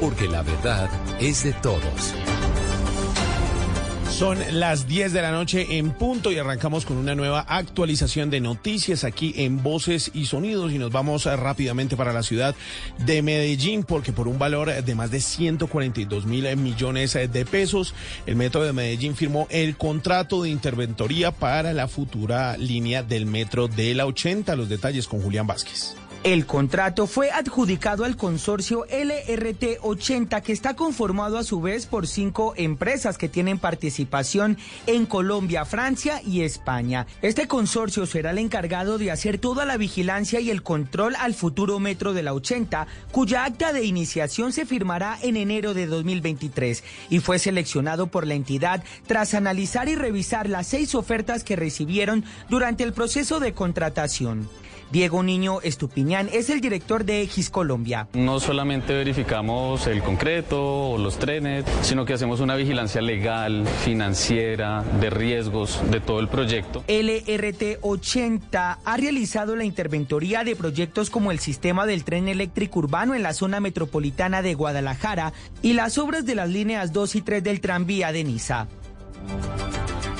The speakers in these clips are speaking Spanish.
porque la verdad es de todos. Son las 10 de la noche en punto y arrancamos con una nueva actualización de noticias aquí en Voces y Sonidos y nos vamos rápidamente para la ciudad de Medellín porque por un valor de más de 142 mil millones de pesos el Metro de Medellín firmó el contrato de interventoría para la futura línea del Metro de la 80. Los detalles con Julián Vázquez. El contrato fue adjudicado al consorcio LRT 80 que está conformado a su vez por cinco empresas que tienen participación en Colombia, Francia y España. Este consorcio será el encargado de hacer toda la vigilancia y el control al futuro metro de la 80, cuya acta de iniciación se firmará en enero de 2023 y fue seleccionado por la entidad tras analizar y revisar las seis ofertas que recibieron durante el proceso de contratación. Diego Niño Estupiñán es el director de X Colombia. No solamente verificamos el concreto o los trenes, sino que hacemos una vigilancia legal, financiera, de riesgos de todo el proyecto. LRT 80 ha realizado la interventoría de proyectos como el sistema del tren eléctrico urbano en la zona metropolitana de Guadalajara y las obras de las líneas 2 y 3 del tranvía de Niza.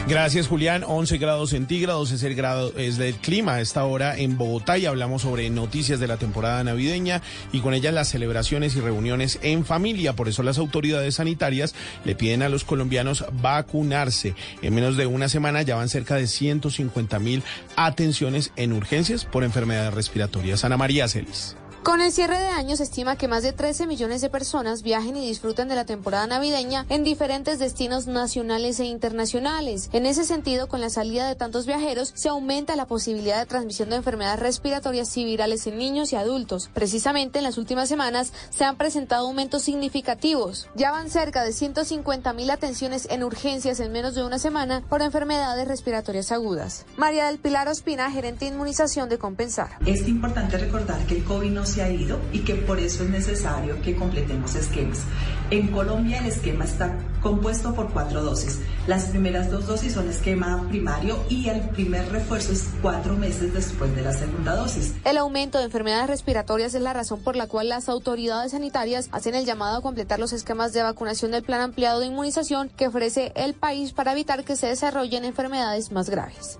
Gracias, Julián. 11 grados centígrados es el grado es del clima a esta hora en Bogotá y hablamos sobre noticias de la temporada navideña y con ellas las celebraciones y reuniones en familia. Por eso las autoridades sanitarias le piden a los colombianos vacunarse. En menos de una semana ya van cerca de 150 mil atenciones en urgencias por enfermedades respiratorias. Ana María Celis. Con el cierre de año se estima que más de 13 millones de personas viajen y disfruten de la temporada navideña en diferentes destinos nacionales e internacionales. En ese sentido, con la salida de tantos viajeros, se aumenta la posibilidad de transmisión de enfermedades respiratorias y virales en niños y adultos. Precisamente en las últimas semanas se han presentado aumentos significativos. Ya van cerca de 150 mil atenciones en urgencias en menos de una semana por enfermedades respiratorias agudas. María del Pilar Ospina, gerente de inmunización de Compensar. Es importante recordar que el COVID no se ha ido y que por eso es necesario que completemos esquemas. En Colombia el esquema está compuesto por cuatro dosis. Las primeras dos dosis son esquema primario y el primer refuerzo es cuatro meses después de la segunda dosis. El aumento de enfermedades respiratorias es la razón por la cual las autoridades sanitarias hacen el llamado a completar los esquemas de vacunación del plan ampliado de inmunización que ofrece el país para evitar que se desarrollen enfermedades más graves.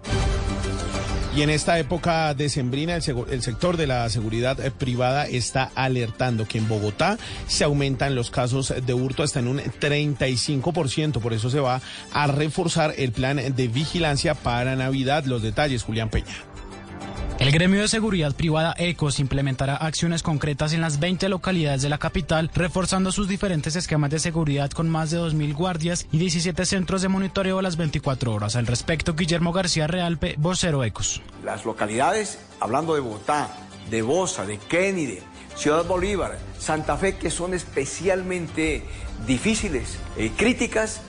Y en esta época decembrina, el, el sector de la seguridad eh, privada está alertando que en Bogotá se aumentan los casos de hurto hasta en un 35%. Por eso se va a reforzar el plan de vigilancia para Navidad. Los detalles, Julián Peña. El gremio de seguridad privada ECOS implementará acciones concretas en las 20 localidades de la capital, reforzando sus diferentes esquemas de seguridad con más de 2.000 guardias y 17 centros de monitoreo a las 24 horas. Al respecto, Guillermo García Realpe, vocero ECOS. Las localidades, hablando de Bogotá, de Bosa, de Kennedy, Ciudad Bolívar, Santa Fe, que son especialmente difíciles, eh, críticas,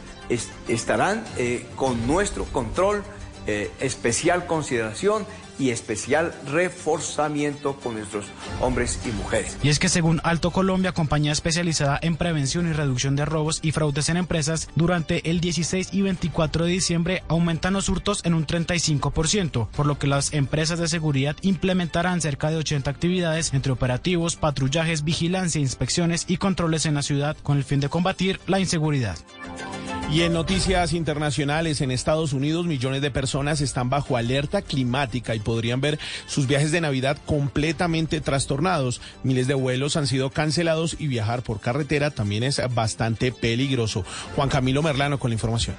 estarán eh, con nuestro control, eh, especial consideración y especial reforzamiento con nuestros hombres y mujeres. Y es que según Alto Colombia, compañía especializada en prevención y reducción de robos y fraudes en empresas, durante el 16 y 24 de diciembre aumentan los hurtos en un 35%, por lo que las empresas de seguridad implementarán cerca de 80 actividades entre operativos, patrullajes, vigilancia, inspecciones y controles en la ciudad con el fin de combatir la inseguridad. Y en noticias internacionales, en Estados Unidos, millones de personas están bajo alerta climática y podrían ver sus viajes de Navidad completamente trastornados. Miles de vuelos han sido cancelados y viajar por carretera también es bastante peligroso. Juan Camilo Merlano con la información.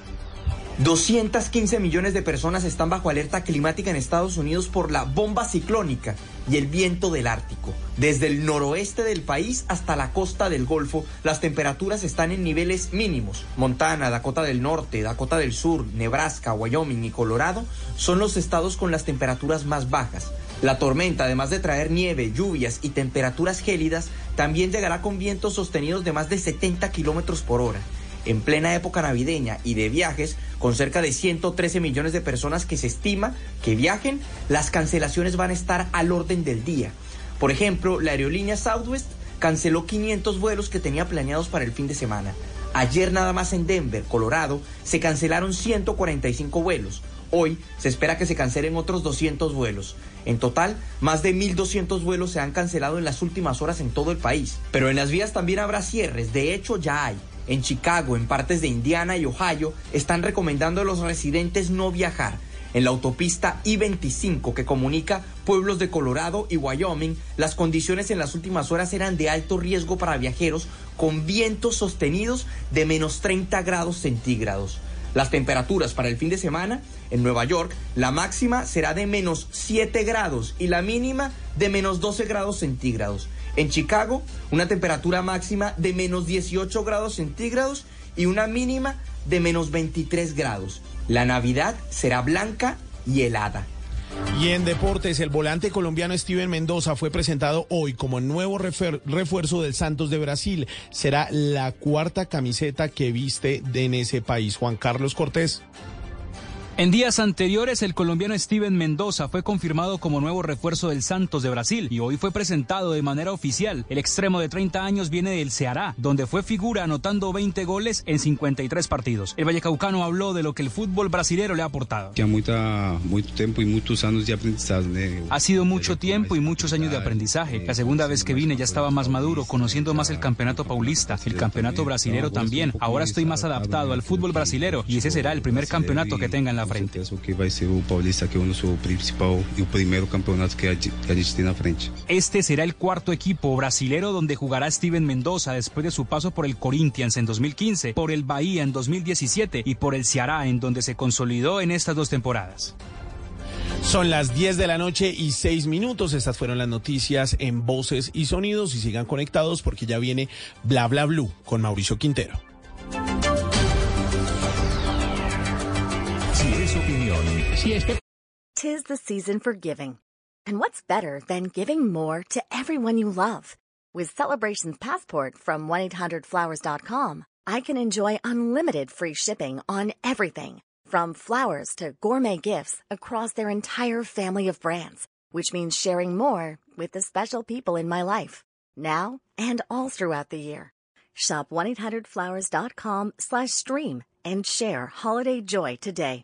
215 millones de personas están bajo alerta climática en Estados Unidos por la bomba ciclónica y el viento del Ártico. Desde el noroeste del país hasta la costa del Golfo, las temperaturas están en niveles mínimos. Montana, Dakota del Norte, Dakota del Sur, Nebraska, Wyoming y Colorado son los estados con las temperaturas más bajas. La tormenta, además de traer nieve, lluvias y temperaturas gélidas, también llegará con vientos sostenidos de más de 70 kilómetros por hora en plena época navideña y de viajes, con cerca de 113 millones de personas que se estima que viajen, las cancelaciones van a estar al orden del día. Por ejemplo, la aerolínea Southwest canceló 500 vuelos que tenía planeados para el fin de semana. Ayer nada más en Denver, Colorado, se cancelaron 145 vuelos. Hoy se espera que se cancelen otros 200 vuelos. En total, más de 1.200 vuelos se han cancelado en las últimas horas en todo el país. Pero en las vías también habrá cierres, de hecho ya hay. En Chicago, en partes de Indiana y Ohio, están recomendando a los residentes no viajar. En la autopista I-25 que comunica pueblos de Colorado y Wyoming, las condiciones en las últimas horas eran de alto riesgo para viajeros con vientos sostenidos de menos 30 grados centígrados. Las temperaturas para el fin de semana en Nueva York, la máxima será de menos 7 grados y la mínima de menos 12 grados centígrados. En Chicago, una temperatura máxima de menos 18 grados centígrados y una mínima de menos 23 grados. La Navidad será blanca y helada. Y en deportes, el volante colombiano Steven Mendoza fue presentado hoy como nuevo refuerzo del Santos de Brasil. Será la cuarta camiseta que viste en ese país. Juan Carlos Cortés. En días anteriores, el colombiano Steven Mendoza fue confirmado como nuevo refuerzo del Santos de Brasil y hoy fue presentado de manera oficial. El extremo de 30 años viene del Ceará, donde fue figura anotando 20 goles en 53 partidos. El vallecaucano habló de lo que el fútbol brasilero le ha aportado. tiempo y muchos años de aprendizaje. Ha sido mucho tiempo y muchos años de aprendizaje. La segunda vez que vine ya estaba más maduro, conociendo más el campeonato paulista, el campeonato brasilero también. Ahora estoy más adaptado al fútbol brasilero y ese será el primer campeonato que tenga en la frente. que vai ser o Paulista, que é o nosso principal y el primer campeonato que a, gente tiene frente. Este será el cuarto equipo brasilero donde jugará Steven Mendoza después de su paso por el Corinthians en 2015, por el Bahía en 2017 y por el Ceará en donde se consolidó en estas dos temporadas. Son las 10 de la noche y 6 minutos. Estas fueron las noticias en voces y sonidos. Y sigan conectados porque ya viene Bla Bla Blue con Mauricio Quintero. Tis the season for giving. And what's better than giving more to everyone you love? With Celebrations Passport from 1-800-Flowers.com, I can enjoy unlimited free shipping on everything from flowers to gourmet gifts across their entire family of brands, which means sharing more with the special people in my life, now and all throughout the year. Shop 1-800-Flowers.com slash stream and share holiday joy today.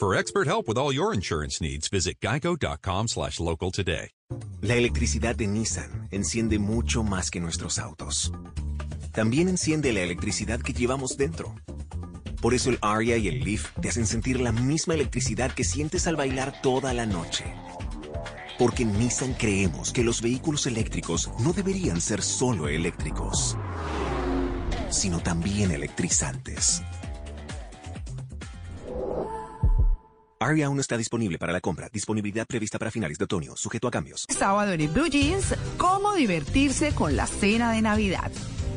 For expert help with all your insurance needs, visit geico.com slash local today. La electricidad de Nissan enciende mucho más que nuestros autos. También enciende la electricidad que llevamos dentro. Por eso el Aria y el Leaf te hacen sentir la misma electricidad que sientes al bailar toda la noche. Porque Nissan creemos que los vehículos eléctricos no deberían ser solo eléctricos, sino también electrizantes. Aria aún está disponible para la compra. Disponibilidad prevista para finales de otoño, sujeto a cambios. Sábado en Blue Jeans, cómo divertirse con la cena de Navidad.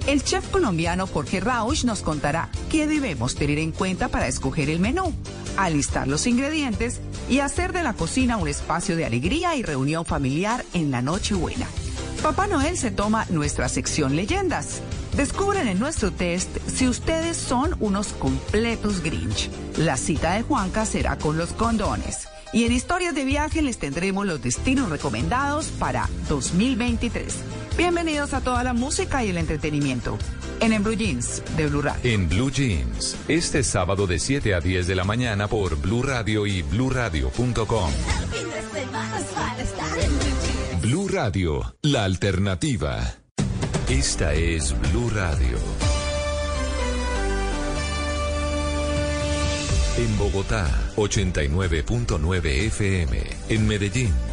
El chef colombiano Jorge Rausch nos contará qué debemos tener en cuenta para escoger el menú, alistar los ingredientes y hacer de la cocina un espacio de alegría y reunión familiar en la Nochebuena. Papá Noel se toma nuestra sección leyendas. Descubren en nuestro test si ustedes son unos completos Grinch. La cita de Juanca será con los condones. Y en historias de viaje les tendremos los destinos recomendados para 2023. Bienvenidos a toda la música y el entretenimiento. En, en Blue Jeans de Blue Radio. En Blue Jeans, este sábado de 7 a 10 de la mañana por Blue Radio y bluradio.com. Blue Radio, la alternativa. Esta es Blue Radio. En Bogotá, 89.9 FM. En Medellín.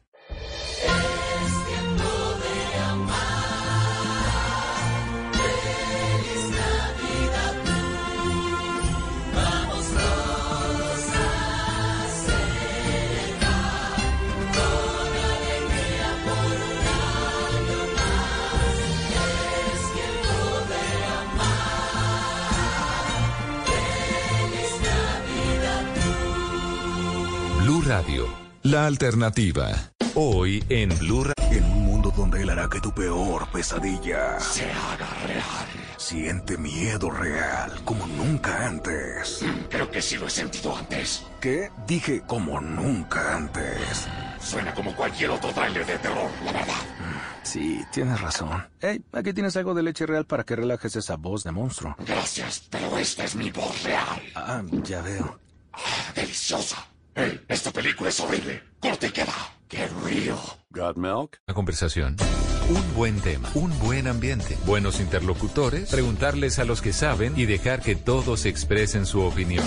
Radio, la alternativa. Hoy en Blue Radio. En un mundo donde él hará que tu peor pesadilla se haga real. Siente miedo real como nunca antes. Creo que sí lo he sentido antes. ¿Qué? Dije como nunca antes. Suena como cualquier otro trailer de terror, la verdad. Sí, tienes razón. Hey, aquí tienes algo de leche real para que relajes esa voz de monstruo. Gracias, pero esta es mi voz real. Ah, ya veo. Ah, deliciosa. Hey, esta película es horrible. Corte y queda. ¡Qué real! ¿Got milk? Una conversación. Un buen tema, un buen ambiente, buenos interlocutores, preguntarles a los que saben y dejar que todos expresen su opinión.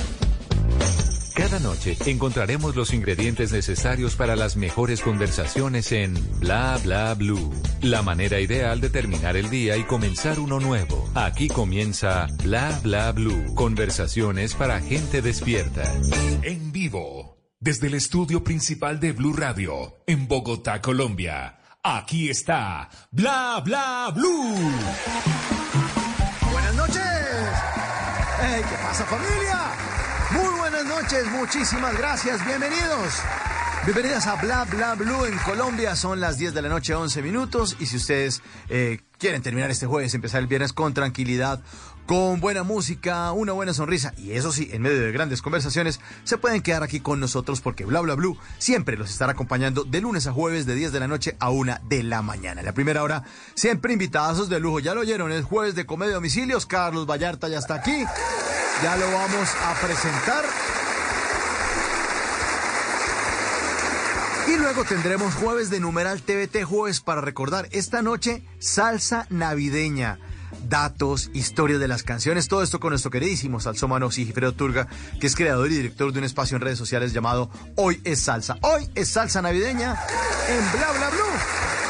Cada noche encontraremos los ingredientes necesarios para las mejores conversaciones en Bla Bla Blue. La manera ideal de terminar el día y comenzar uno nuevo. Aquí comienza Bla Bla Blue. Conversaciones para gente despierta. En vivo, desde el estudio principal de Blue Radio, en Bogotá, Colombia. Aquí está Bla Bla Blue. Buenas noches. Hey, ¿Qué pasa familia? Muy buenas noches, muchísimas gracias, bienvenidos. Bienvenidas a Bla Bla Blue en Colombia, son las 10 de la noche, 11 minutos. Y si ustedes eh, quieren terminar este jueves, empezar el viernes con tranquilidad, con buena música, una buena sonrisa y eso sí, en medio de grandes conversaciones, se pueden quedar aquí con nosotros porque Bla Bla Blue siempre los estará acompañando de lunes a jueves de 10 de la noche a 1 de la mañana. La primera hora, siempre invitados de lujo, ya lo oyeron, es jueves de comedia domicilios, Carlos Vallarta ya está aquí, ya lo vamos a presentar. Y luego tendremos jueves de numeral TVT, jueves para recordar esta noche salsa navideña. Datos, historia de las canciones, todo esto con nuestro queridísimo salsómano Sigifredo Turga, que es creador y director de un espacio en redes sociales llamado Hoy es Salsa. Hoy es Salsa Navideña en Bla Bla Blue.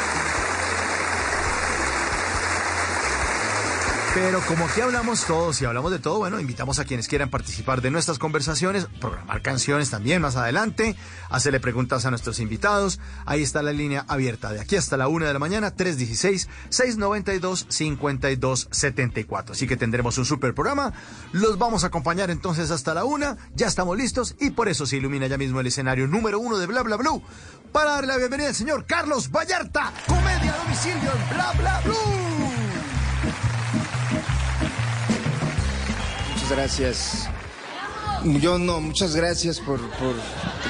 Pero como aquí hablamos todos y hablamos de todo, bueno, invitamos a quienes quieran participar de nuestras conversaciones, programar canciones también más adelante, hacerle preguntas a nuestros invitados. Ahí está la línea abierta de aquí hasta la una de la mañana, 316-692-5274. Así que tendremos un super programa. Los vamos a acompañar entonces hasta la una. Ya estamos listos y por eso se ilumina ya mismo el escenario número uno de Bla Bla Blue para darle la bienvenida al señor Carlos Vallarta, comedia a domicilio en Bla Bla. Muchas gracias. Yo no, muchas gracias por, por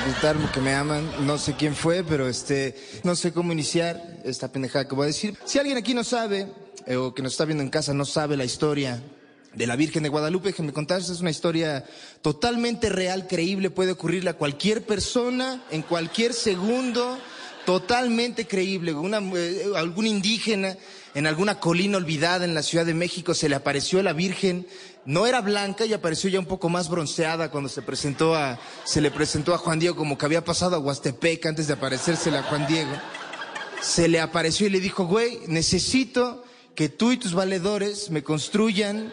gritarme que me aman. No sé quién fue, pero este, no sé cómo iniciar esta pendejada que voy a decir. Si alguien aquí no sabe, eh, o que nos está viendo en casa, no sabe la historia de la Virgen de Guadalupe, que me contaste, es una historia totalmente real, creíble, puede ocurrirle a cualquier persona, en cualquier segundo, totalmente creíble. Una, eh, algún indígena en alguna colina olvidada en la Ciudad de México se le apareció la Virgen no era blanca y apareció ya un poco más bronceada cuando se presentó a, se le presentó a Juan Diego como que había pasado a Huastepec antes de aparecérsela a Juan Diego. Se le apareció y le dijo, güey, necesito que tú y tus valedores me construyan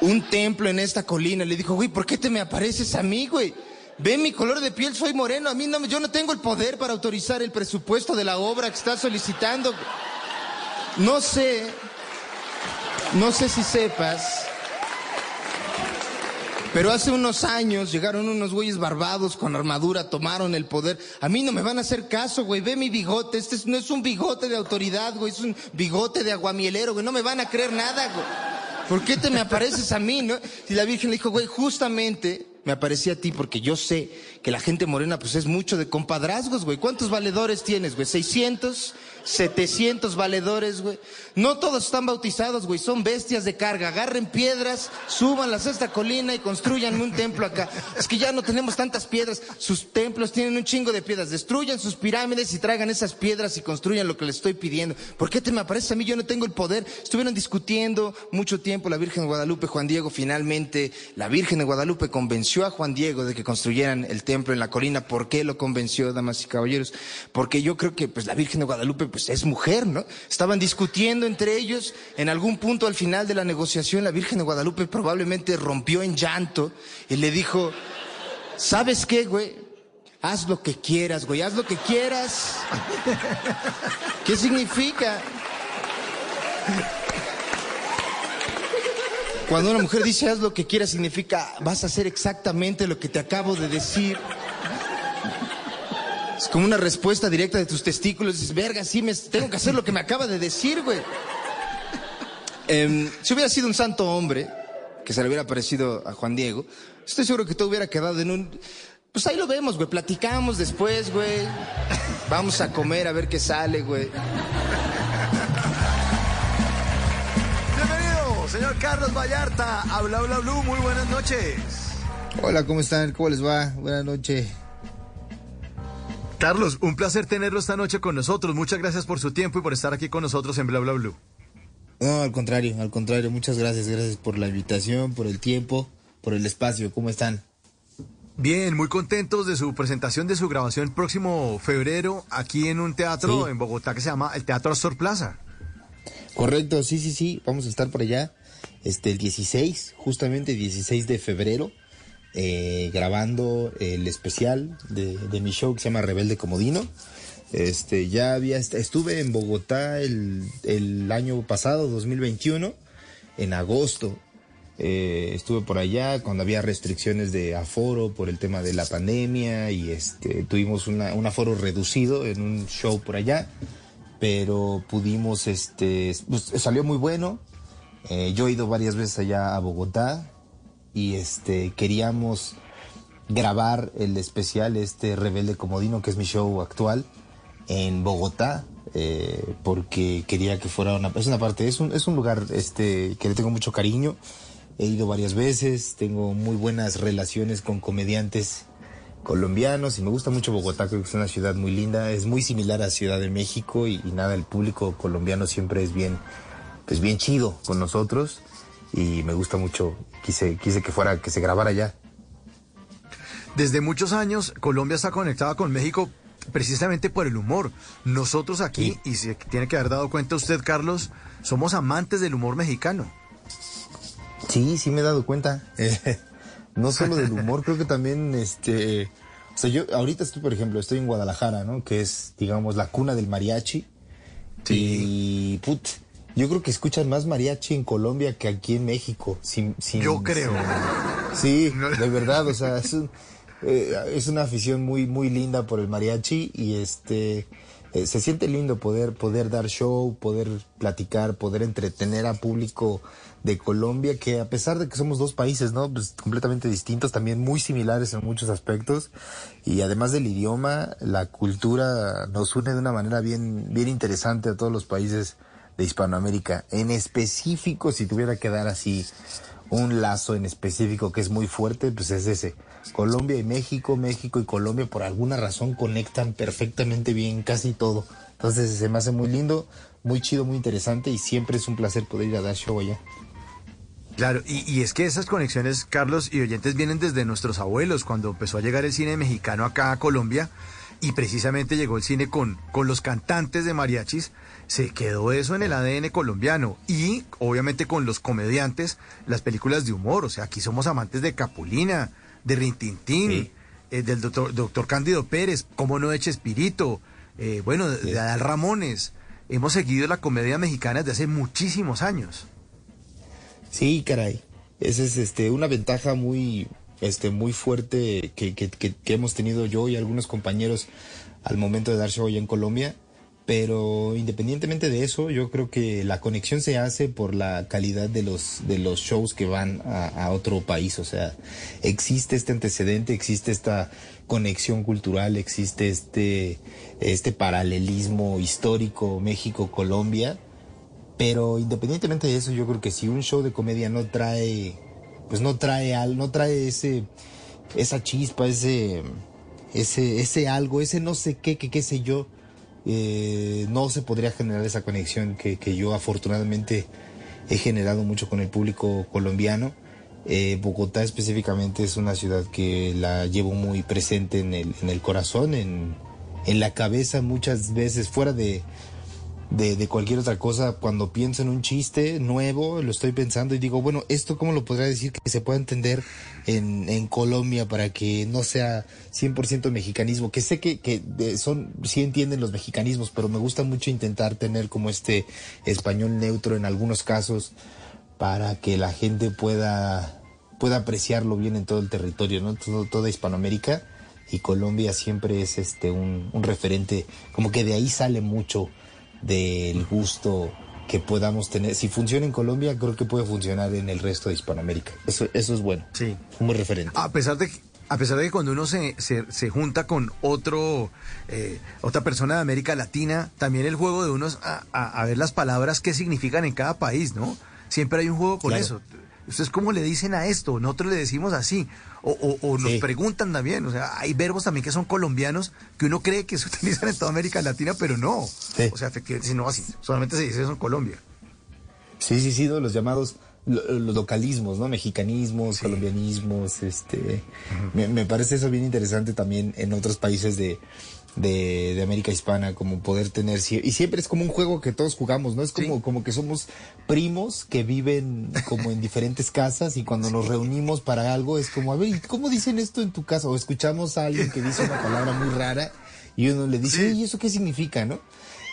un templo en esta colina. Le dijo, güey, ¿por qué te me apareces a mí, güey? Ve mi color de piel, soy moreno. A mí no, yo no tengo el poder para autorizar el presupuesto de la obra que estás solicitando. No sé, no sé si sepas, pero hace unos años llegaron unos güeyes barbados con armadura, tomaron el poder. A mí no me van a hacer caso, güey. Ve mi bigote. Este es- no es un bigote de autoridad, güey. Es un bigote de aguamielero, güey. No me van a creer nada, güey. ¿Por qué te me apareces a mí, no? Y la Virgen le dijo, güey, justamente me aparecí a ti porque yo sé que la gente morena, pues es mucho de compadrazgos, güey. ¿Cuántos valedores tienes, güey? ¿600? 700 valedores, güey. No todos están bautizados, güey. Son bestias de carga. Agarren piedras, súbanlas a esta colina y construyanme un templo acá. Es que ya no tenemos tantas piedras. Sus templos tienen un chingo de piedras. Destruyan sus pirámides y traigan esas piedras y construyan lo que les estoy pidiendo. ¿Por qué te me aparece a mí? Yo no tengo el poder. Estuvieron discutiendo mucho tiempo la Virgen de Guadalupe, Juan Diego. Finalmente, la Virgen de Guadalupe convenció a Juan Diego de que construyeran el templo en la colina. ¿Por qué lo convenció, damas y caballeros? Porque yo creo que pues la Virgen de Guadalupe pues es mujer, ¿no? Estaban discutiendo entre ellos. En algún punto al final de la negociación, la Virgen de Guadalupe probablemente rompió en llanto y le dijo, ¿sabes qué, güey? Haz lo que quieras, güey, haz lo que quieras. ¿Qué significa? Cuando una mujer dice haz lo que quieras, significa vas a hacer exactamente lo que te acabo de decir. Es como una respuesta directa de tus testículos. Dices, verga, sí, me, tengo que hacer lo que me acaba de decir, güey. Em, si hubiera sido un santo hombre, que se le hubiera parecido a Juan Diego, estoy seguro que todo hubiera quedado en un... Pues ahí lo vemos, güey. Platicamos después, güey. Vamos a comer a ver qué sale, güey. Bienvenido, señor Carlos Vallarta. Habla, habla, Blue. Muy buenas noches. Hola, ¿cómo están? ¿Cómo les va? Buenas noches. Carlos, un placer tenerlo esta noche con nosotros. Muchas gracias por su tiempo y por estar aquí con nosotros en Bla Bla Blue. No, al contrario, al contrario. Muchas gracias. Gracias por la invitación, por el tiempo, por el espacio. ¿Cómo están? Bien, muy contentos de su presentación de su grabación próximo febrero aquí en un teatro Sí. en Bogotá que se llama el Teatro Astor Plaza. Correcto, sí, sí, sí. Vamos a estar por allá. Este, el 16, justamente 16 de febrero, eh, grabando el especial de, mi show que se llama Rebelde Comodino. Este, ya había, est- estuve en Bogotá el, año pasado, 2021, en agosto. Eh, estuve por allá cuando había restricciones de aforo por el tema de la pandemia y este, tuvimos un aforo reducido en un show por allá, pero pudimos, este, pues, salió muy bueno. Eh, yo he ido varias veces allá a Bogotá y este, queríamos grabar el especial este Rebelde Comodino, que es mi show actual, en Bogotá, eh, porque quería que fuera una, es una parte, es un, es un lugar este, que le tengo mucho cariño. He ido varias veces, tengo muy buenas relaciones con comediantes colombianos y me gusta mucho Bogotá, creo que es una ciudad muy linda, es muy similar a Ciudad de México y, y nada, el público colombiano siempre es bien, pues bien chido con nosotros y me gusta mucho, quise, quise que fuera, que se grabara allá. Desde muchos años, Colombia está conectada con México precisamente por el humor. Nosotros aquí, y se tiene que haber dado cuenta usted, Carlos, somos amantes del humor mexicano. Sí, sí me he dado cuenta. Eh, no solo del humor, creo que también, este, o sea, yo ahorita estoy, por ejemplo, estoy en Guadalajara, ¿no? Que es, digamos, la cuna del mariachi. Y, put, yo creo que escuchan más mariachi en Colombia que aquí en México. sin- sin- Yo creo. Sí, de verdad, o sea, es, un- eh, es una afición muy, muy linda por el mariachi y este eh, se siente lindo poder, poder dar show, poder platicar, poder entretener a público de Colombia, que a pesar de que somos dos países, ¿no? Pues completamente distintos, también muy similares en muchos aspectos. Y además del idioma, la cultura nos une de una manera bien, bien interesante a todos los países de Hispanoamérica. En específico, si tuviera que dar así un lazo en específico que es muy fuerte, pues es ese. Colombia y México, México y Colombia por alguna razón conectan perfectamente bien casi todo. Entonces se me hace muy lindo, muy chido, muy interesante y siempre es un placer poder ir a dar show allá. Claro, y, es que esas conexiones, Carlos y oyentes, vienen desde nuestros abuelos, cuando empezó a llegar el cine mexicano acá a Colombia. y precisamente llegó el cine con, con los cantantes de mariachis, se quedó eso en el ADN colombiano y obviamente con los comediantes, las películas de humor, o sea, aquí somos amantes de Capulina, de Rintintín, eh, del doctor, doctor Cándido Pérez, como no de Chespirito, eh, bueno, de, de Adal Ramones. Hemos seguido la comedia mexicana desde hace muchísimos años. Sí, caray. Esa es este, una ventaja muy, este, muy fuerte que, que- que- que hemos tenido yo y algunos compañeros al momento de dar show allá en Colombia. Pero independientemente de eso, yo creo que la conexión se hace por la calidad de los, de los shows que van a, otro país. O sea, existe este antecedente, existe esta conexión cultural, existe este, este paralelismo histórico México-Colombia. Pero independientemente de eso, yo creo que si un show de comedia no trae, pues no trae al, no trae ese, esa chispa, ese, ese, ese algo, ese no sé qué, que qué sé yo, eh, no se podría generar esa conexión que, yo afortunadamente he generado mucho con el público colombiano. Eh, Bogotá específicamente es una ciudad que la llevo muy presente en el, en el corazón, en, en la cabeza muchas veces, fuera de, de, cualquier otra cosa, cuando pienso en un chiste nuevo, lo estoy pensando y digo, bueno, ¿esto cómo lo podría decir que se pueda entender en, Colombia para que no sea 100% mexicanismo? Que sé que, que son, sí entienden los mexicanismos, pero me gusta mucho intentar tener como este español neutro en algunos casos para que la gente pueda, pueda apreciarlo bien en todo el territorio, ¿no? Todo, toda Hispanoamérica y Colombia siempre es este un, un referente, como que de ahí sale mucho del gusto que podamos tener. Si funciona en Colombia, creo que puede funcionar en el resto de Hispanoamérica. Eso, eso es bueno. Sí. Como referente. A pesar de que, a pesar de que cuando uno se, se, se junta con otro eh, otra persona de América Latina, también el juego de unos a, a- a ver las palabras que significan en cada país, ¿no? Siempre hay un juego con Claro. eso. ¿Ustedes cómo le dicen a esto? Nosotros le decimos así. O, o- o nos preguntan también. O sea, hay verbos también que son colombianos que uno cree que se utilizan en toda América Latina, pero no. O sea, efectivamente, si no así. Solamente se dice eso en Colombia. Sí, sí, sí, ¿no? los llamados lo- los localismos, ¿no? Mexicanismos, colombianismos, este... me, me parece eso bien interesante también en otros países de, de, de América Hispana, como poder tener... Y siempre es como un juego que todos jugamos, ¿no? Es como, como que somos primos que viven como en diferentes casas y cuando nos reunimos para algo es como, a ver, ¿y cómo dicen esto en tu casa? O escuchamos a alguien que dice una palabra muy rara y uno le dice, ¿y eso qué significa, no?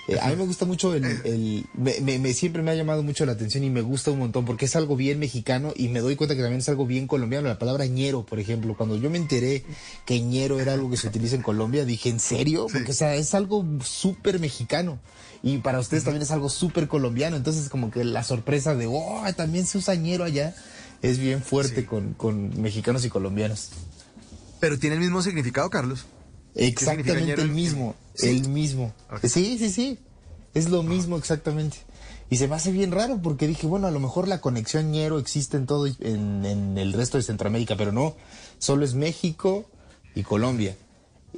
Eh, a mí me gusta mucho el, el- me, me- me- siempre me ha llamado mucho la atención y me gusta un montón porque es algo bien mexicano y me doy cuenta que también es algo bien colombiano. La palabra ñero, por ejemplo, cuando yo me enteré que ñero era algo que se utiliza en Colombia, dije, ¿en serio? Porque o sea, es algo súper mexicano y para ustedes también es algo súper colombiano. Entonces como que la sorpresa de, oh, también se usa ñero allá, es bien fuerte con, con mexicanos y colombianos. Pero tiene el mismo significado, Carlos. ¿Qué significa Exactamente el mismo, Sí. el mismo. Sí, sí, sí. Es lo mismo exactamente. Y se me hace bien raro porque dije, bueno, a lo mejor la conexión ñero existe en todo, en, en el resto de Centroamérica, pero no, solo es México y Colombia.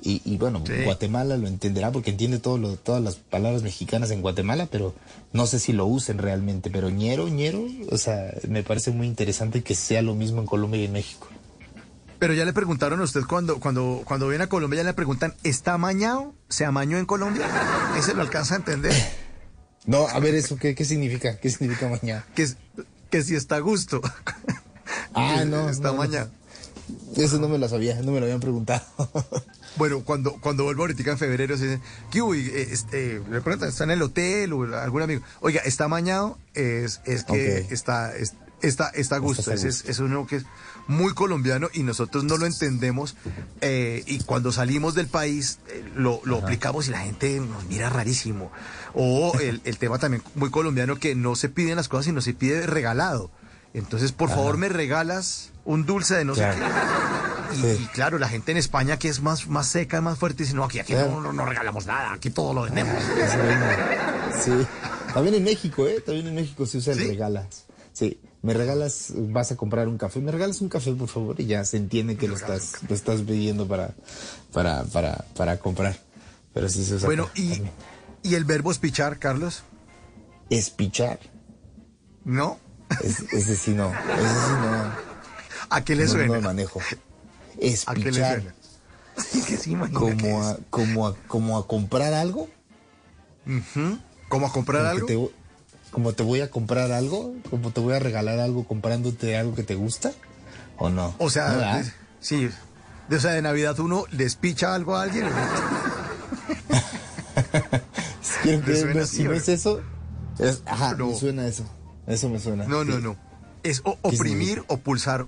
Y, y bueno, Guatemala lo entenderá porque entiende todo lo, todas las palabras mexicanas en Guatemala, pero no sé si lo usen realmente. Pero ñero, ñero, o sea, me parece muy interesante que sea lo mismo en Colombia y en México. Pero ya le preguntaron a usted cuando, cuando, cuando viene a Colombia, ya le preguntan, ¿está amañado? ¿Se amañó en Colombia? ¿Ese lo alcanza a entender? No, a ver, ¿eso qué, qué significa? ¿Qué significa mañana? Que, que si está a gusto. Ah, no. Está no, amañado. Eso no me lo sabía, no me lo habían preguntado. Bueno, cuando, cuando vuelvo ahorita en febrero, se dice, ¿qué hubo? Eh, este, le preguntan, ¿está en el hotel o algún amigo? Oiga, ¿está amañado? Es, es que está, es- está, está a gusto. Está Ese es, es uno que es muy colombiano y nosotros no lo entendemos. eh, y cuando salimos del país, eh, lo, lo aplicamos y la gente nos mira rarísimo. O el, el tema también muy colombiano que no se piden las cosas, sino se pide regalado. Entonces, por favor, me regalas un dulce de no sé Claro. qué. Y, y claro, la gente en España que es más, más seca, más fuerte, dice, no, aquí, aquí Claro. no, no, no regalamos nada, aquí todo lo vendemos. Sí. También en México, ¿eh? También en México se usa el regalas. Sí. Me regalas, vas a comprar un café. Me regalas un café, por favor, y ya se entiende que lo estás, lo estás pidiendo para, para, para, para comprar. Pero sí se usa. Bueno, acá y, también. y el verbo espichar, Carlos, Espichar. ¿no? Es- ese sí no. Ese sí no. ¿A qué le no, suena? No lo manejo. ¿A qué le Espichar. suena? Sí, que sí, como que a, como a, como a comprar algo. ¿Cómo a comprar Como algo? Como te voy a comprar algo, como te voy a regalar algo comprándote algo que te gusta, ¿o no? O sea, ¿No, verdad? de- sí. De, o sea, de Navidad uno les picha algo a alguien. Quiero ¿Te creer, suena no, así, si no es eso, es- ajá, No. me suena eso. Eso me suena. No, no, sí. no. Es o- ¿Qué oprimir o pulsar.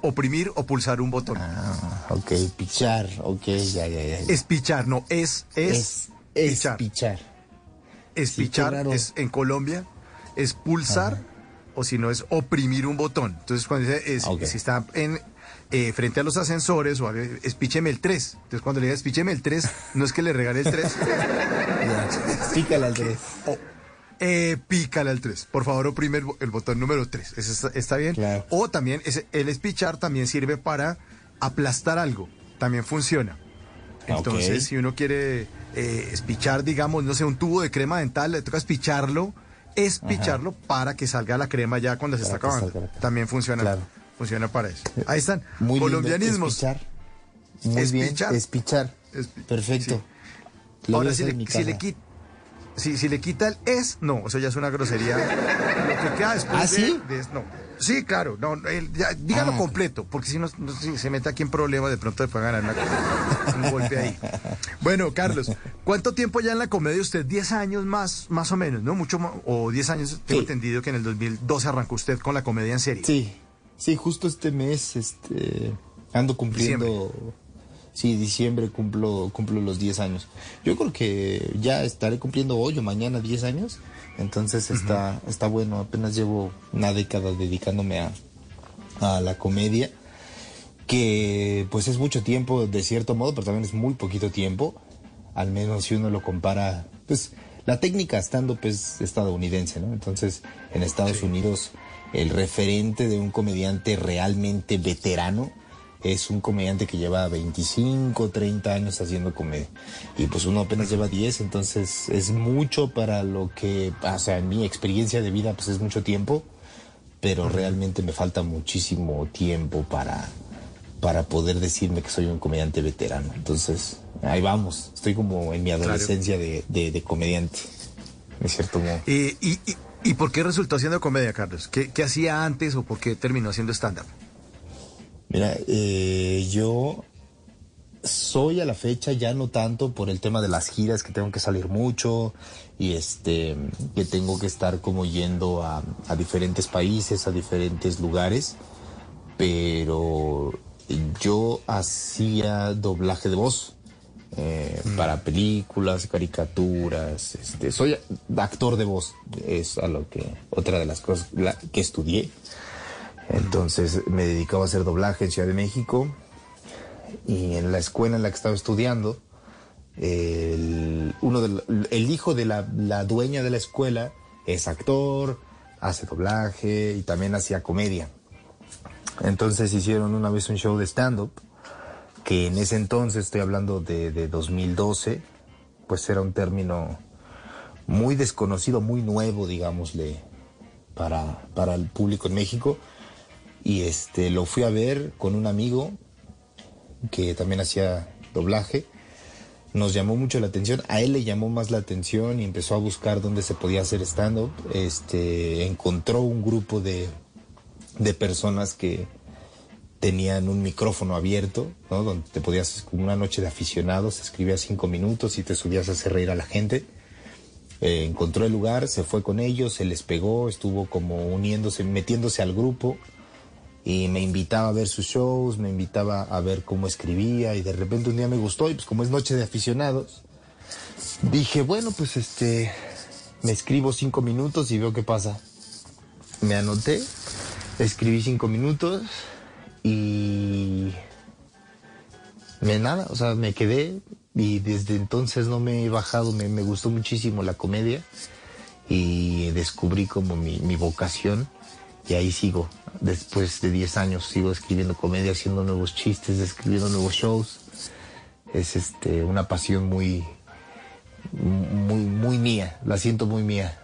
Oprimir o pulsar un botón. Ah, ok, pichar, ok, ya, ya, ya. Es pichar, no, es, es, Es- es pichar. pichar. Es Sí, pichar, es en Colombia, es pulsar o si no es oprimir un botón. Entonces cuando dice, es- si está en eh, frente a los ascensores o es pícheme el 3. Entonces cuando le digas pícheme el 3, no es que le regale el 3. Ya, Pícale al tres. Eh, pícale al 3. Por favor, oprime el, bo- el botón número 3. Ese está, está bien. O también, el espichar también sirve para aplastar algo. También funciona. Entonces, Ok. si uno quiere eh, espichar, digamos, no sé, un tubo de crema dental, le toca espicharlo, espicharlo para que salga la crema ya cuando se Para está acabando. También funciona. Claro. Funciona para eso. Ahí están. Muy lindo, Colombianismos. Espichar. Muy Espichar. bien, espichar. Espi- Perfecto. Lo Ahora, voy a si le, si le quita, si, si le quita el es, no, eso ya es una grosería. Lo que queda después ¿Ah, de- sí? de es, no. Sí, claro, no, el- ya, dígalo Ah. completo, porque si no, no, si se mete aquí en problemas, de pronto pueden ganar una- un golpe ahí. Bueno, Carlos, ¿cuánto tiempo ya en la comedia usted? 10 años más, más o menos, ¿no? Mucho más, o 10 años, tengo entendido que en el 2012 arrancó usted con la comedia en serie. Sí, sí, justo este mes este, ando cumpliendo. Sí, diciembre cumplo, cumplo los 10 años. Yo creo que ya estaré cumpliendo hoy o mañana 10 años. Entonces está, está bueno. Apenas llevo una década dedicándome a, a la comedia. Que pues es mucho tiempo de cierto modo, pero también es muy poquito tiempo. Al menos si uno lo compara. Pues la técnica stand-up es estadounidense, ¿no? Entonces en Estados Unidos el referente de un comediante realmente veterano es un comediante que lleva 25, 30 años haciendo comedia. Y pues uno apenas lleva 10, entonces es mucho para lo que, o sea, en mi experiencia de vida pues es mucho tiempo, pero realmente me falta muchísimo tiempo para, para poder decirme que soy un comediante veterano. Entonces, ahí vamos, estoy como en mi adolescencia de, de, de comediante, de cierto modo. Eh, y, y, ¿Y por qué resultó haciendo comedia, Carlos? ¿Qué, qué hacía antes o por qué terminó haciendo stand-up? Mira, eh, yo soy a la fecha ya no tanto por el tema de las giras que tengo que salir mucho y este que tengo que estar como yendo a, a diferentes países, a diferentes lugares, pero yo hacía doblaje de voz eh, para películas, caricaturas, este, soy actor de voz, es a lo que otra de las cosas la- que estudié. Entonces me dedicaba a hacer doblaje en Ciudad de México y en la escuela en la que estaba estudiando, el, uno hijo de la, la dueña de la escuela es actor, hace doblaje y también hacía comedia. Entonces hicieron una vez un show de stand-up que en ese entonces, estoy hablando de, de 2012, pues era un término muy desconocido, muy nuevo, digámosle, para, para el público en México. Y este lo fui a ver con un amigo que también hacía doblaje. Nos llamó mucho la atención, a él le llamó más la atención y empezó a buscar dónde se podía hacer stand-up. Este, encontró un grupo de, de personas que tenían un micrófono abierto, ¿no? Donde te podías, como una noche de aficionados, escribías cinco minutos y te subías a hacer reír a la gente. Eh, encontró el lugar, se fue con ellos, se les pegó, estuvo como uniéndose, metiéndose al grupo y me invitaba a ver sus shows, me invitaba a ver cómo escribía y de repente un día me gustó y pues como es noche de aficionados, dije, bueno, pues este, me escribo cinco minutos y veo qué pasa. Me anoté, escribí cinco minutos y me nada, o sea, me quedé y desde entonces no me he bajado, me, me gustó muchísimo la comedia y descubrí como mi, mi vocación y ahí sigo. Después de 10 años sigo escribiendo comedia, haciendo nuevos chistes, escribiendo nuevos shows. Es este una pasión muy, muy, muy mía, la siento muy mía.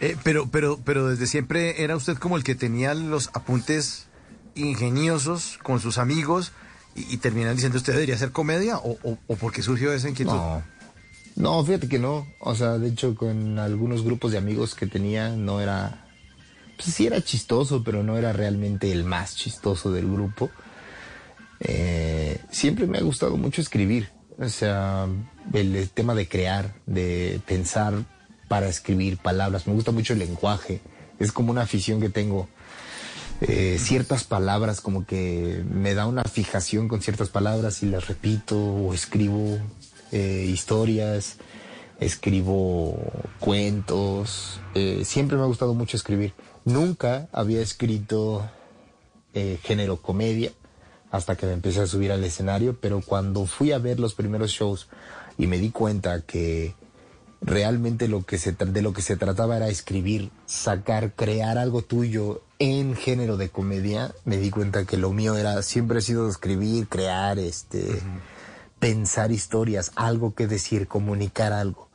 Eh, pero, pero, pero desde siempre era usted como el que tenía los apuntes ingeniosos con sus amigos y, y terminan diciendo usted debería hacer comedia o, o, o por qué surgió esa inquietud? No. No, fíjate que no. O sea, de hecho, con algunos grupos de amigos que tenía, no era. Pues sí era chistoso, pero no era realmente el más chistoso del grupo. Eh, siempre me ha gustado mucho escribir. O sea, el, tema de crear, de pensar para escribir palabras. Me gusta mucho el lenguaje. Es como una afición que tengo. Eh, ciertas palabras, como que me da una fijación con ciertas palabras y las repito o escribo eh, historias, escribo cuentos. eh, siempre me ha gustado mucho escribir. Nunca había escrito eh, género comedia hasta que me empecé a subir al escenario, pero cuando fui a ver los primeros shows y me di cuenta que realmente lo que se de lo que se trataba era escribir, sacar, crear algo tuyo en género de comedia, me di cuenta que lo mío era siempre ha sido escribir, crear, este, pensar historias, algo que decir, comunicar algo.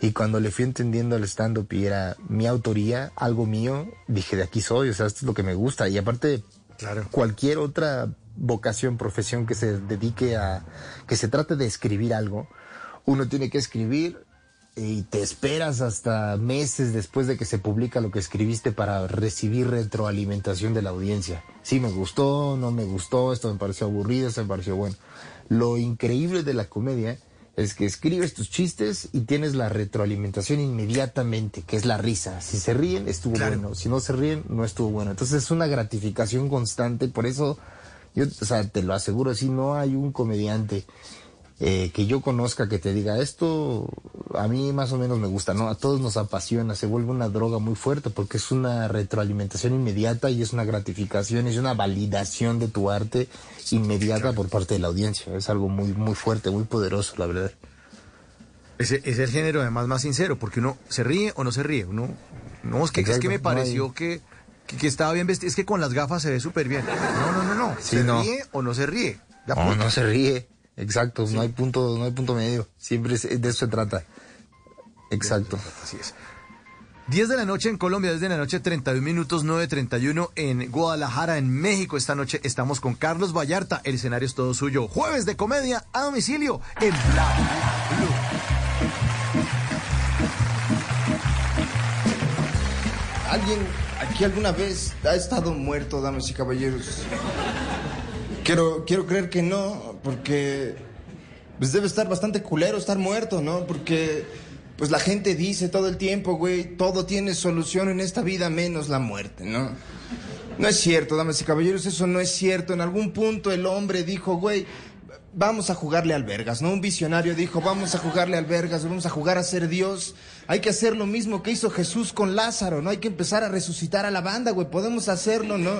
Y cuando le fui entendiendo al stand-up y era mi autoría, algo mío, dije, de aquí soy, o sea, esto es lo que me gusta. Y aparte, cualquier otra vocación, profesión que se dedique a, que se trate de escribir algo, uno tiene que escribir y te esperas hasta meses después de que se publica lo que escribiste para recibir retroalimentación de la audiencia. Sí, me gustó, no me gustó, esto me pareció aburrido, esto me pareció bueno. Lo increíble de la comedia es que escribes tus chistes y tienes la retroalimentación inmediatamente, que es la risa. Si se ríen, estuvo bueno. Si no se ríen, no estuvo bueno. Entonces es una gratificación constante. Por eso, yo, o sea, te lo aseguro, si no hay un comediante eh, que yo conozca que te diga esto, a mí más o menos me gusta, ¿no? A todos nos apasiona, se vuelve una droga muy fuerte porque es una retroalimentación inmediata y es una gratificación, es una validación de tu arte inmediata por parte de la audiencia. Es algo muy, muy fuerte, muy poderoso, la verdad. Ese es el género además más sincero, porque uno se ríe o no se ríe. Uno, no, es que, es que me no pareció hay- que, que, que estaba bien vestido. Es que con las gafas se ve súper bien. No, no, no, no. Sí, ¿Se no. ríe o no se ríe? Ya, No, no se ríe. Exacto, no hay punto, no hay punto medio. Siempre es- de eso se trata. Exacto. Así es. 10 de la noche en Colombia, 10 de la noche, 31 minutos, 9.31 en Guadalajara, en México. Esta noche estamos con Carlos Vallarta. El escenario es todo suyo. Jueves de comedia a domicilio en Bla ¿Alguien aquí alguna vez ha estado muerto, damas y caballeros? Quiero, quiero creer que no, porque pues debe estar bastante culero estar muerto, ¿no? Porque pues la gente dice todo el tiempo, güey, todo tiene solución en esta vida menos la muerte, ¿no? No es cierto, damas y caballeros, eso no es cierto. En algún punto el hombre dijo, güey, vamos a jugarle al vergas, ¿no? Un visionario dijo, vamos a jugarle al vergas, vamos a jugar a ser Dios. Hay que hacer lo mismo que hizo Jesús con Lázaro, ¿no? Hay que empezar a resucitar a la banda, güey, podemos hacerlo, ¿no?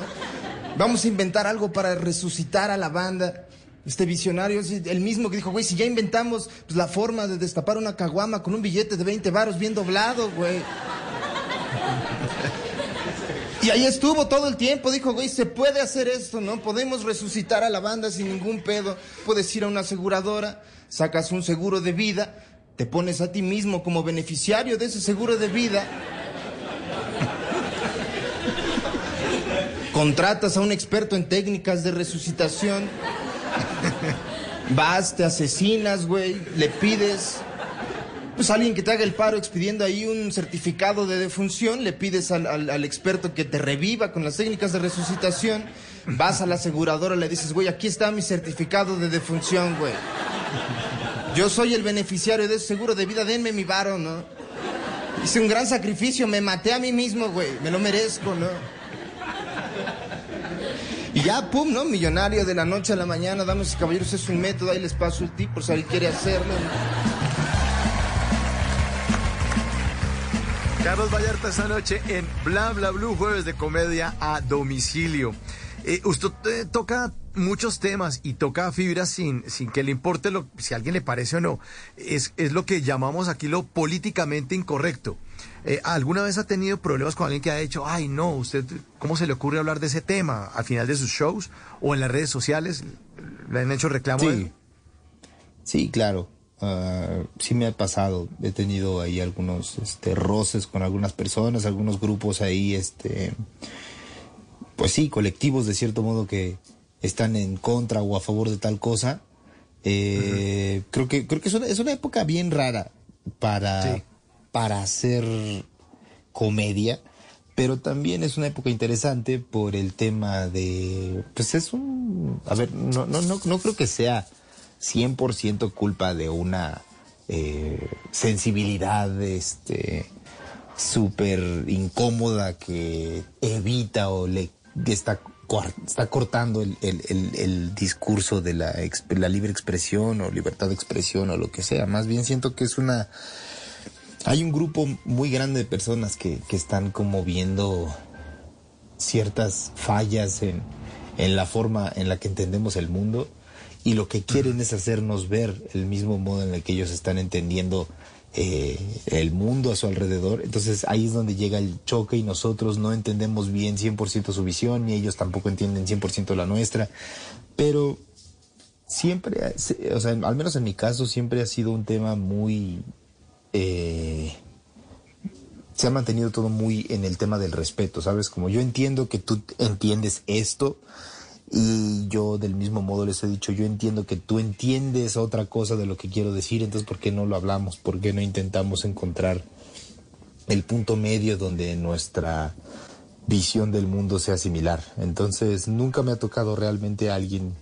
Vamos a inventar algo para resucitar a la banda. Este visionario es el mismo que dijo, güey, si ya inventamos pues, la forma de destapar una caguama con un billete de 20 varos bien doblado, güey. Y ahí estuvo todo el tiempo, dijo, güey, se puede hacer esto, ¿no? Podemos resucitar a la banda sin ningún pedo. Puedes ir a una aseguradora, sacas un seguro de vida, te pones a ti mismo como beneficiario de ese seguro de vida. Contratas a un experto en técnicas de resucitación. Vas, te asesinas, güey, le pides pues alguien que te haga el paro expidiendo ahí un certificado de defunción, le pides al, al- al experto que te reviva con las técnicas de resucitación, vas a la aseguradora, le dices, güey, aquí está mi certificado de defunción, güey. Yo soy el beneficiario de ese seguro de vida, denme mi varo, ¿no? Hice un gran sacrificio, me maté a mí mismo, güey, me lo merezco, ¿no? Y ya, pum, ¿no? Millonario de la noche a la mañana, damas y caballeros, es un método, ahí les paso el tip por si alguien quiere hacerlo. Carlos Vallarta esta noche en Bla Bla Blue, jueves de comedia a domicilio. Eh, usted eh, toca muchos temas y toca fibras sin, sin que le importe lo, si a alguien le parece o no. Es, es lo que llamamos aquí lo políticamente incorrecto. Eh, ¿Alguna vez ha tenido problemas con alguien que ha dicho, ay no, usted, ¿cómo se le ocurre hablar de ese tema al final de sus shows o en las redes sociales? ¿Le han hecho reclamo? Sí. Sí, claro. Ah, sí me ha pasado. He tenido ahí algunos este, roces con algunas personas, algunos grupos ahí, este, pues sí, colectivos de cierto modo que, están en contra o a favor de tal cosa. Eh, Creo que creo que es una, es una época bien rara para para hacer comedia, pero también es una época interesante por el tema de pues es un a ver, no no no no creo que sea 100% culpa de una eh, sensibilidad este súper incómoda que evita o le está, está cortando el, el- el- el discurso de la, la libre expresión o libertad de expresión o lo que sea. Más bien siento que es una... Hay un grupo muy grande de personas que, que están como viendo ciertas fallas en, en la forma en la que entendemos el mundo y lo que quieren es hacernos ver el mismo modo en el que ellos están entendiendo eh, el mundo a su alrededor. Entonces ahí es donde llega el choque y nosotros no entendemos bien 100% su visión y ellos tampoco entienden 100% la nuestra. Pero siempre, o sea, al menos en mi caso, siempre ha sido un tema muy... eh, se ha mantenido todo muy en el tema del respeto, ¿sabes? Como yo entiendo que tú entiendes esto y yo del mismo modo les he dicho, yo entiendo que tú entiendes otra cosa de lo que quiero decir, entonces ¿por qué no lo hablamos? ¿Por qué no intentamos encontrar el punto medio donde nuestra visión del mundo sea similar? Entonces nunca me ha tocado realmente alguien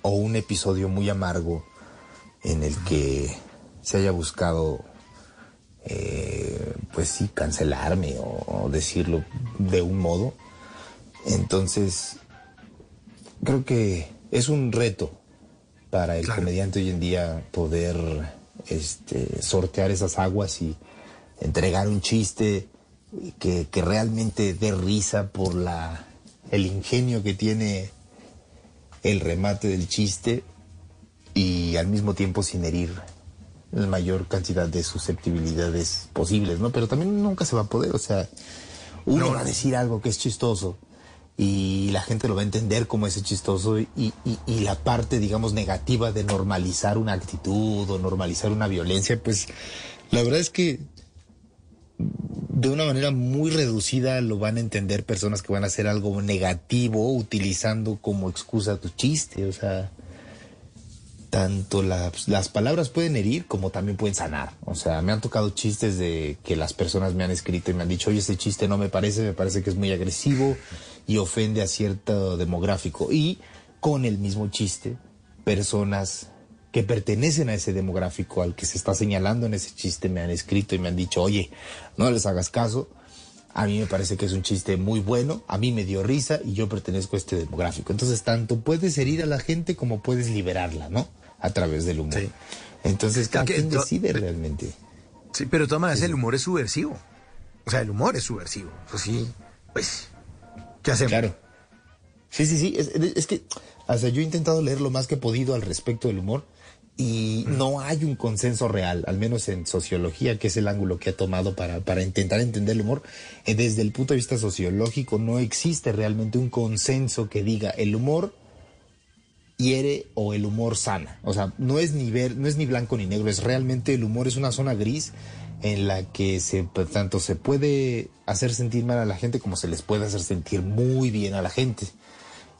o un episodio muy amargo en el que se haya buscado eh, pues sí, cancelarme o, o decirlo de un modo. Entonces, creo que es un reto para el comediante hoy en día poder este, sortear esas aguas y entregar un chiste que, que realmente dé risa por la, el ingenio que tiene el remate del chiste y al mismo tiempo sin herir la mayor cantidad de susceptibilidades posibles, ¿no? Pero también nunca se va a poder, o sea, uno va a decir algo que es chistoso y la gente lo va a entender como ese chistoso y, y- y la parte, digamos, negativa de normalizar una actitud o normalizar una violencia, pues la verdad es que de una manera muy reducida lo van a entender personas que van a hacer algo negativo utilizando como excusa tu chiste, o sea, tanto las, palabras pueden herir como también pueden sanar. O sea, me han tocado chistes de que las personas me han escrito y me han dicho, oye, este chiste no me parece, me parece que es muy agresivo y ofende a cierto demográfico. Y con el mismo chiste, personas que pertenecen a ese demográfico al que se está señalando en ese chiste me han escrito y me han dicho, oye, no les hagas caso. A mí me parece que es un chiste muy bueno, a mí me dio risa y yo pertenezco a este demográfico. Entonces, tanto puedes herir a la gente como puedes liberarla, ¿no? A través del humor. Entonces, cada quien decide realmente. Sí, pero todas maneras el humor es subversivo. O sea, el humor es subversivo. Eso sí, pues, ¿qué hacemos? Claro. Sí, sí, sí. Es, es que, o sea, yo he intentado leer lo más que he podido al respecto del humor y no hay un consenso real, al menos en sociología, que es el ángulo que ha tomado para, para intentar entender el humor. Eh, Desde el punto de vista sociológico, no existe realmente un consenso que diga el humor hiere o el humor sana. O sea, no es ni ver, no es ni blanco ni negro, es realmente el humor es una zona gris en la que se pues, tanto se puede hacer sentir mal a la gente como se les puede hacer sentir muy bien a la gente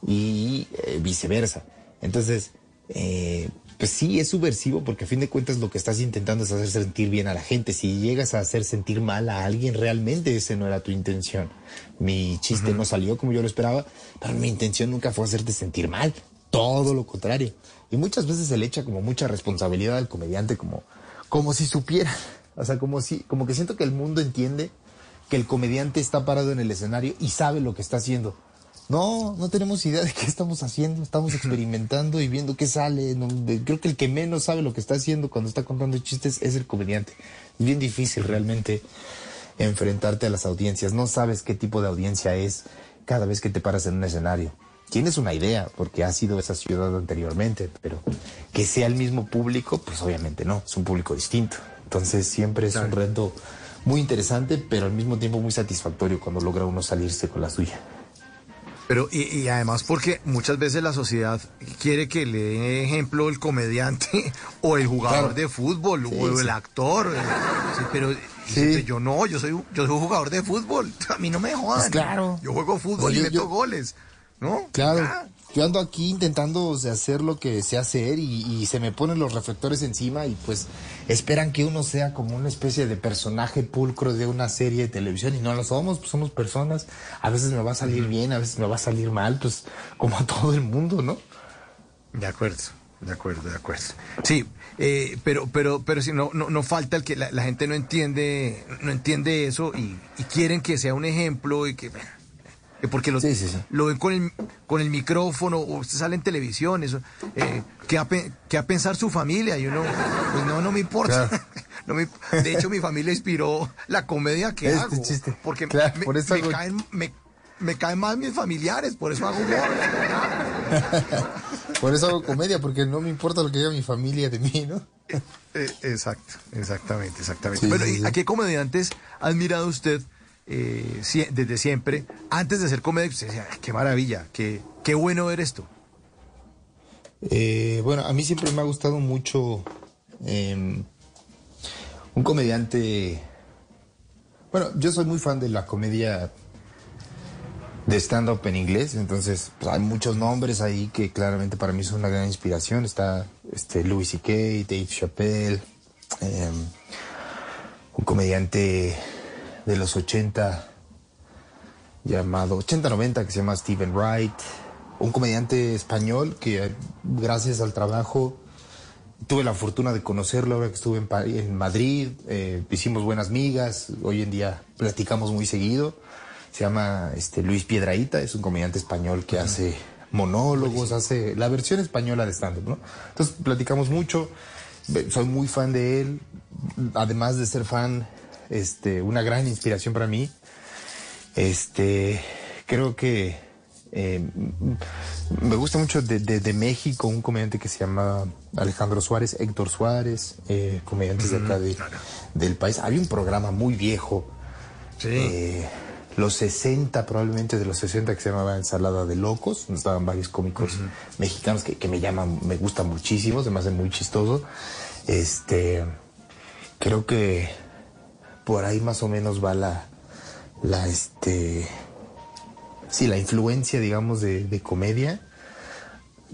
y eh, viceversa. Entonces, eh, pues sí es subversivo porque a fin de cuentas lo que estás intentando es hacer sentir bien a la gente. Si llegas a hacer sentir mal a alguien, realmente ese no era tu intención. Mi chiste no salió como yo lo esperaba, pero mi intención nunca fue hacerte sentir mal. Todo lo contrario. Y muchas veces se le echa como mucha responsabilidad al comediante como, como si supiera. O sea, como si, como que siento que el mundo entiende que el comediante está parado en el escenario y sabe lo que está haciendo. No, no tenemos idea de qué estamos haciendo, estamos experimentando y viendo qué sale. No, creo que el que menos sabe lo que está haciendo cuando está contando chistes es el comediante. Es bien difícil realmente enfrentarte a las audiencias. No sabes qué tipo de audiencia es cada vez que te paras en un escenario. Tienes una idea porque has sido esa ciudad anteriormente, pero que sea el mismo público, pues obviamente no, es un público distinto. Entonces siempre es un reto muy interesante, pero al mismo tiempo muy satisfactorio cuando logra uno salirse con la suya. Pero, y, y además porque muchas veces la sociedad quiere que le dé ejemplo el comediante o el jugador Claro. de fútbol Sí, o el actor. eh, sí, pero dice, yo no, yo soy, yo soy jugador de fútbol. A mí no me jodan. Pues claro. Yo juego fútbol y meto yo- goles. ¿No? Claro. Yo ando aquí intentando o sea, hacer lo que sé hacer y, y se me ponen los reflectores encima y pues esperan que uno sea como una especie de personaje pulcro de una serie de televisión y no lo somos, pues somos personas. A veces me va a salir bien, a veces me va a salir mal, pues como a todo el mundo, ¿no? De acuerdo, de acuerdo, de acuerdo. Sí, eh, pero, pero, pero si no, no, no falta el que la, la gente no entiende, no entiende eso y, y quieren que sea un ejemplo y que, bueno, que porque lo, lo ven con el, con el micrófono o usted sale en televisión, eso, eh, ¿qué, a, qué a pensar su familia? Y uno, pues no, no me importa. No me- de hecho, mi familia inspiró la comedia que Este hago. chiste. Porque Claro, me, por eso me hago- caen, me, caen más mis familiares, por eso hago humor. Por eso hago comedia, porque no me importa lo que diga mi familia de mí, ¿no? Eh, exacto, exactamente, exactamente. Bueno, ¿y a qué comediantes ha admirado usted eh, desde siempre? Antes de ser comedia, usted decía, "Ay, qué maravilla, qué, qué bueno ver esto. Eh, bueno, a mí siempre me ha gustado mucho eh, un comediante. Bueno, yo soy muy fan de la comedia de stand-up en inglés, entonces pues, hay muchos nombres ahí que claramente para mí son una gran inspiración. Está este, Louis C.K., Dave Chappelle, eh, un comediante de los 80 llamado 80-90 que se llama Stephen Wright, un comediante español que eh, gracias al trabajo tuve la fortuna de conocerlo ahora que estuve en, Madrid, eh, hicimos buenas migas, hoy en día platicamos muy seguido, se llama este, Luis Piedraíta, es un comediante español que hace monólogos, hace la versión española de stand-up, ¿no? Entonces platicamos mucho, soy muy fan de él, además de ser fan, este, una gran inspiración para mí. Este, creo que eh, me gusta mucho de, de- de México un comediante que se llama Alejandro Suárez, Héctor Suárez, eh, comediantes de acá de- del país. Había un programa muy viejo, eh, los 60, probablemente de los 60, que se llamaba Ensalada de Locos, donde estaban varios cómicos mexicanos que, que me llaman, me gustan muchísimo, se me hace muy chistoso. Este, creo que por ahí más o menos va la, la este, sí, la influencia, digamos, de, de comedia.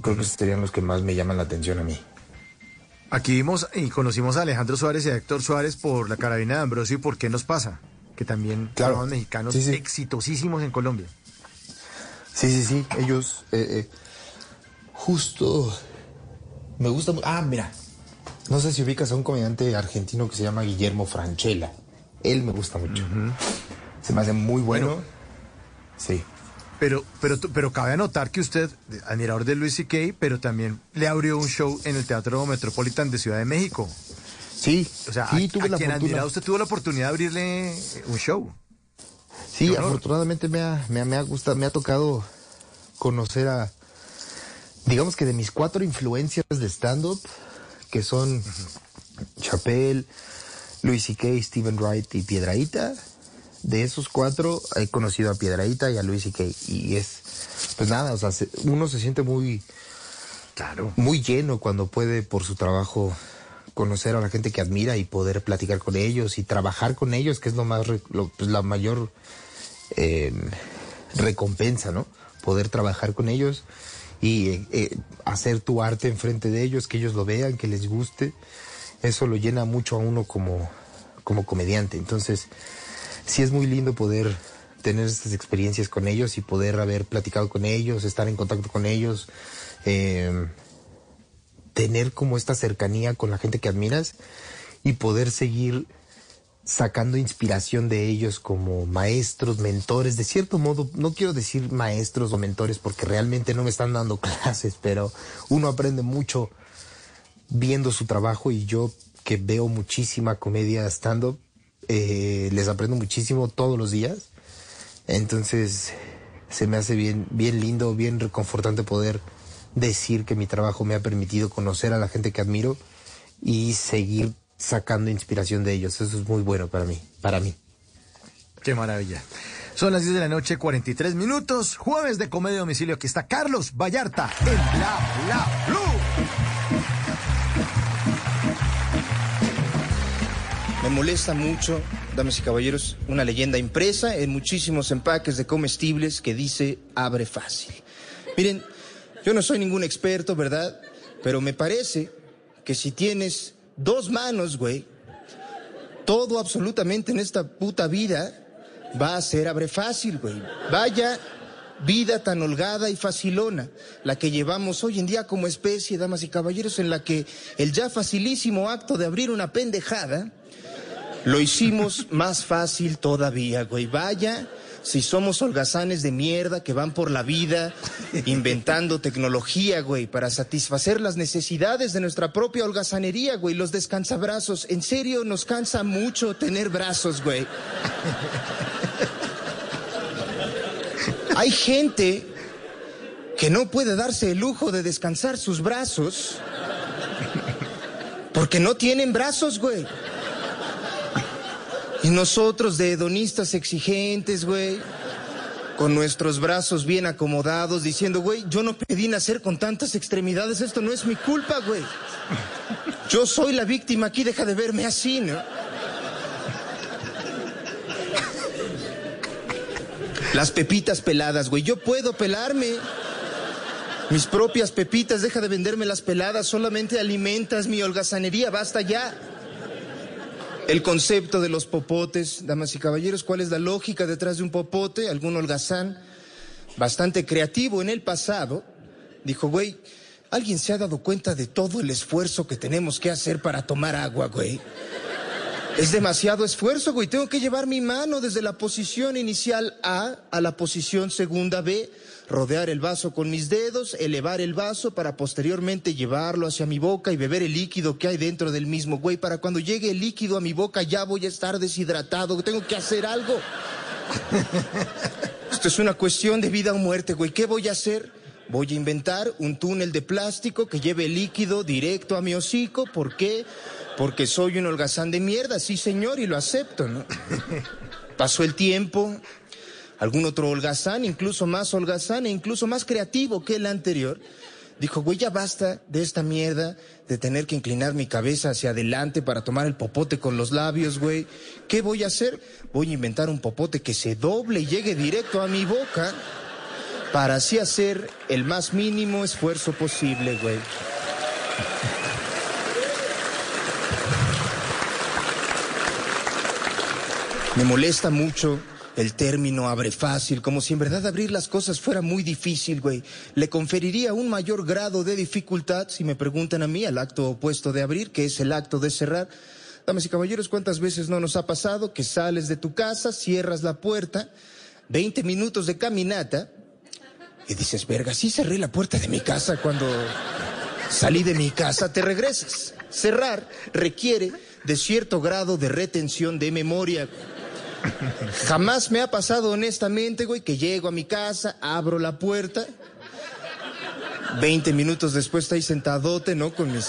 Creo que esos serían los que más me llaman la atención a mí. Aquí vimos y conocimos a Alejandro Suárez y a Héctor Suárez por la carabina de Ambrosio y por qué nos pasa, que también Claro. son mexicanos Sí, sí. exitosísimos en Colombia. Sí, sí, sí, ellos eh, eh, justo me gusta Ah, mira, no sé si ubicas a un comediante argentino que se llama Guillermo Franchella. Él me gusta mucho. Se me hace muy bueno. sí. Pero, pero, pero cabe anotar que usted, admirador de Luis C.K., pero también le abrió un show en el Teatro Metropolitan de Ciudad de México. Sí, o sea, sí, a, tuve a la quien admiraba usted tuvo la oportunidad de abrirle un show. Sí, afortunadamente me ha, me, ha, me ha gustado, me ha tocado conocer a, digamos que de mis cuatro influencias de stand-up, que son Chappelle, Louis C.K., Stephen Wright y Piedraíta, de esos cuatro he conocido a Piedraíta y a Louis C.K. Y es, pues nada, o sea, se- uno se siente muy, claro. muy lleno cuando puede por su trabajo conocer a la gente que admira y poder platicar con ellos y trabajar con ellos, que es lo más, lo- pues, la mayor eh, recompensa, ¿no? Poder trabajar con ellos y eh, eh, hacer tu arte enfrente de ellos, que ellos lo vean, que les guste. Eso lo llena mucho a uno como, como comediante. Entonces, sí es muy lindo poder tener estas experiencias con ellos y poder haber platicado con ellos, estar en contacto con ellos, eh, tener como esta cercanía con la gente que admiras y poder seguir sacando inspiración de ellos como maestros, mentores, de cierto modo, no quiero decir maestros o mentores porque realmente no me están dando clases, pero uno aprende mucho viendo su trabajo y yo que veo muchísima comedia stand-up, eh, les aprendo muchísimo todos los días. Entonces se me hace bien, bien lindo, bien reconfortante poder decir que mi trabajo me ha permitido conocer a la gente que admiro y seguir sacando inspiración de ellos. Eso es muy bueno para mí, para mí. Qué maravilla. Son las 10 de la noche, 43 minutos, jueves de comedia domicilio. Aquí está Carlos Vallarta en Bla Bla Blue. Me molesta mucho, damas y caballeros, una leyenda impresa en muchísimos empaques de comestibles que dice abre fácil. Miren, Yo no soy ningún experto, ¿verdad? Pero me parece que si tienes dos manos, güey, todo absolutamente en esta puta vida va a ser abre fácil, güey. Vaya vida tan holgada y facilona, la que llevamos hoy en día como especie, damas y caballeros, en la que el ya facilísimo acto de abrir una pendejada lo hicimos más fácil todavía, güey. Vaya, si somos holgazanes de mierda que van por la vida inventando tecnología, güey, para satisfacer las necesidades de nuestra propia holgazanería, güey. Los descansabrazos. En serio, nos cansa mucho tener brazos, güey. Hay gente que no puede darse el lujo de descansar sus brazos porque no tienen brazos, güey. Y nosotros de hedonistas exigentes, güey, con nuestros brazos bien acomodados, diciendo, güey, yo no pedí nacer con tantas extremidades, esto no es mi culpa, güey. Yo soy la víctima aquí, deja de verme así, ¿no? Las pepitas peladas, güey, yo puedo pelarme. Mis propias pepitas, deja de venderme las peladas, solamente alimentas mi holgazanería, basta ya. El concepto de los popotes, damas y caballeros, ¿cuál es la lógica detrás de un popote? Algún holgazán bastante creativo en el pasado dijo, güey, ¿alguien se ha dado cuenta de todo el esfuerzo que tenemos que hacer para tomar agua, güey? Es demasiado esfuerzo, güey. Tengo que llevar mi mano desde la posición inicial A a la posición segunda B, rodear el vaso con mis dedos, elevar el vaso para posteriormente llevarlo hacia mi boca y beber el líquido que hay dentro del mismo, güey. Para cuando llegue el líquido a mi boca ya voy a estar deshidratado. Tengo que hacer algo. Esto es una cuestión de vida o muerte, güey. ¿Qué voy a hacer? Voy a inventar un túnel de plástico que lleve el líquido directo a mi hocico. ¿Por qué? Porque soy un holgazán de mierda, sí señor, y lo acepto, ¿no? Pasó el tiempo, algún otro holgazán, incluso más holgazán e incluso más creativo que el anterior, dijo, güey, ya basta de esta mierda, de tener que inclinar mi cabeza hacia adelante para tomar el popote con los labios, güey. ¿Qué voy a hacer? Voy a inventar un popote que se doble y llegue directo a mi boca para así hacer el más mínimo esfuerzo posible, güey. Me molesta mucho el término abre fácil, como si en verdad abrir las cosas fuera muy difícil, güey. Le conferiría un mayor grado de dificultad, si me preguntan a mí, al acto opuesto de abrir, que es el acto de cerrar. Damas y caballeros, ¿cuántas veces no nos ha pasado que sales de tu casa, cierras la puerta, 20 minutos de caminata, y dices, verga, sí cerré la puerta de mi casa cuando salí de mi casa, te regresas. Cerrar requiere de cierto grado de retención de memoria. Jamás me ha pasado honestamente, güey, que llego a mi casa, abro la puerta, 20 minutos después está ahí sentadote, ¿no? Con mis,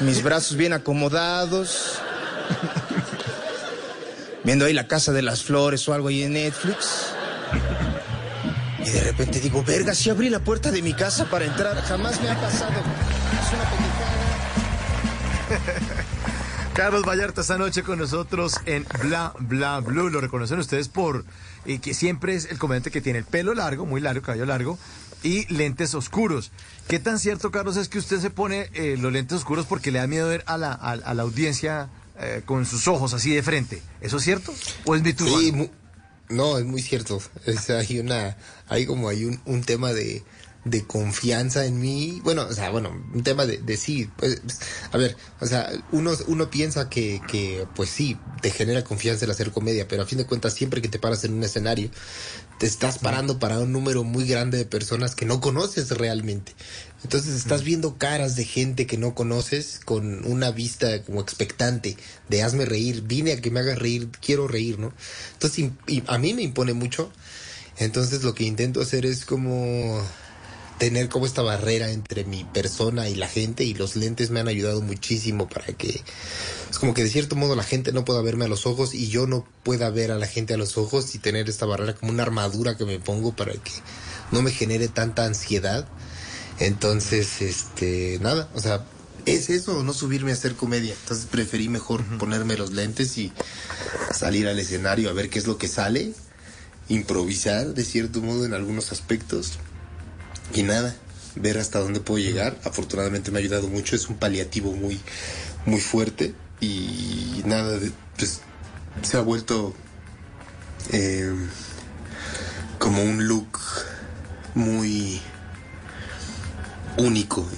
mis brazos bien acomodados, viendo ahí la casa de las flores o algo ahí en Netflix. Y de repente digo, verga, si abrí la puerta de mi casa para entrar, jamás me ha pasado. Es una. Carlos Vallarta esta noche con nosotros en Bla Bla Blue. Lo reconocen ustedes por eh, que siempre es el comediante que tiene el pelo largo, muy largo, cabello largo y lentes oscuros. ¿Qué tan cierto, Carlos, es que usted se pone eh, los lentes oscuros porque le da miedo ver a la, a, a la audiencia eh, con sus ojos así de frente? ¿Eso es cierto? ¿O es mito Sí, no, es muy cierto. Es- hay una, hay como hay un, un tema de, de confianza en mí. Bueno, o sea, bueno, un tema de, de sí. Pues, a ver, o sea, uno, uno piensa que, que, pues sí, te genera confianza el hacer comedia, pero a fin de cuentas, siempre que te paras en un escenario, te estás parando para un número muy grande de personas que no conoces realmente. Entonces estás viendo caras de gente que no conoces con una vista como expectante de hazme reír, vine a que me hagas reír, quiero reír, ¿no? Entonces y- a mí me impone mucho. Entonces lo que intento hacer es como tener como esta barrera entre mi persona y la gente y los lentes me han ayudado muchísimo para que es como que de cierto modo la gente no pueda verme a los ojos y yo no pueda ver a la gente a los ojos y tener esta barrera como una armadura que me pongo para que no me genere tanta ansiedad. Entonces, este, nada, o sea, es eso, no subirme a hacer comedia. Entonces preferí mejor ponerme los lentes y salir al escenario a ver qué es lo que sale, improvisar de cierto modo en algunos aspectos y nada, ver hasta dónde puedo llegar. Afortunadamente me ha ayudado mucho, es un paliativo muy, muy fuerte y nada, pues se ha vuelto eh, como un look muy único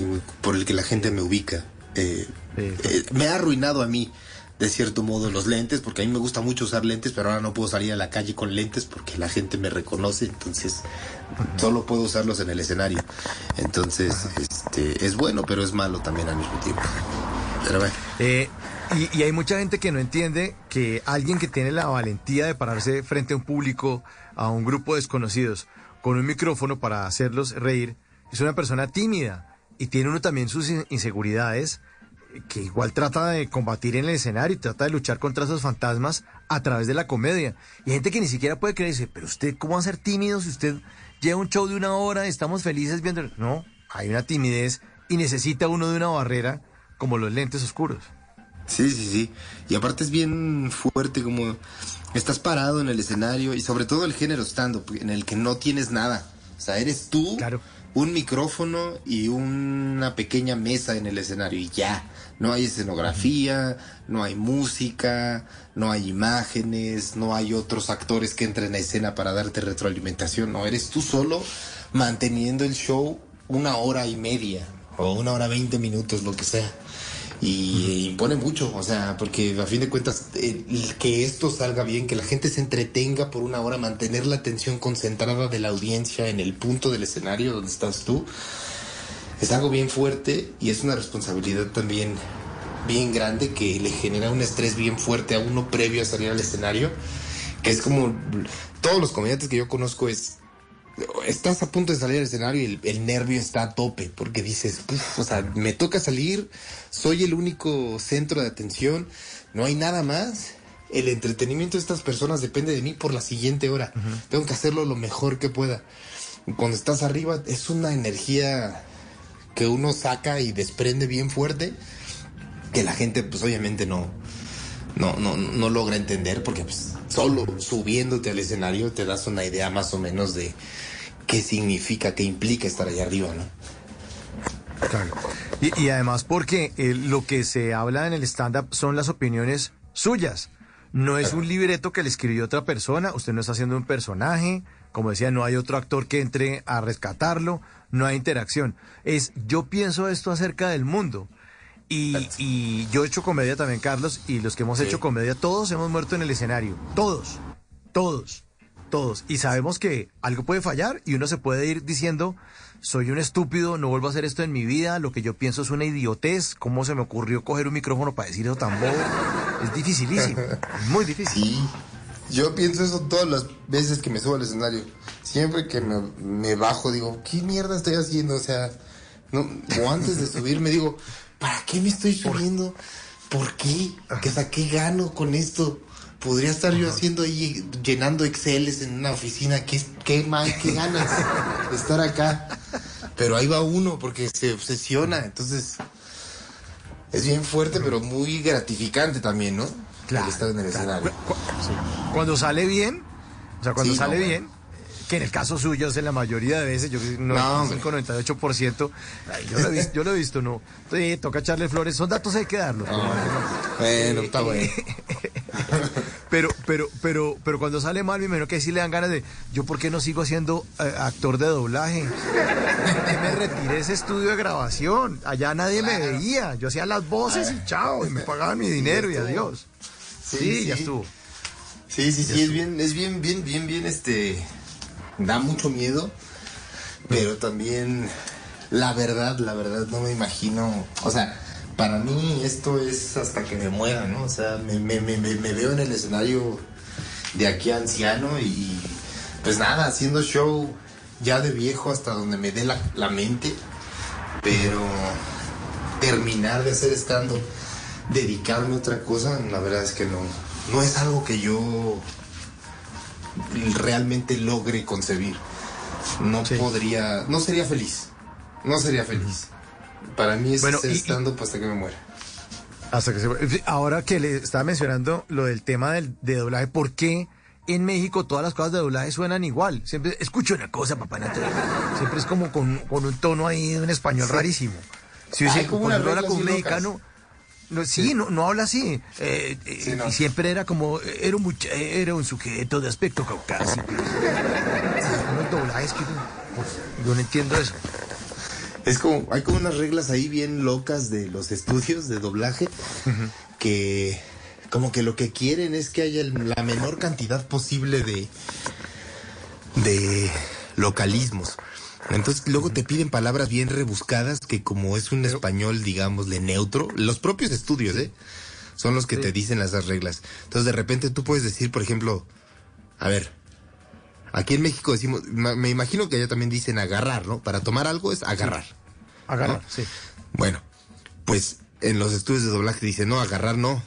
por el que la gente me ubica. Eh, eh, me ha arruinado a mí, de cierto modo, los lentes, porque a mí me gusta mucho usar lentes, pero ahora no puedo salir a la calle con lentes porque la gente me reconoce, entonces solo puedo usarlos en el escenario. Entonces, este, es bueno, pero es malo también al mismo tiempo. Pero bueno. Eh, y, y hay mucha gente que no entiende que alguien que tiene la valentía de pararse frente a un público, a un grupo de desconocidos, con un micrófono para hacerlos reír, es una persona tímida y tiene uno también sus in- inseguridades que igual trata de combatir en el escenario y trata de luchar contra esos fantasmas a través de la comedia. Y hay gente que ni siquiera puede creerse, pero usted, ¿cómo va a ser tímido si usted lleva un show de una hora, estamos felices viendo? No, hay una timidez y necesita uno de una barrera como los lentes oscuros. Sí, sí, sí. Y aparte es bien fuerte como estás parado en el escenario y sobre todo el género stand-up en el que no tienes nada. O sea, eres tú, un micrófono y una pequeña mesa en el escenario y ya. No hay escenografía, no hay música, no hay imágenes, no hay otros actores que entren a escena para darte retroalimentación. No, eres tú solo manteniendo el show una hora y media o una hora veinte minutos, lo que sea. Y impone mucho, o sea, porque a fin de cuentas, el- el que esto salga bien, que la gente se entretenga por una hora, mantener la atención concentrada de la audiencia en el punto del escenario donde estás tú, es algo bien fuerte y es una responsabilidad también bien grande que le genera un estrés bien fuerte a uno previo a salir al escenario, que es como todos los comediantes que yo conozco es estás a punto de salir al escenario y el, el nervio está a tope porque dices, "Uf, o sea, me toca salir, soy el único centro de atención, no hay nada más. El entretenimiento de estas personas depende de mí por la siguiente hora. Tengo que hacerlo lo mejor que pueda. Cuando estás arriba es una energía que uno saca y desprende bien fuerte que la gente pues obviamente no no no no logra entender porque pues solo subiéndote al escenario te das una idea más o menos de qué significa, qué implica estar allá arriba, ¿no? Claro. Y, además porque eh, lo que se habla en el stand-up son las opiniones suyas. No es un libreto que le escribió otra persona, usted no está haciendo un personaje, como decía, no hay otro actor que entre a rescatarlo, no hay interacción. Es yo pienso esto acerca del mundo. Y, y yo he hecho comedia también, Carlos, y los que hemos hecho comedia, todos hemos muerto en el escenario. Todos, todos, todos. Y sabemos que algo puede fallar y uno se puede ir diciendo, soy un estúpido, no vuelvo a hacer esto en mi vida, lo que yo pienso es una idiotez, ¿cómo se me ocurrió coger un micrófono para decir eso tan bobo? Es dificilísimo, es muy difícil. Sí. Yo pienso eso todas las veces que me subo al escenario. Siempre que me, me bajo digo, ¿qué mierda estoy haciendo? O sea, no, o antes de subir me digo, ¿para qué me estoy subiendo? ¿Por qué? ¿Qué, o sea, ¿qué gano con esto? Podría estar yo haciendo ahí, llenando Exceles en una oficina. ¿Qué, qué, mal, qué ganas de estar acá? Pero ahí va uno porque se obsesiona. Entonces, es bien fuerte, pero muy gratificante también, ¿no? Claro, El estar en el escenario. Cuando sale bien, o sea, cuando Sí, sale no, bien, que en el caso suyo es en la mayoría de veces, yo No, 95, 98%, ay, yo lo he visto, yo lo he visto, no. Sí, toca echarle flores, son datos hay que darlos. Bueno, está bueno. Pero, pero, pero, pero cuando sale mal, me imagino que sí le dan ganas de, yo por qué no sigo siendo eh, actor de doblaje. me retiré ese estudio de grabación, allá nadie me veía, yo hacía las voces y chao, y me pagaban mi dinero y adiós. Sí, ya estuvo. Sí, sí, sí, es bien, es bien, bien, bien, bien, este, da mucho miedo, pero también, la verdad, la verdad, no me imagino, o sea, para mí esto es hasta que me muera, ¿no? O sea, me, me, me, me- me veo en el escenario de aquí a anciano y, pues nada, haciendo show ya de viejo hasta donde me dé la, la mente, pero terminar de hacer estando, dedicarme a otra cosa, la verdad es que no, no es algo que yo realmente logre concebir. No podría, no sería feliz, no sería feliz. Para mí es Bueno, y- stand-up hasta que me muera. Hasta que se... Ahora que le estaba mencionando lo del tema del, de doblaje, ¿por qué en México todas las cosas de doblaje suenan igual. Siempre escucho una cosa, papá Nato. Siempre es como con, con un tono ahí de un español Sí. rarísimo. Si dice, como reglas con un mexicano, no, sí, No, no habla así. Eh, eh, Y siempre era como, eh, era un, era un sujeto de aspecto caucásico. Unos doblajes que yo no entiendo eso. Es como, hay como unas reglas ahí bien locas de los estudios de doblaje que como que lo que quieren es que haya el- la menor cantidad posible de, de localismos. Entonces luego te piden palabras bien rebuscadas que como es un español, digámosle, neutro, los propios estudios, ¿eh? Son los que te dicen esas reglas. Entonces de repente tú puedes decir, por ejemplo, a ver, aquí en México decimos, me imagino que allá también dicen agarrar, ¿no? Para tomar algo es agarrar. Agarrar, ¿no? sí. Bueno, pues en los estudios de doblaje dicen, no, agarrar no.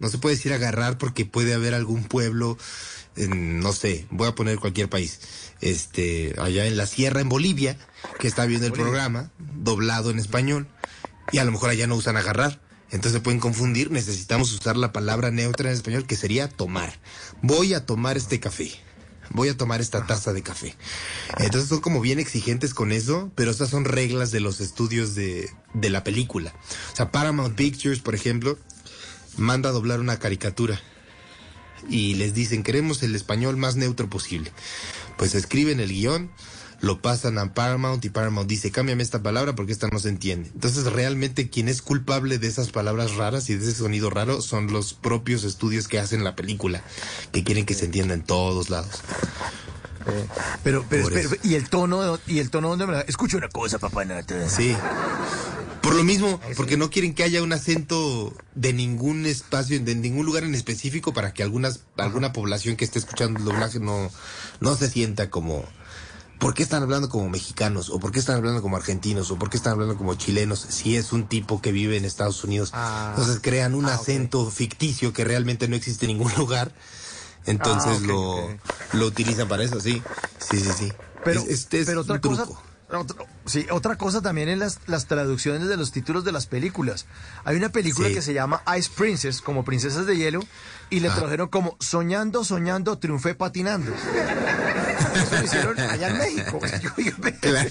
No se puede decir agarrar porque puede haber algún pueblo, en, no sé, voy a poner cualquier país, este, allá en la sierra, en Bolivia, que está viendo el programa, doblado en español, y a lo mejor allá no usan agarrar. Entonces se pueden confundir, necesitamos usar la palabra neutra en español que sería tomar. Voy a tomar este café. Voy a tomar esta taza de café. Entonces son como bien exigentes con eso, pero estas son reglas de los estudios de, de la película. O sea, Paramount Pictures, por ejemplo, manda a doblar una caricatura y les dicen, queremos el español más neutro posible. Pues escriben el guion, lo pasan a Paramount y Paramount dice, cámbiame esta palabra porque esta no se entiende. Entonces realmente quien es culpable de esas palabras raras y de ese sonido raro son los propios estudios que hacen la película, que quieren que se entienda en todos lados. Pero, pero, Por espera, eso. y el tono, y el tono donde me la- escucho una cosa, papá. Sí. Por lo mismo, porque no quieren que haya un acento de ningún espacio, de ningún lugar en específico para que algunas, alguna población que esté escuchando el doblaje no, no se sienta como, ¿por qué están hablando como mexicanos? ¿O por qué están hablando como argentinos? ¿O por qué están hablando como chilenos? Si es un tipo que vive en Estados Unidos. Ah. Entonces crean un acento ficticio que realmente no existe en ningún lugar. Entonces Ah, lo, lo utilizan para eso, sí. Sí, sí, sí. Pero, Es- este es pero otra un cosa, truco. otra- sí, otra cosa también en las, las traducciones de los títulos de las películas. Hay una película Sí. que se llama Ice Princess, como Princesas de Hielo, y le Ah. trajeron como Soñando, soñando, triunfé patinando. Eso lo hicieron allá en México. Claro.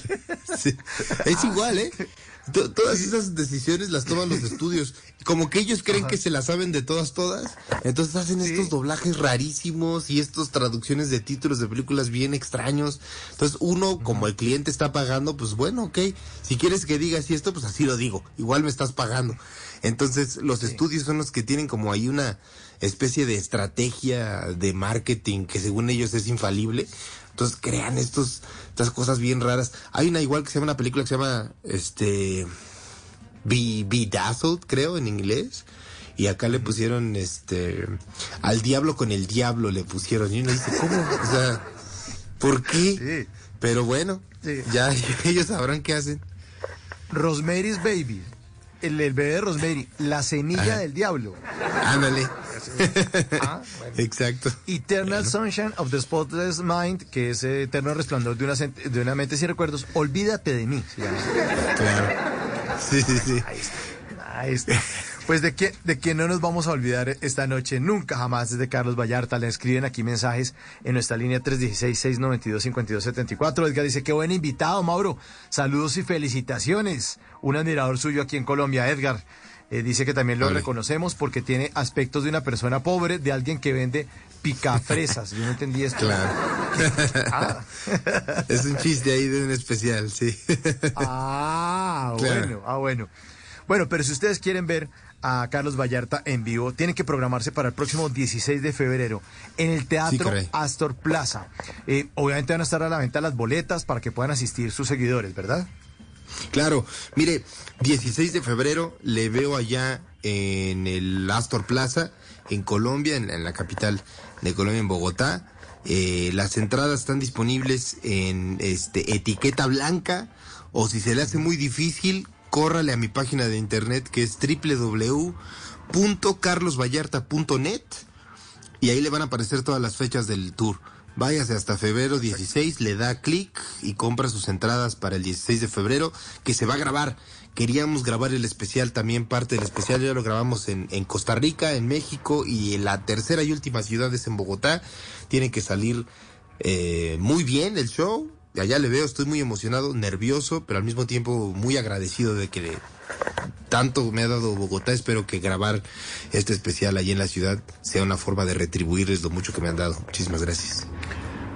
Sí. Es igual, ¿eh? To- Todas esas decisiones las toman los estudios. Como que ellos creen que se las saben de todas, todas. Entonces hacen estos doblajes rarísimos y estas traducciones de títulos de películas bien extraños. Entonces uno, como el cliente está pagando, pues bueno, ok. Si quieres que diga así esto, pues así lo digo. Igual me estás pagando. Entonces los estudios son los que tienen como ahí una especie de estrategia de marketing que según ellos es infalible. Entonces crean estos, estas cosas bien raras. Hay una igual que se llama una película que se llama este Be, Bedazzled, creo, en inglés. Y acá le pusieron este al diablo con el diablo le pusieron. Y uno dice, ¿cómo? O sea, ¿por qué? Pero bueno, ya ellos sabrán qué hacen. Rosemary's Baby. El, el bebé de Rosemary. La semilla Ajá. del diablo. Ándale. Ah, Exacto. Eternal Sunshine of the Spotless Mind, que es eh, Eterno Resplandor de una, de una mente sin recuerdos. Olvídate de mí. Claro. Sí, sí, sí. Ahí está. Pues de que, de que no nos vamos a olvidar esta noche, nunca jamás, desde Carlos Vallarta. Le escriben aquí mensajes en nuestra línea 316-692-5274. Edgar dice, qué buen invitado, Mauro. Saludos y felicitaciones. Un admirador suyo aquí en Colombia, Edgar. Eh, dice que también lo Vale. reconocemos porque tiene aspectos de una persona pobre, de alguien que vende picafresas. Yo no entendí esto. Claro. Ah. Es un chiste ahí de un especial, sí. Ah, Claro. bueno, ah, bueno. Bueno, pero si ustedes quieren ver a Carlos Vallarta en vivo, tienen que programarse para el próximo 16 de febrero en el Teatro. Astor Plaza. Eh, obviamente van a estar a la venta las boletas para que puedan asistir sus seguidores, ¿verdad? Claro, mire, 16 de febrero le veo allá en el Astor Plaza, en Colombia, en, en la capital de Colombia, en Bogotá. Eh, las entradas están disponibles en este etiqueta blanca o si se le hace muy difícil, córrale a mi página de internet que es www.carlosvallarta.net y ahí le van a aparecer todas las fechas del tour. Váyase hasta febrero 16, le da clic y compra sus entradas para el 16 de febrero, que se va a grabar. Queríamos grabar el especial también, parte del especial ya lo grabamos en, en Costa Rica, en México y en la tercera y última ciudad es en Bogotá. Tiene que salir eh, muy bien el show. Allá le veo, estoy muy emocionado, nervioso, pero al mismo tiempo muy agradecido de que tanto me ha dado Bogotá. Espero que grabar este especial allí en la ciudad sea una forma de retribuirles lo mucho que me han dado. Muchísimas gracias.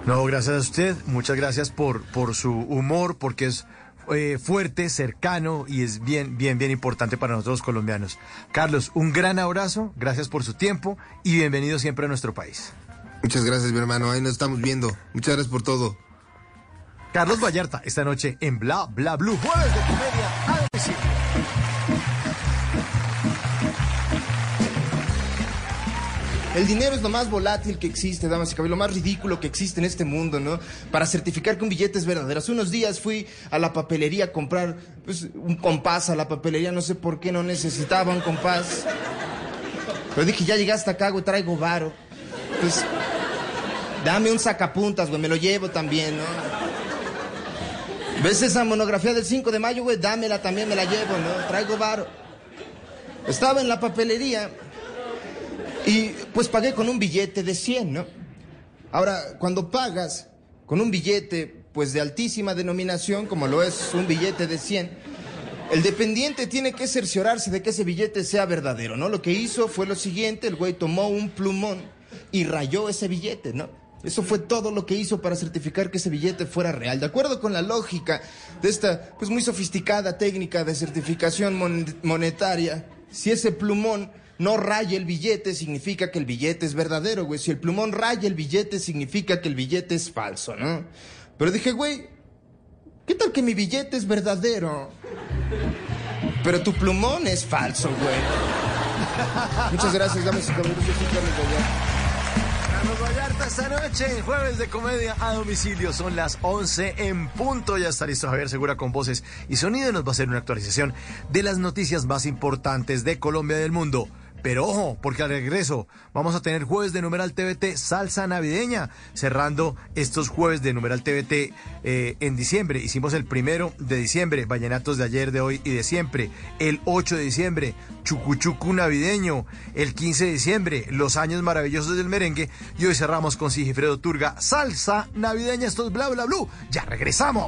No, gracias a usted. Muchas gracias por, por su humor, porque es eh, fuerte, cercano y es bien, bien, bien importante para nosotros los colombianos. Carlos, un gran abrazo, gracias por su tiempo y bienvenido siempre a nuestro país. Muchas gracias, mi hermano. Ahí nos estamos viendo. Muchas gracias por todo. Carlos Vallarta, esta noche en Bla Bla Blue, jueves de comedia a. El dinero es lo más volátil que existe, damas y caballeros, lo más ridículo que existe en este mundo, ¿no? Para certificar que un billete es verdadero. Hace unos días fui a la papelería a comprar pues, un compás a la papelería, no sé por qué no necesitaba un compás. Pero dije, ya llegué hasta acá, güey, traigo varo. Pues, dame un sacapuntas, güey, me lo llevo también, ¿no? ¿Ves esa monografía del 5 de mayo, güey? Dámela también, me la llevo, ¿no? Traigo varo. Estaba en la papelería y pues pagué con un billete de 100, ¿no? Ahora, cuando pagas con un billete pues de altísima denominación, como lo es un billete de 100, el dependiente tiene que cerciorarse de que ese billete sea verdadero, ¿no? Lo que hizo fue lo siguiente, el güey tomó un plumón y rayó ese billete, ¿no? Eso fue todo lo que hizo para certificar que ese billete fuera real. De acuerdo con la lógica de esta, pues muy sofisticada técnica de certificación mon- monetaria, si ese plumón no raya el billete, significa que el billete es verdadero, güey. Si el plumón raya el billete, significa que el billete es falso, ¿no? Pero dije, güey, ¿qué tal que mi billete es verdadero? Pero tu plumón es falso, güey. Muchas gracias, damas y caballeros. Esta noche, jueves de comedia a domicilio, son las 11 en punto. Ya está listo Javier Segura con voces y sonido nos va a hacer una actualización de las noticias más importantes de Colombia y del mundo. Pero ojo, porque al regreso vamos a tener jueves de Numeral TVT Salsa Navideña, cerrando estos jueves de Numeral TVT eh, en diciembre. Hicimos el primero de diciembre, Vallenatos de ayer, de hoy y de siempre. El 8 de diciembre, Chucuchucu Navideño. El 15 de diciembre, Los Años Maravillosos del Merengue. Y hoy cerramos con Sigifredo Turga, Salsa Navideña. Esto es Bla Bla Blue. Ya regresamos.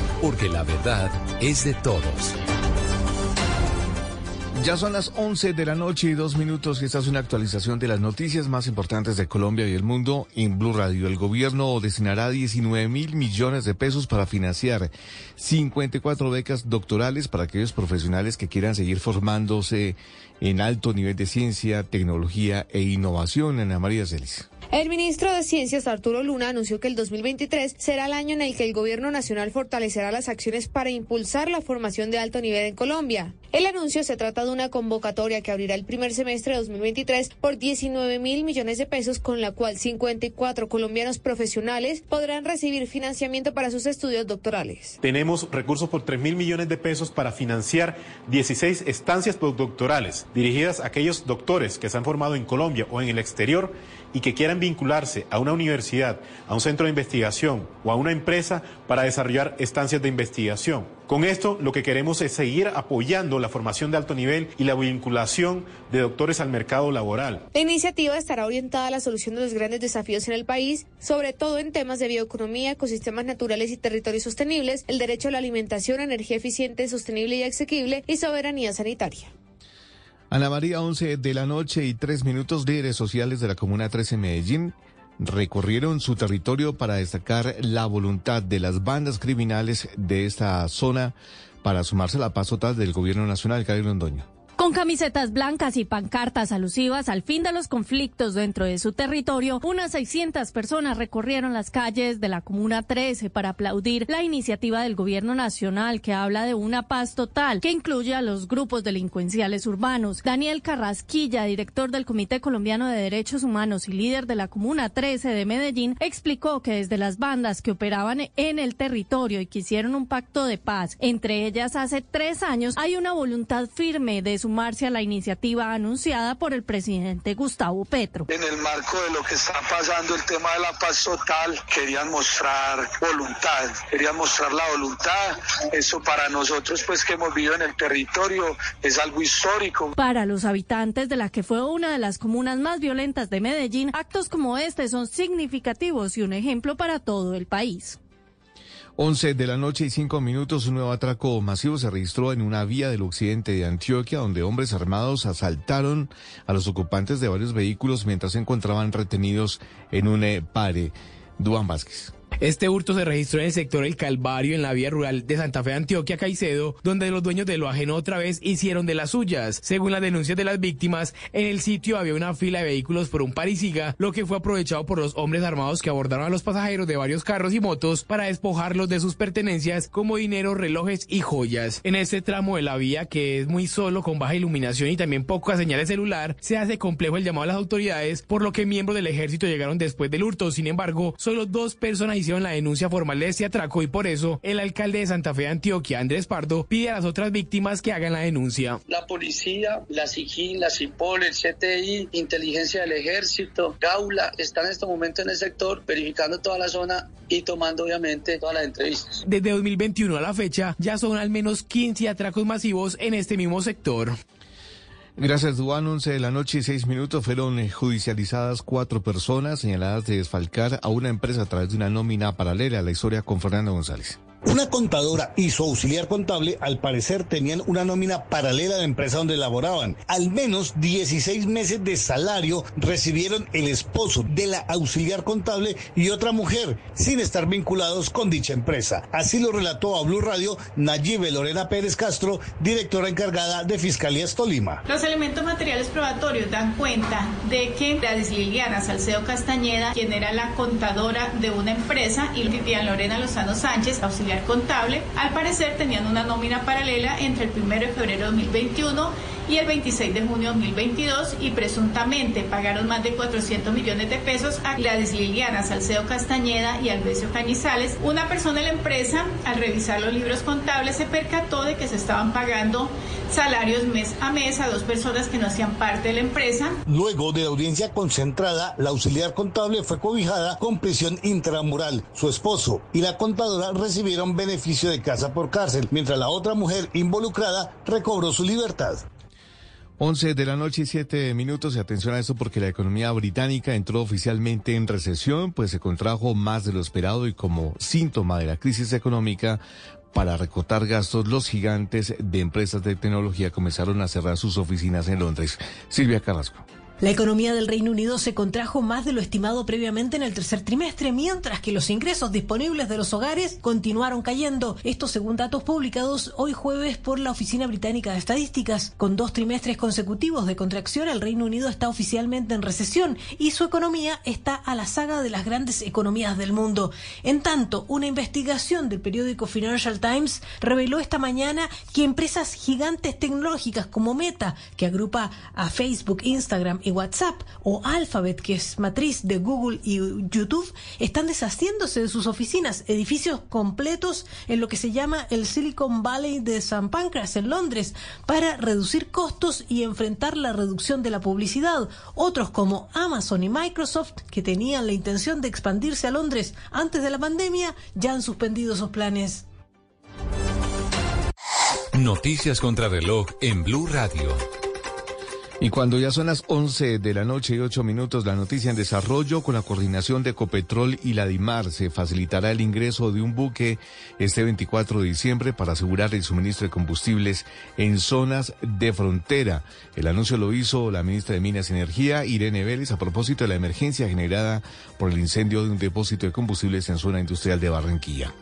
porque la verdad es de todos. Ya son las 11 de la noche y dos minutos y esta es una actualización de las noticias más importantes de Colombia y el mundo en Blue Radio. El gobierno destinará 19 mil millones de pesos para financiar 54 becas doctorales para aquellos profesionales que quieran seguir formándose en alto nivel de ciencia, tecnología e innovación. Ana María Celis. El ministro de Ciencias, Arturo Luna, anunció que el 2023 será el año en el que el gobierno nacional fortalecerá las acciones para impulsar la formación de alto nivel en Colombia. El anuncio se trata de una convocatoria que abrirá el primer semestre de 2023 por 19 mil millones de pesos, con la cual 54 colombianos profesionales podrán recibir financiamiento para sus estudios doctorales. Tenemos recursos por 3 mil millones de pesos para financiar 16 estancias postdoctorales dirigidas a aquellos doctores que se han formado en Colombia o en el exterior y que quieran vincularse a una universidad, a un centro de investigación o a una empresa para desarrollar estancias de investigación. Con esto lo que queremos es seguir apoyando la formación de alto nivel y la vinculación de doctores al mercado laboral. La iniciativa estará orientada a la solución de los grandes desafíos en el país, sobre todo en temas de bioeconomía, ecosistemas naturales y territorios sostenibles, el derecho a la alimentación, energía eficiente, sostenible y asequible y soberanía sanitaria. Ana María, 11 de la noche y tres minutos, líderes sociales de la Comuna 13 en Medellín recorrieron su territorio para destacar la voluntad de las bandas criminales de esta zona para sumarse a la paz total del gobierno nacional, Cali Londoño. Con camisetas blancas y pancartas alusivas al fin de los conflictos dentro de su territorio, unas 600 personas recorrieron las calles de la Comuna 13 para aplaudir la iniciativa del Gobierno Nacional que habla de una paz total que incluye a los grupos delincuenciales urbanos. Daniel Carrasquilla, director del Comité Colombiano de Derechos Humanos y líder de la Comuna 13 de Medellín, explicó que desde las bandas que operaban en el territorio y que hicieron un pacto de paz, entre ellas hace tres años, hay una voluntad firme de su sumarse a la iniciativa anunciada por el presidente Gustavo Petro. En el marco de lo que está pasando, el tema de la paz total, querían mostrar voluntad, querían mostrar la voluntad. Eso para nosotros, pues que hemos vivido en el territorio, es algo histórico. Para los habitantes de la que fue una de las comunas más violentas de Medellín, actos como este son significativos y un ejemplo para todo el país. 11 de la noche y 5 minutos, un nuevo atraco masivo se registró en una vía del occidente de Antioquia, donde hombres armados asaltaron a los ocupantes de varios vehículos mientras se encontraban retenidos en un eh, pare. Duan Vázquez. Este hurto se registró en el sector El Calvario, en la vía rural de Santa Fe, Antioquia, Caicedo, donde los dueños de lo ajeno otra vez hicieron de las suyas. Según las denuncias de las víctimas, en el sitio había una fila de vehículos por un parisiga, lo que fue aprovechado por los hombres armados que abordaron a los pasajeros de varios carros y motos para despojarlos de sus pertenencias como dinero, relojes y joyas. En este tramo de la vía, que es muy solo, con baja iluminación y también poca señal de celular, se hace complejo el llamado a las autoridades, por lo que miembros del ejército llegaron después del hurto. Sin embargo, solo dos personas hicieron la denuncia formal de este atraco y por eso el alcalde de Santa Fe de Antioquia, Andrés Pardo, pide a las otras víctimas que hagan la denuncia. La policía, la SIGIN, la CIPOL, el CTI, inteligencia del ejército, Gaula, están en este momento en el sector verificando toda la zona y tomando obviamente todas las entrevistas. Desde 2021 a la fecha ya son al menos 15 atracos masivos en este mismo sector. Gracias, Duan. 11 de la noche y 6 minutos fueron eh, judicializadas cuatro personas señaladas de desfalcar a una empresa a través de una nómina paralela a la historia con Fernando González. Una contadora y su auxiliar contable al parecer tenían una nómina paralela a la empresa donde laboraban. Al menos 16 meses de salario recibieron el esposo de la auxiliar contable y otra mujer sin estar vinculados con dicha empresa. Así lo relató a Blue Radio Nayibe Lorena Pérez Castro, directora encargada de Fiscalías Tolima. Los elementos materiales probatorios dan cuenta de que Gladys Liliana Salcedo Castañeda, quien era la contadora de una empresa, y Liliana Lorena Lozano Sánchez, auxiliar contable, al parecer tenían una nómina paralela entre el 1 de febrero de 2021 y el 26 de junio de 2022 y presuntamente pagaron más de 400 millones de pesos a Gladys Liliana Salcedo Castañeda y Alvesio Cañizales. Una persona de la empresa, al revisar los libros contables, se percató de que se estaban pagando salarios mes a mes a dos personas que no hacían parte de la empresa. Luego de la audiencia concentrada, la auxiliar contable fue cobijada con prisión intramural. Su esposo y la contadora recibieron beneficio de casa por cárcel, mientras la otra mujer involucrada recobró su libertad. 11 de la noche y 7 minutos y atención a esto porque la economía británica entró oficialmente en recesión, pues se contrajo más de lo esperado y como síntoma de la crisis económica, para recortar gastos, los gigantes de empresas de tecnología comenzaron a cerrar sus oficinas en Londres. Silvia Carrasco. La economía del Reino Unido se contrajo más de lo estimado previamente en el tercer trimestre, mientras que los ingresos disponibles de los hogares continuaron cayendo. Esto según datos publicados hoy jueves por la Oficina Británica de Estadísticas. Con dos trimestres consecutivos de contracción, el Reino Unido está oficialmente en recesión y su economía está a la saga de las grandes economías del mundo. En tanto, una investigación del periódico Financial Times reveló esta mañana que empresas gigantes tecnológicas como Meta, que agrupa a Facebook, Instagram y WhatsApp o Alphabet, que es matriz de Google y YouTube, están deshaciéndose de sus oficinas, edificios completos en lo que se llama el Silicon Valley de San Pancras en Londres, para reducir costos y enfrentar la reducción de la publicidad. Otros como Amazon y Microsoft, que tenían la intención de expandirse a Londres antes de la pandemia, ya han suspendido sus planes. Noticias contra reloj en Blue Radio. Y cuando ya son las 11 de la noche y 8 minutos, la noticia en desarrollo con la coordinación de Ecopetrol y la DIMAR se facilitará el ingreso de un buque este 24 de diciembre para asegurar el suministro de combustibles en zonas de frontera. El anuncio lo hizo la ministra de Minas y Energía, Irene Vélez, a propósito de la emergencia generada por el incendio de un depósito de combustibles en zona industrial de Barranquilla.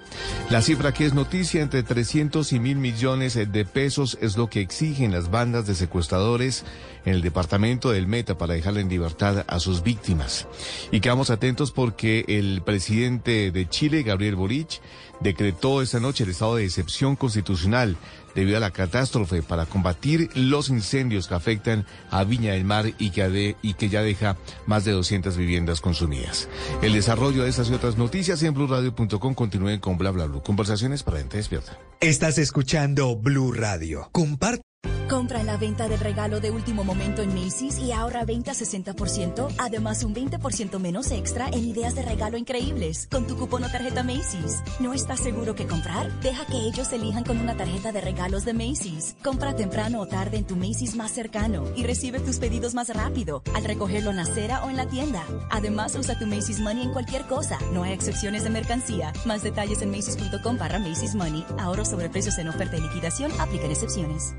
La cifra que es noticia, entre 300 y mil millones de pesos es lo que exigen las bandas de secuestradores en el departamento del Meta para dejar en libertad a sus víctimas. Y quedamos atentos porque el presidente de Chile, Gabriel Boric, decretó esta noche el estado de excepción constitucional debido a la catástrofe para combatir los incendios que afectan a Viña del Mar y que, ya deja más de 200 viviendas consumidas. El desarrollo de estas y otras noticias en blueradio.com continúen con bla bla bla. Conversaciones para gente despierta. Estás escuchando Blue Radio. Comparte Compra en la venta del regalo de último momento en Macy's y ahorra 20 a 60%, además un 20% menos extra en ideas de regalo increíbles con tu cupón o tarjeta Macy's. ¿No estás seguro que comprar? Deja que ellos elijan con una tarjeta de regalos de Macy's. Compra temprano o tarde en tu Macy's más cercano y recibe tus pedidos más rápido al recogerlo en la acera o en la tienda. Además, usa tu Macy's Money en cualquier cosa. No hay excepciones de mercancía. Más detalles en macy's.com barra Macy's Money. Ahorro sobre precios en oferta y liquidación. Aplican excepciones.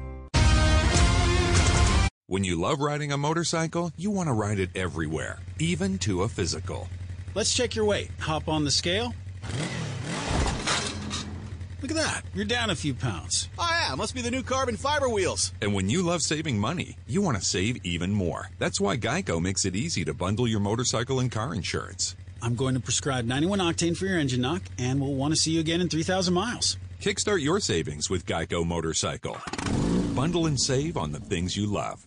When you love riding a motorcycle, you want to ride it everywhere, even to a physical. Let's check your weight. Hop on the scale. Look at that. You're down a few pounds. Oh, yeah. Must be the new carbon fiber wheels. And when you love saving money, you want to save even more. That's why Geico makes it easy to bundle your motorcycle and car insurance. I'm going to prescribe 91 octane for your engine knock, and we'll want to see you again in 3,000 miles. Kickstart your savings with Geico Motorcycle. Bundle and save on the things you love.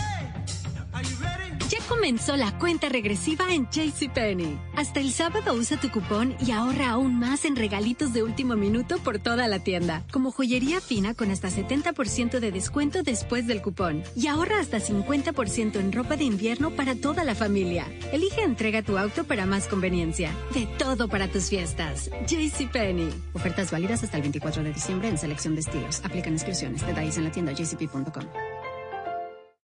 Ya comenzó la cuenta regresiva en JCPenney. Hasta el sábado usa tu cupón y ahorra aún más en regalitos de último minuto por toda la tienda, como joyería fina con hasta 70% de descuento después del cupón. Y ahorra hasta 50% en ropa de invierno para toda la familia. Elige entrega tu auto para más conveniencia. De todo para tus fiestas. JCPenney. Ofertas válidas hasta el 24 de diciembre en selección de estilos. Aplican exclusiones. Detalles en la tienda jcp.com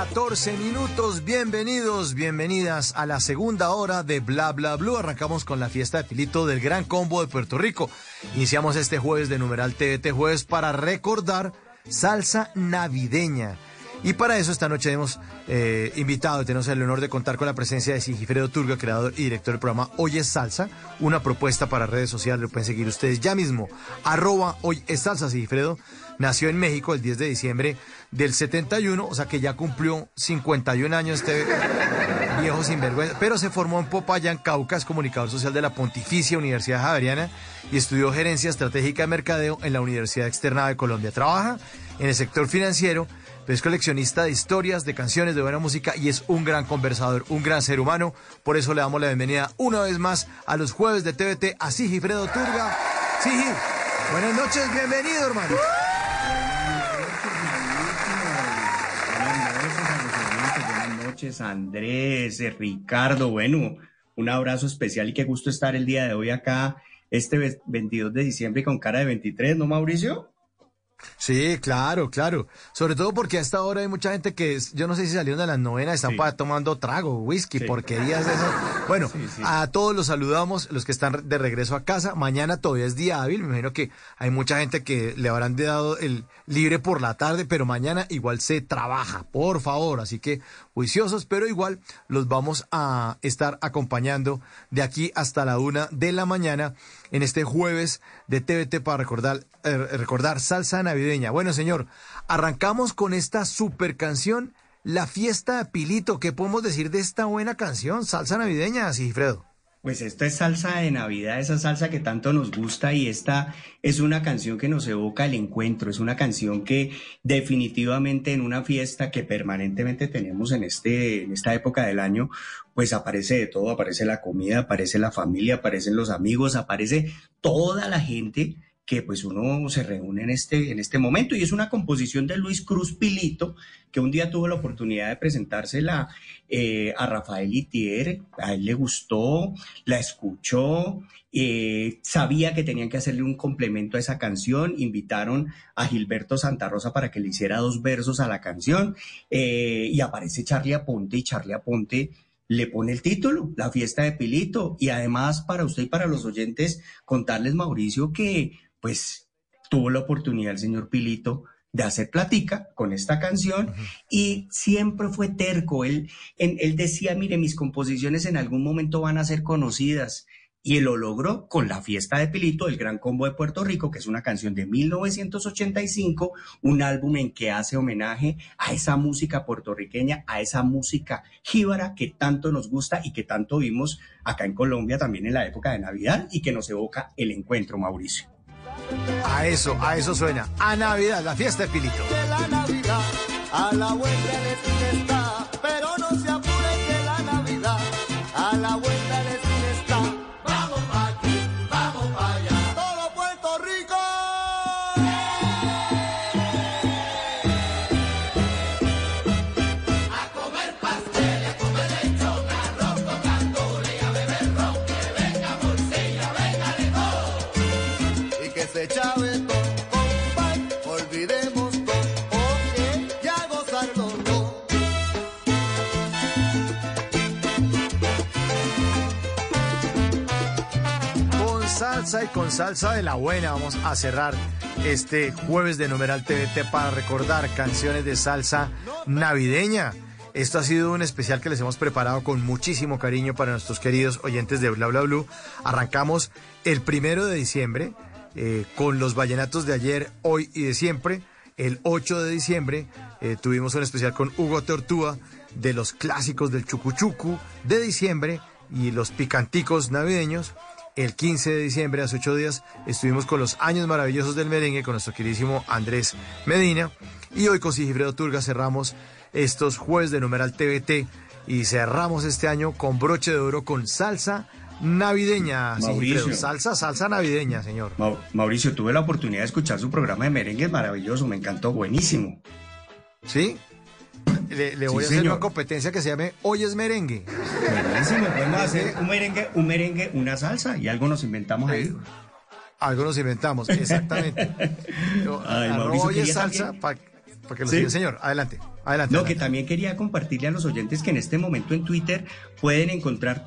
14 minutos. Bienvenidos, bienvenidas a la segunda hora de Bla Bla Blue. Arrancamos con la fiesta de Pilito del Gran Combo de Puerto Rico. Iniciamos este jueves de numeral TVT Jueves para recordar salsa navideña. Y para eso esta noche hemos eh, invitado y tenemos el honor de contar con la presencia de Sigifredo Turga, creador y director del programa Hoy es Salsa, una propuesta para redes sociales, lo pueden seguir ustedes ya mismo, arroba Hoy es Salsa Sigifredo, nació en México el 10 de diciembre del 71, o sea que ya cumplió 51 años este viejo sinvergüenza, pero se formó en Popayán, Cauca, comunicador social de la Pontificia Universidad Javeriana y estudió gerencia estratégica de mercadeo en la Universidad Externa de Colombia. Trabaja en el sector financiero, pero es coleccionista de historias, de canciones, de buena música y es un gran conversador, un gran ser humano. Por eso le damos la bienvenida una vez más a los jueves de TVT a Sigifredo Turga. Sigi, buenas noches, bienvenido, hermano. Buenas noches, Andrés, eh, Ricardo. Bueno, un abrazo especial y qué gusto estar el día de hoy acá, este ve- 22 de diciembre con cara de 23, ¿no, Mauricio? Sí, claro, claro. Sobre todo porque a esta hora hay mucha gente que, yo no sé si salieron de las novenas, están tomando trago, whisky, Sí. porquerías de eso. Bueno, sí. a todos los saludamos, los que están de regreso a casa. Mañana todavía es día hábil, me imagino que hay mucha gente que le habrán dado el libre por la tarde, pero mañana igual se trabaja, por favor. Así que juiciosos, pero igual los vamos a estar acompañando de aquí hasta la una de la mañana en este jueves de TVT para recordar, eh, recordar salsa navideña. Bueno, señor, arrancamos con esta super canción, La Fiesta de Pilito. ¿Qué podemos decir de esta buena canción, salsa navideña, Sigifredo? Pues esta es salsa de Navidad, esa salsa que tanto nos gusta y esta es una canción que nos evoca el encuentro, es una canción que definitivamente en una fiesta que permanentemente tenemos en, este, en esta época del año, pues aparece de todo, aparece la comida, aparece la familia, aparecen los amigos, aparece toda la gente que pues uno se reúne en este, en este momento. Y es una composición de Luis Cruz Pilito que un día tuvo la oportunidad de presentársela eh, a Rafael Itier, a él le gustó, la escuchó, eh, sabía que tenían que hacerle un complemento a esa canción, invitaron a Gilberto Santa Rosa para que le hiciera dos versos a la canción. Eh, y aparece Charlie Aponte y Charlie Aponte le pone el título, La fiesta de Pilito. Y además para usted y para los oyentes contarles, Mauricio, que pues tuvo la oportunidad el señor Pilito de hacer platica con esta canción y siempre fue terco. Él, en- él decía, mire, mis composiciones en algún momento van a ser conocidas. Y él lo logró con La Fiesta de Pilito, el Gran Combo de Puerto Rico, que es una canción de 1985, un álbum en que hace homenaje a esa música puertorriqueña, a esa música jíbara que tanto nos gusta y que tanto vimos acá en Colombia también en la época de Navidad y que nos evoca el encuentro, Mauricio. A eso, a eso suena. A Navidad, la fiesta de Pilito. que la Navidad a la vuelta de y con salsa de la buena vamos a cerrar este jueves de Numeral TVT para recordar canciones de salsa navideña. Esto ha sido un especial que les hemos preparado con muchísimo cariño para nuestros queridos oyentes de Bla Bla Blue. Arrancamos el primero de diciembre eh, con los vallenatos de ayer, hoy y de siempre. El 8 de diciembre eh, tuvimos un especial con Hugo Tortúa de los clásicos del Chucuchucu de diciembre y los picanticos navideños. El 15 de diciembre, hace ocho días, estuvimos con los años maravillosos del merengue con nuestro queridísimo Andrés Medina. Y hoy con Sigifredo Turga cerramos estos jueves de numeral TVT y cerramos este año con broche de oro con salsa navideña. Mauricio. Salsa, salsa navideña, señor. Mauricio, tuve la oportunidad de escuchar su programa de merengue maravilloso, me encantó, buenísimo. ¿Sí? Le, voy a hacer una competencia que se llame Hoy es merengue. Buenísimo, podemos hacer un merengue, un merengue, una salsa y algo nos inventamos ahí. Algo nos inventamos, exactamente. hoy es salsa para que lo siga, señor. Adelante. Adelante. No, que también quería compartirle a los oyentes que en este momento en Twitter pueden encontrar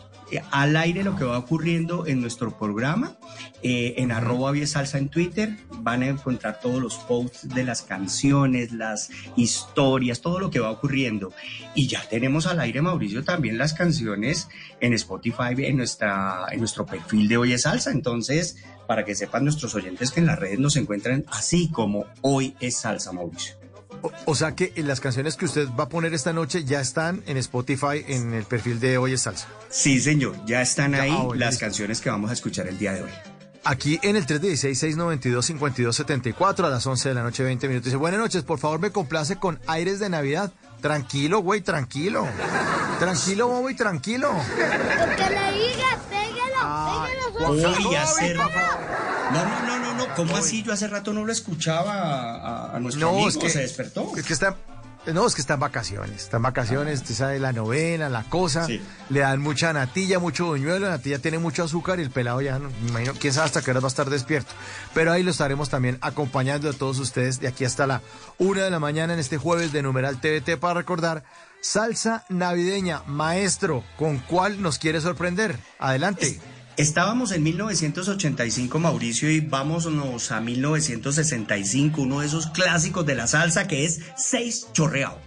al aire lo que va ocurriendo en nuestro programa. Eh, en arroba salsa en Twitter van a encontrar todos los posts de las canciones, las historias, todo lo que va ocurriendo. Y ya tenemos al aire, Mauricio, también las canciones en Spotify, en, nuestra, en nuestro perfil de Hoy es Salsa. Entonces, para que sepan nuestros oyentes que en las redes nos encuentran así como Hoy es Salsa, Mauricio. O, sea que las canciones que usted va a poner esta noche ya están en Spotify en el perfil de Hoy es Salsa. Sí, señor, ya están ahí ah, las canciones que vamos a escuchar el día de hoy. Aquí en el 316-692-5274 a las 11 de la noche, 20 minutos. Dice, buenas noches, por favor me complace con aires de Navidad. Tranquilo, güey, tranquilo. Tranquilo, bobo, y tranquilo. Que le diga, pégalo, pégalo. Uy, hacer... No, no, no, no, no. ¿Cómo así? Yo hace rato no lo escuchaba a, nuestro amigo. Es que, se despertó. Es que está... No, es que está en vacaciones, está en vacaciones, usted sabe, la novena, la cosa, le dan mucha natilla, mucho buñuelo, la natilla tiene mucho azúcar y el pelado ya, no, me imagino, quién sabe hasta qué hora va a estar despierto. Pero ahí lo estaremos también acompañando a todos ustedes de aquí hasta la una de la mañana en este jueves de Numeral TVT para recordar Salsa Navideña. Maestro, ¿con cuál nos quiere sorprender? Adelante. Estábamos en 1985, Mauricio, y vámonos a 1965, uno de esos clásicos de la salsa que es Seis Chorreado.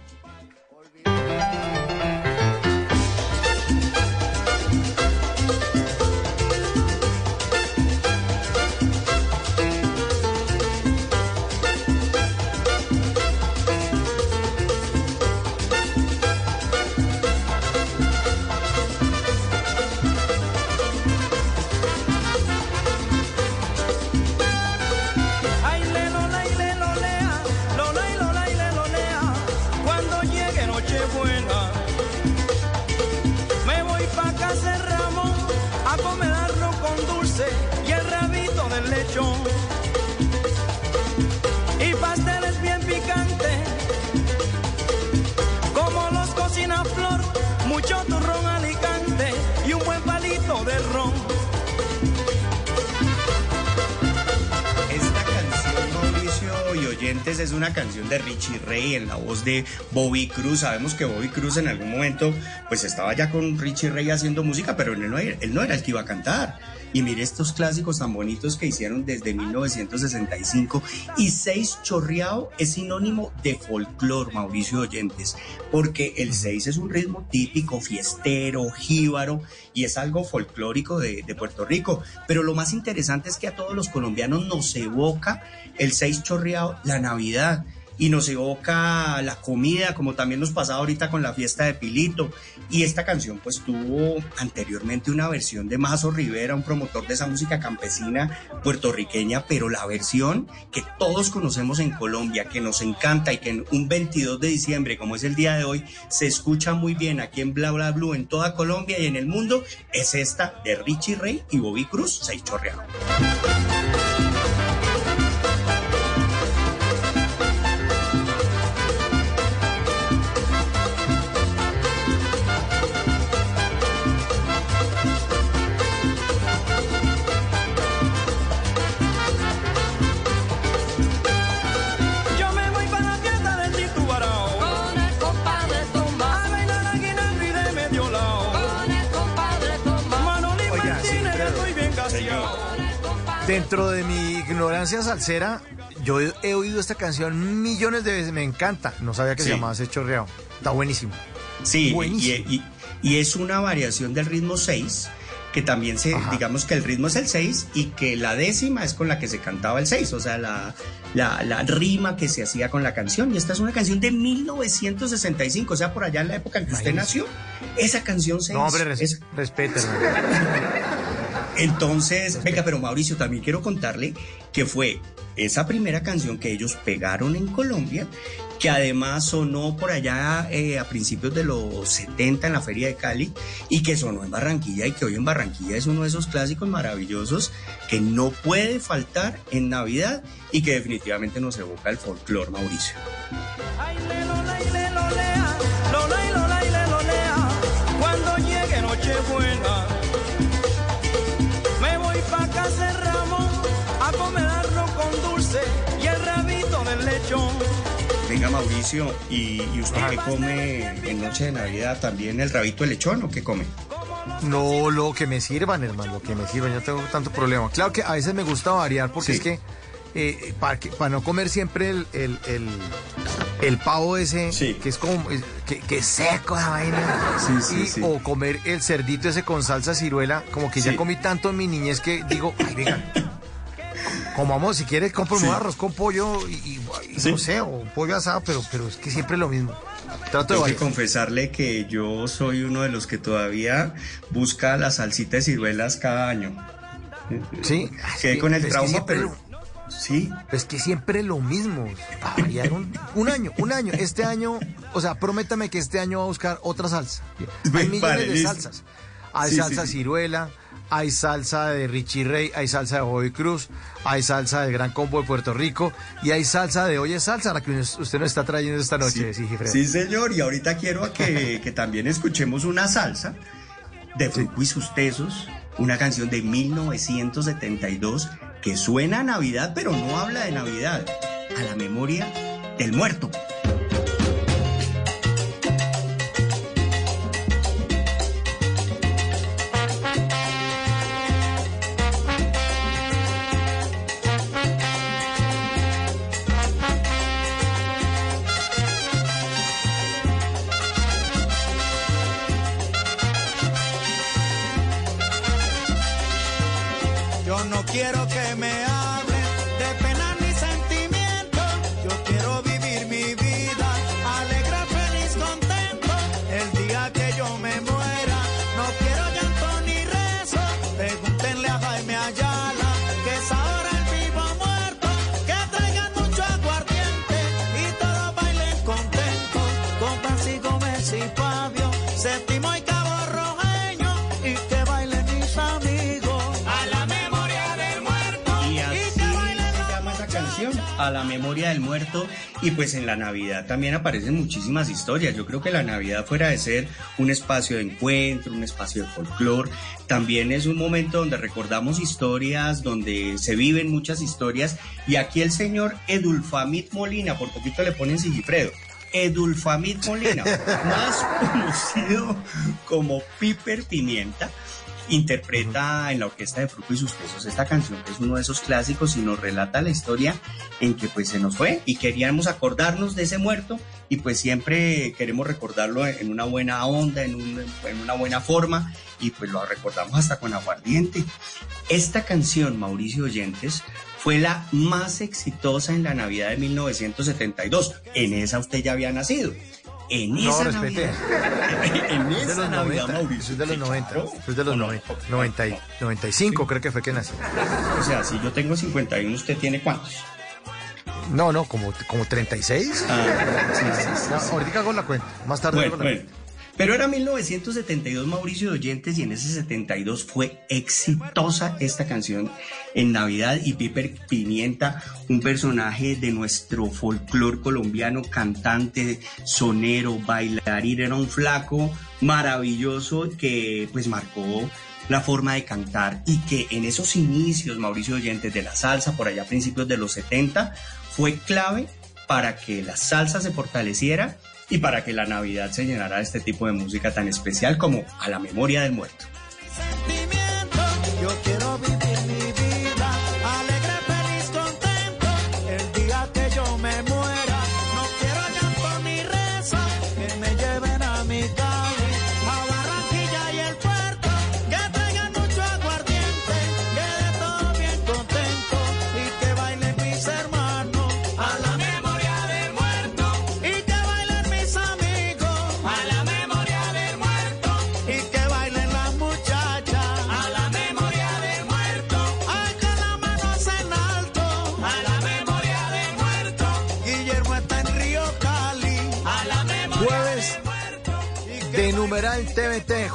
Es una canción de Richie Ray en la voz de Bobby Cruz. Sabemos que Bobby Cruz en algún momento pues estaba ya con Richie Ray haciendo música, pero él no, él no era el que iba a cantar. Y mire estos clásicos tan bonitos que hicieron desde 1965. Y seis chorreado es sinónimo de folclor, Mauricio Oyentes, porque el seis es un ritmo típico, fiestero, jíbaro, y es algo folclórico de, de Puerto Rico. Pero lo más interesante es que a todos los colombianos nos evoca el seis chorreado, la Navidad y nos evoca la comida, como también nos pasaba ahorita con la fiesta de Pilito. Y esta canción pues tuvo anteriormente una versión de Mazo Rivera, un promotor de esa música campesina puertorriqueña, pero la versión que todos conocemos en Colombia, que nos encanta y que en un 22 de diciembre, como es el día de hoy, se escucha muy bien aquí en Bla Bla Blue en toda Colombia y en el mundo, es esta de Richie Rey y Bobby Cruz, Seis Dentro de mi ignorancia salsera, yo he, oído esta canción millones de veces, me encanta. No sabía que se llamaba ese chorreado. Está buenísimo. Sí, y, y, es una variación del ritmo 6 que también se, digamos que el ritmo es el 6 y que la décima es con la que se cantaba el 6, o sea, la, la, rima que se hacía con la canción. Y esta es una canción de 1965, o sea, por allá en la época en que usted nació, esa canción se No, hombre, res, Entonces, venga, pero Mauricio, también quiero contarle que fue esa primera canción que ellos pegaron en Colombia que además sonó por allá eh, a principios de los 70 en la Feria de Cali y que sonó en Barranquilla y que hoy en Barranquilla es uno de esos clásicos maravillosos que no puede faltar en Navidad y que definitivamente nos evoca el folclore, Mauricio. Cuando llegue a comer con dulce y el rabito del lechón. Venga, Mauricio, ¿y, usted qué come en noche de Navidad? ¿También el rabito de lechón o qué come? No, lo que me sirvan, hermano, lo que me sirvan, yo tengo tanto problema. Claro que a veces me gusta variar porque es que eh, para, para no comer siempre el, el, pavo ese, que es como, que, seco la vaina, sí, o comer el cerdito ese con salsa ciruela, como que ya comí tanto en mi niñez que digo, ay, venga, como vamos, si quieres, compro un arroz con pollo y, no sé, o pollo asado, pero, pero es que siempre es lo mismo. Trato Tengo que confesarle que yo soy uno de los que todavía busca la salsita de ciruelas cada año. Sí. Quedé con el trauma, pero... Sí. Es que siempre lo mismo. Un, un, año, un año. Este año, o sea, prométame que este año va a buscar otra salsa. Hay millones de salsas. Hay salsa ciruela, hay salsa de Richie Rey, hay salsa de Bobby Cruz, hay salsa del Gran Combo de Puerto Rico y hay salsa de Oye Salsa, la que usted nos está trayendo esta noche, sí, sí, señor, y ahorita quiero que, que también escuchemos una salsa de Fruco y sus Tesos, una canción de 1972 que suena a Navidad, pero no habla de Navidad, a la memoria del muerto. Del muerto y pues en la Navidad también aparecen muchísimas historias. Yo creo que la Navidad fuera de ser un espacio de encuentro, un espacio de folclore, también es un momento donde recordamos historias, donde se viven muchas historias y aquí el señor Edulfamid Molina, por poquito le ponen Sigifredo. Edulfamid Molina, más conocido como Piper Pimienta, interpreta en la orquesta de Fruto y sus Pesos esta canción, que es uno de esos clásicos y nos relata la historia en que pues se nos fue y queríamos acordarnos de ese muerto y pues siempre queremos recordarlo en una buena onda, en, en una buena forma y pues lo recordamos hasta con aguardiente. Esta canción, Mauricio Oyentes, fue la más exitosa en la Navidad de 1972. En esa usted ya había nacido. En no, esa Navidad. en esa de los Navidad, 90, Mauricio. de los 90. es de los 90. 90 95 creo que fue que nació. O sea, si yo tengo 51, ¿usted tiene cuántos? No, no, como, como 36. Ah, sí, sí, sí, ahorita hago la cuenta. Más tarde hago la cuenta. Pero era 1972 Mauricio de Oyentes y en ese 72 fue exitosa esta canción en Navidad y Piper Pimienta, un personaje de nuestro folclor colombiano, cantante, sonero, bailarín, era un flaco maravilloso que pues marcó la forma de cantar y que en esos inicios, Mauricio de Oyentes, de la salsa, por allá a principios de los 70, fue clave para que la salsa se fortaleciera y para que la Navidad se llenara de este tipo de música tan especial como a la memoria del muerto.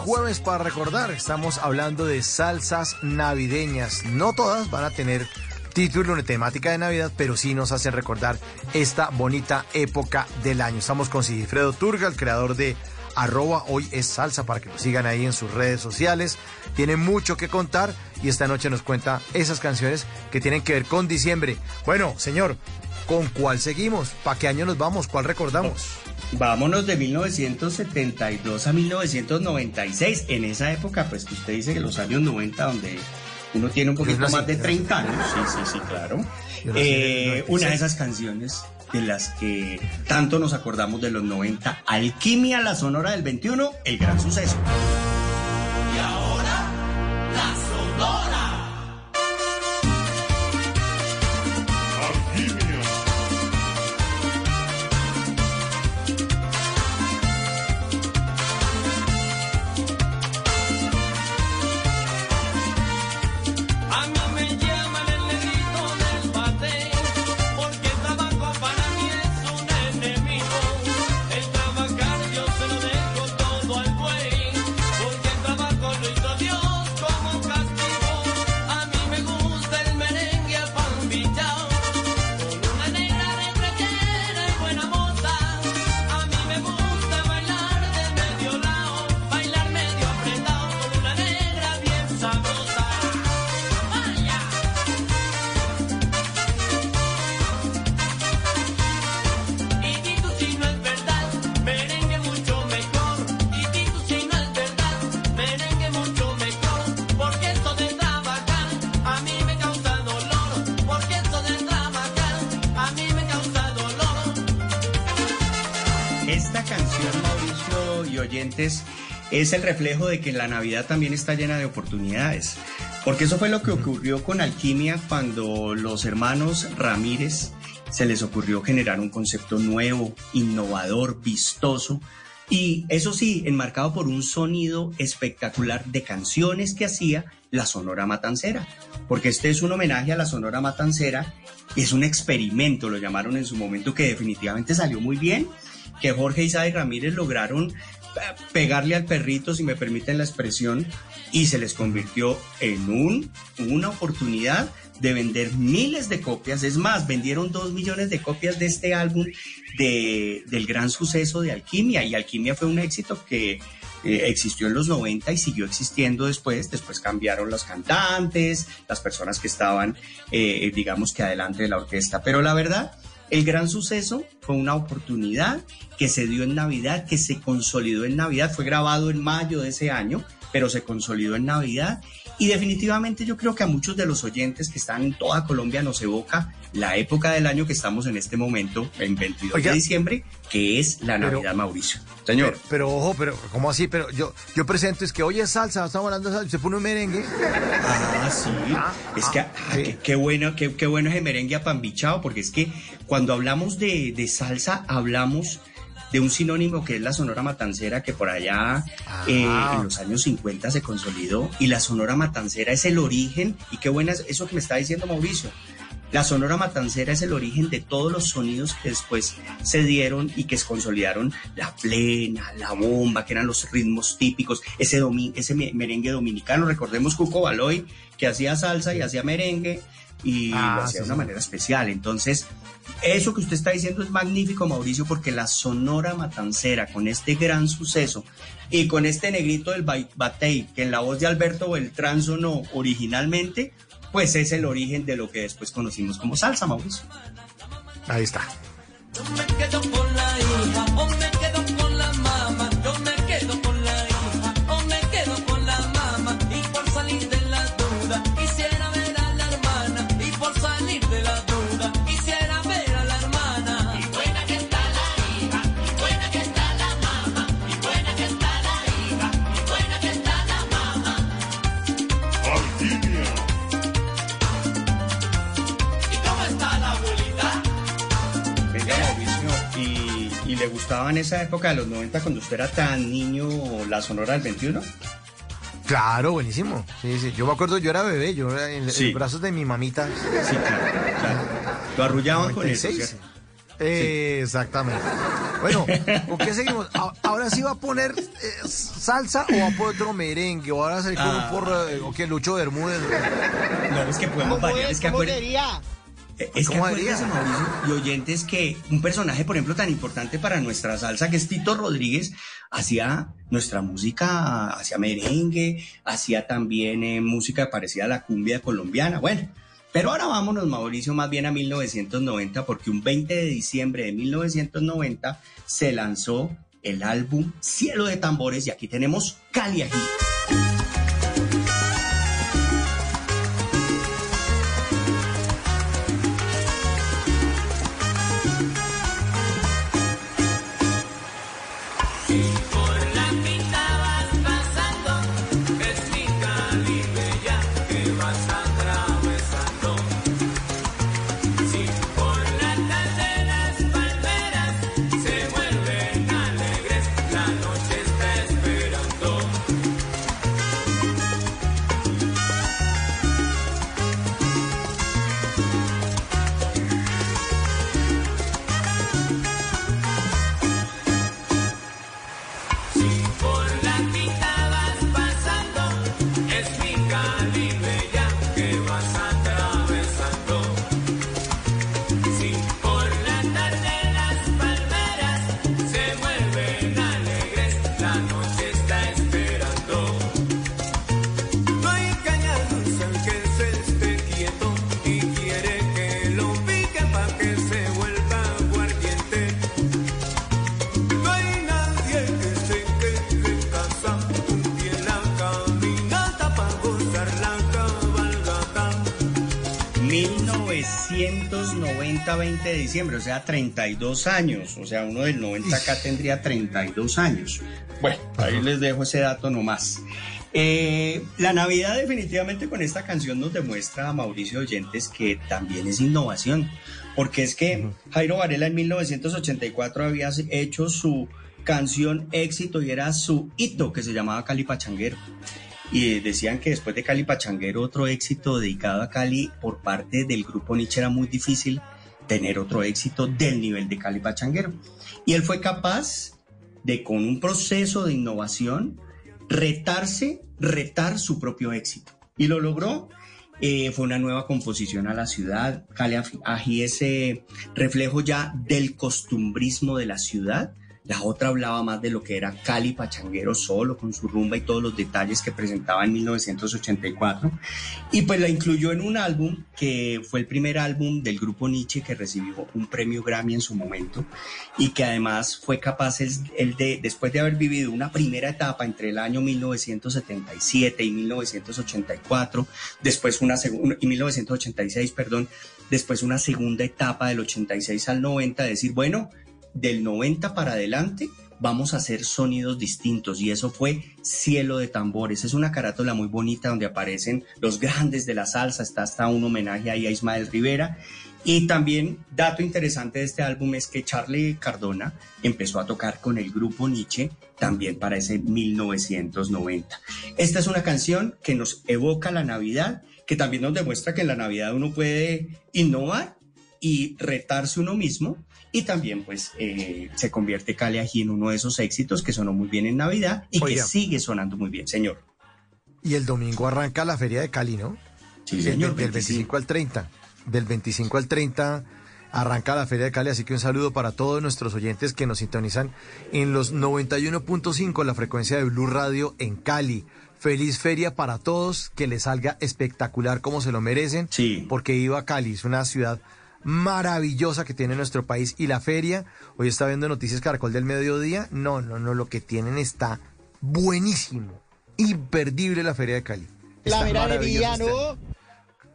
Jueves para recordar. Estamos hablando de salsas navideñas. No todas van a tener título de temática de Navidad, pero sí nos hacen recordar esta bonita época del año. Estamos con Sigifredo Turga, el creador de arroba hoy es salsa para que lo sigan ahí en sus redes sociales. Tiene mucho que contar y esta noche nos cuenta esas canciones que tienen que ver con diciembre. Bueno, señor, ¿con cuál seguimos? ¿Para qué año nos vamos? ¿Cuál recordamos? Vámonos de 1972 a 1996. En esa época, pues que usted dice que los años 90, donde uno tiene un poquito más de 30 años. Sí, sí, sí, claro. Eh, una de esas canciones de las que tanto nos acordamos de los 90, Alquimia, la Sonora del 21, el gran suceso. Es el reflejo de que la Navidad también está llena de oportunidades. Porque eso fue lo que ocurrió con Alquimia cuando los hermanos Ramírez se les ocurrió generar un concepto nuevo, innovador, vistoso, y eso sí, enmarcado por un sonido espectacular de canciones que hacía la Sonora Matancera. Porque este es un homenaje a la Sonora Matancera, es un experimento, lo llamaron en su momento, que definitivamente salió muy bien, que Jorge y Ramírez lograron pegarle al perrito, si me permiten la expresión, y se les convirtió en un, una oportunidad de vender miles de copias. Es más, vendieron dos millones de copias de este álbum de, del gran suceso de Alquimia. Y Alquimia fue un éxito que eh, existió en los 90 y siguió existiendo después. Después cambiaron los cantantes, las personas que estaban, eh, digamos que adelante de la orquesta. Pero la verdad el gran suceso fue una oportunidad que se dio en Navidad, que se consolidó en Navidad, fue grabado en mayo de ese año, pero se consolidó en Navidad y definitivamente yo creo que a muchos de los oyentes que están en toda Colombia nos evoca la época del año que estamos en este momento, el 22 de diciembre, que es la Navidad, Mauricio. Señor. Pero, ojo, pero ¿cómo así? Pero yo yo presento es que hoy es salsa, estamos hablando de salsa, se pone un merengue. Ah, sí. Ah, es que ah, ah, qué, bueno, qué, qué, bueno ese merengue apambichado, porque es que cuando hablamos de, de salsa, hablamos de un sinónimo que es la Sonora Matancera, que por allá eh, en los años 50 se consolidó, y la Sonora Matancera es el origen, y qué buena es eso que me está diciendo Mauricio, la Sonora Matancera es el origen de todos los sonidos que después se dieron y que se consolidaron la plena, la bomba, que eran los ritmos típicos, ese, ese merengue dominicano. Recordemos Cuco Baloy, que hacía salsa y hacía merengue y lo ah, hacía de una manera especial. Entonces, eso que usted está diciendo es magnífico, Mauricio, porque la Sonora Matancera, con este gran suceso y con este negrito del Batey, que en la voz de Alberto Beltrán sonó originalmente, pues es el origen de lo que después conocimos como salsa, Mauricio. Ahí está. Le gustaba en esa época de los 90 cuando usted era tan niño la Sonora del 21? Claro, buenísimo. Sí, sí. Yo me acuerdo, yo era bebé, yo era en, los brazos de mi mamita. Sí, claro, Lo arrullaban con eso. Exactamente. Bueno, ¿con qué seguimos? ¿Ahora sí va a poner eh, salsa o va a poner otro merengue? ¿O ahora va a salir con un ah. porro, eh, o qué, Lucho Bermúdez? No, es que podemos variar, es que es que Mauricio, y oyentes, que un personaje, por ejemplo, tan importante para nuestra salsa, que es Tito Rodríguez, hacía nuestra música, hacía merengue, hacía también eh, música parecida a la cumbia colombiana. Bueno, pero ahora vámonos, Mauricio, más bien a 1990, porque un 20 de diciembre de 1990 se lanzó el álbum Cielo de Tambores y aquí tenemos Cali de diciembre, o sea, 32 años. O sea, uno del 90 acá tendría 32 años. Bueno, ahí les dejo ese dato nomás. Eh, la Navidad definitivamente con esta canción nos demuestra a Mauricio Oyentes que también es innovación, porque es que Jairo Varela en 1984 había hecho su canción éxito y era su hito que se llamaba Cali Pachanguero. Y decían que después de Cali Pachanguero otro éxito dedicado a Cali por parte del grupo Nietzsche era muy difícil tener otro éxito del nivel de Cali Pachanguero. Y él fue capaz de, con un proceso de innovación, retarse, retar su propio éxito. Y lo logró. Eh, fue una nueva composición a la ciudad. Cali Ají ese reflejo ya del costumbrismo de la ciudad la otra hablaba más de lo que era Cali Pachanguero solo, con su rumba y todos los detalles que presentaba en 1984. Y pues la incluyó en un álbum que fue el primer álbum del grupo Nietzsche que recibió un premio Grammy en su momento y que además fue capaz el, de, después de haber vivido una primera etapa entre el año 1977 y 1984, después una segunda, y 1986, perdón, después una segunda etapa del 86 al 90, decir, bueno, del 90 para adelante vamos a hacer sonidos distintos y eso fue Cielo de Tambores. Es una carátula muy bonita donde aparecen los grandes de la salsa, está hasta un homenaje ahí a Ismael Rivera. Y también, dato interesante de este álbum es que Charlie Cardona empezó a tocar con el grupo Nietzsche también para ese 1990. Esta es una canción que nos evoca la Navidad, que también nos demuestra que en la Navidad uno puede innovar y retarse uno mismo y también pues eh, se convierte Cali en uno de esos éxitos que sonó muy bien en Navidad y que sigue sonando muy bien, señor. Y el domingo arranca la feria de Cali, ¿no? Sí, señor. Del, 25 al 30. Del 25 al 30 arranca la feria de Cali, así que un saludo para todos nuestros oyentes que nos sintonizan en los 91.5, la frecuencia de Blue Radio en Cali. Feliz feria para todos, que les salga espectacular como se lo merecen. Sí. Porque iba a Cali, es una ciudad maravillosa que tiene nuestro país y la feria. Hoy está viendo Noticias Caracol del Mediodía. No, no, no, lo que tienen está buenísimo. Imperdible la feria de Cali. la mera ¿no?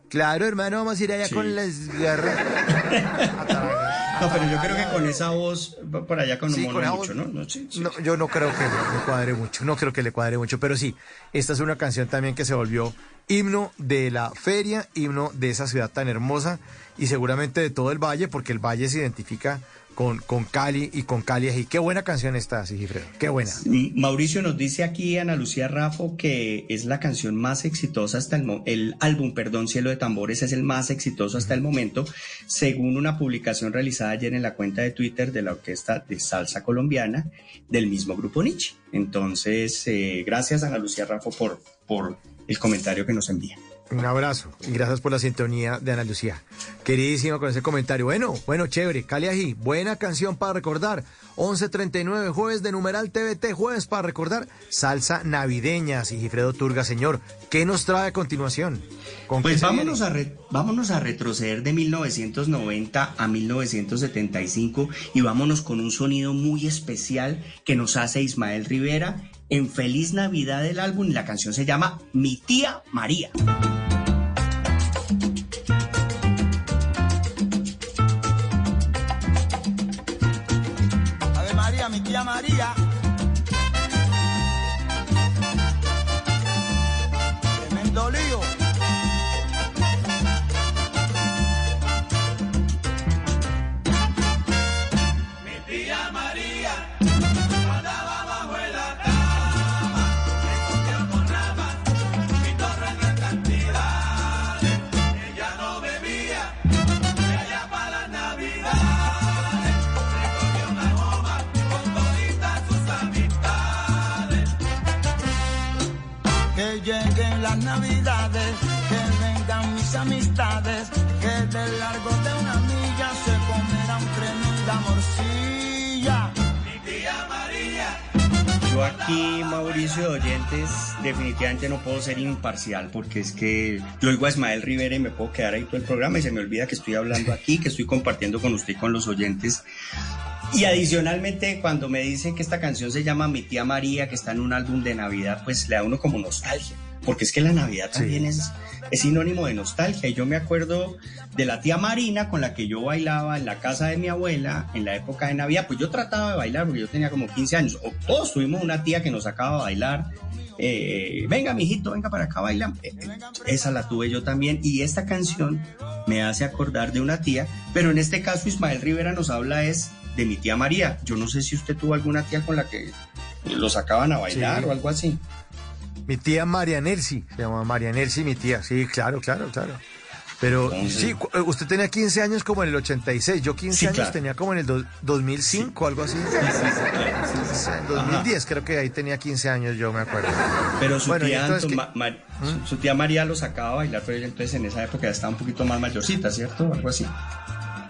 Claro, hermano, vamos a ir allá con las garras. No, pero yo creo que con esa voz por allá con un sí, mucho, ¿no? No, Yo no creo que le cuadre mucho, no creo que le cuadre mucho, pero sí, esta es una canción también que se volvió himno de la feria, himno de esa ciudad tan hermosa y seguramente de todo el valle, porque el valle se identifica con, con Cali y con Cali y Qué buena canción está, Sigifredo. Qué buena. Mauricio nos dice aquí, Ana Lucía Rafo, que es la canción más exitosa hasta el momento. El álbum, perdón, Cielo de Tambores es el más exitoso hasta el momento, según una publicación realizada ayer en la cuenta de Twitter de la Orquesta de Salsa Colombiana del mismo grupo Nietzsche. Entonces, eh, gracias, Ana Lucía Rafo, por, por el comentario que nos envía. Un abrazo y gracias por la sintonía de Ana Lucía. Queridísima con ese comentario. Bueno, bueno, chévere. Cali Ají, buena canción para recordar. 11.39, jueves de numeral TVT, jueves para recordar. Salsa navideña, Sigifredo Turga, señor. ¿Qué nos trae a continuación? pues vámonos a, vámonos a retroceder de 1990 a 1975 y vámonos con un sonido muy especial que nos hace Ismael Rivera en Feliz Navidad del álbum. La canción se llama Mi tía María. Ave María, mi tía María. Las navidades, que vengan mis amistades, que de largo de una milla se comerán tremenda morcilla. Mi tía María. Yo aquí, Mauricio de Oyentes, definitivamente no puedo ser imparcial porque es que yo oigo a Ismael Rivera y me puedo quedar ahí todo el programa y se me olvida que estoy hablando aquí, que estoy compartiendo con usted y con los oyentes. Y adicionalmente, cuando me dicen que esta canción se llama Mi tía María, que está en un álbum de Navidad, pues le da uno como nostalgia porque es que la Navidad también es, es sinónimo de nostalgia. Y yo me acuerdo de la tía Marina con la que yo bailaba en la casa de mi abuela en la época de Navidad. Pues yo trataba de bailar porque yo tenía como 15 años. O todos tuvimos una tía que nos sacaba a bailar. Eh, venga, mijito, venga para acá, baila. Eh, eh, esa la tuve yo también. Y esta canción me hace acordar de una tía, pero en este caso Ismael Rivera nos habla es de mi tía María. Yo no sé si usted tuvo alguna tía con la que lo sacaban a bailar o algo así. Mi tía María Nercy, se llama María Nercy, mi tía. Sí, claro, claro, claro. Pero sí, eh, usted tenía 15 años como en el 86, yo 15 años tenía como en el 2005, algo así. Sí, en 2010 creo que ahí tenía 15 años, yo me acuerdo. Pero su, tía, ¿Mm? su, tía María lo sacaba a bailar, pero entonces en esa época ya estaba un poquito más mayorcita, ¿cierto? Algo así.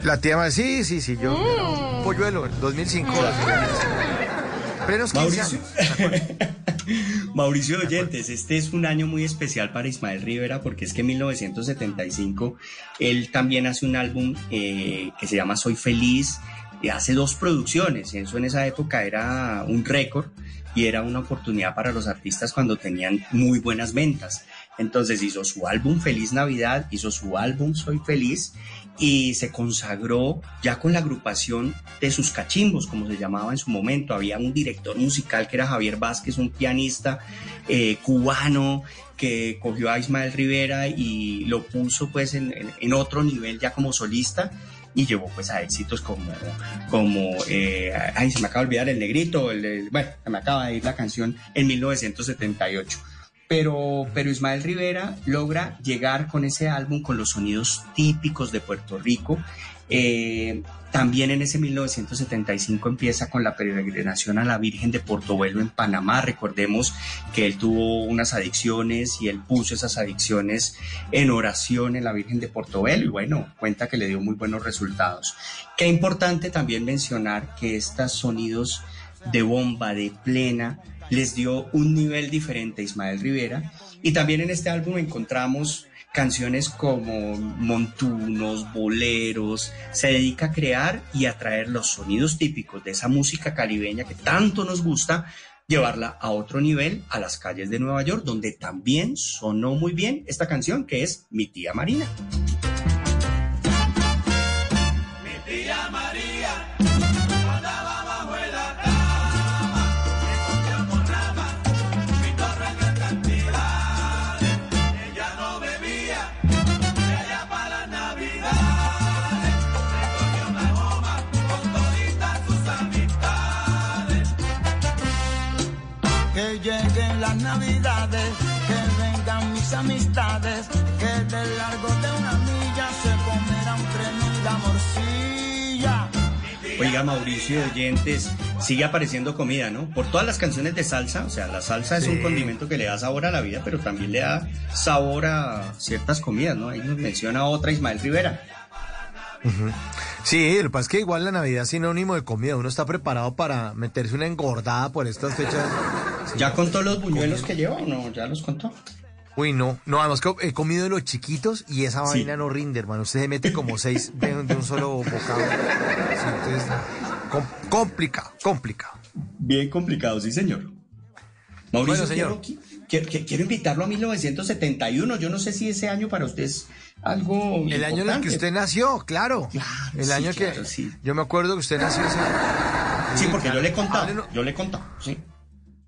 La tía María, sí, sí, sí, yo, un polluelo, 2005. Pero 15 años. Mauricio Oyentes, este es un año muy especial para Ismael Rivera porque es que en 1975 él también hace un álbum eh, que se llama Soy Feliz y hace dos producciones. Eso en esa época era un récord y era una oportunidad para los artistas cuando tenían muy buenas ventas. Entonces hizo su álbum Feliz Navidad, hizo su álbum Soy Feliz y se consagró ya con la agrupación de sus cachimbos, como se llamaba en su momento. Había un director musical que era Javier Vázquez, un pianista eh, cubano que cogió a Ismael Rivera y lo puso pues en, otro nivel ya como solista y llevó pues a éxitos como, como eh, ay, se me acaba de olvidar el negrito, el, bueno, se me acaba de ir la canción en 1978 pero, pero Ismael Rivera logra llegar con ese álbum con los sonidos típicos de Puerto Rico. Eh, también en ese 1975 empieza con la peregrinación a la Virgen de Portobelo en Panamá. Recordemos que él tuvo unas adicciones y él puso esas adicciones en oración en la Virgen de Portobelo y bueno, cuenta que le dio muy buenos resultados. Qué importante también mencionar que estos sonidos de bomba, de plena, les dio un nivel diferente a Ismael Rivera. Y también en este álbum encontramos canciones como montunos, boleros, se dedica a crear y a traer los sonidos típicos de esa música caribeña que tanto nos gusta, llevarla a otro nivel, a las calles de Nueva York, donde también sonó muy bien esta canción que es Mi tía Marina. Mauricio Oyentes, sigue apareciendo comida, ¿no? Por todas las canciones de salsa, o sea, la salsa es un condimento que le da sabor a la vida, pero también le da sabor a ciertas comidas, ¿no? Ahí nos menciona otra Ismael Rivera. Sí, lo que pasa es que igual la Navidad es sinónimo de comida. Uno está preparado para meterse una engordada por estas fechas. ¿Ya contó los buñuelos que lleva o no? ¿Ya los contó? Uy, no. No, además que he comido de los chiquitos y esa vaina no rinde, hermano. Usted se mete como seis de, un solo bocado. entonces, complicado, complicado. Bien complicado, sí, señor. Mauricio, señor. Quiero, quiero, invitarlo a 1971. Yo no sé si ese año para usted es algo. El año en el que usted nació, claro. el año que. Yo me acuerdo que usted nació ese Sí, porque yo le he contado. Yo le he contado, sí.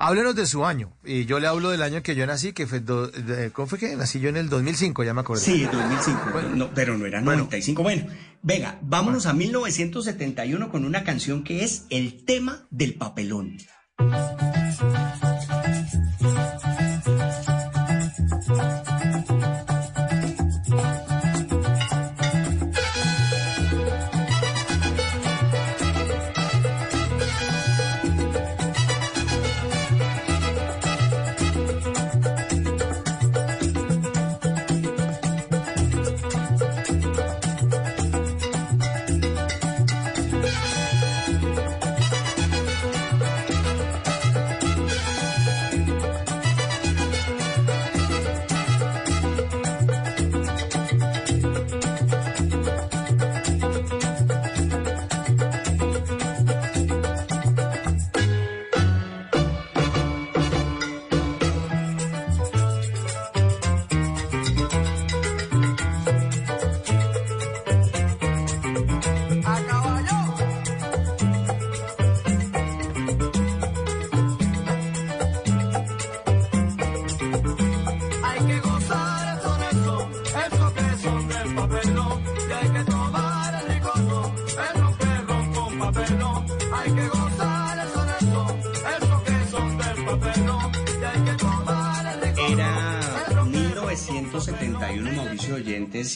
Háblenos de su año. Y yo le hablo del año que yo nací, que fue. ¿Cómo fue que nací yo en el 2005? Ya me acuerdo. Sí, 2005. no, pero no era 95. Bueno, venga, vámonos a 1971 con una canción que es el tema del papelón.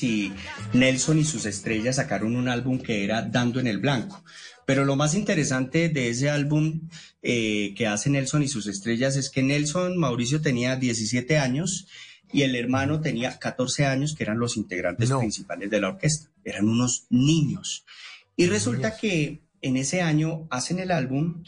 Y Nelson y sus estrellas sacaron un álbum que era Dando en el Blanco. Pero lo más interesante de ese álbum eh, que hace Nelson y sus estrellas es que Nelson Mauricio tenía 17 años y el hermano tenía 14 años, que eran los integrantes principales de la orquesta. Eran unos niños. Y resulta que en ese año hacen el álbum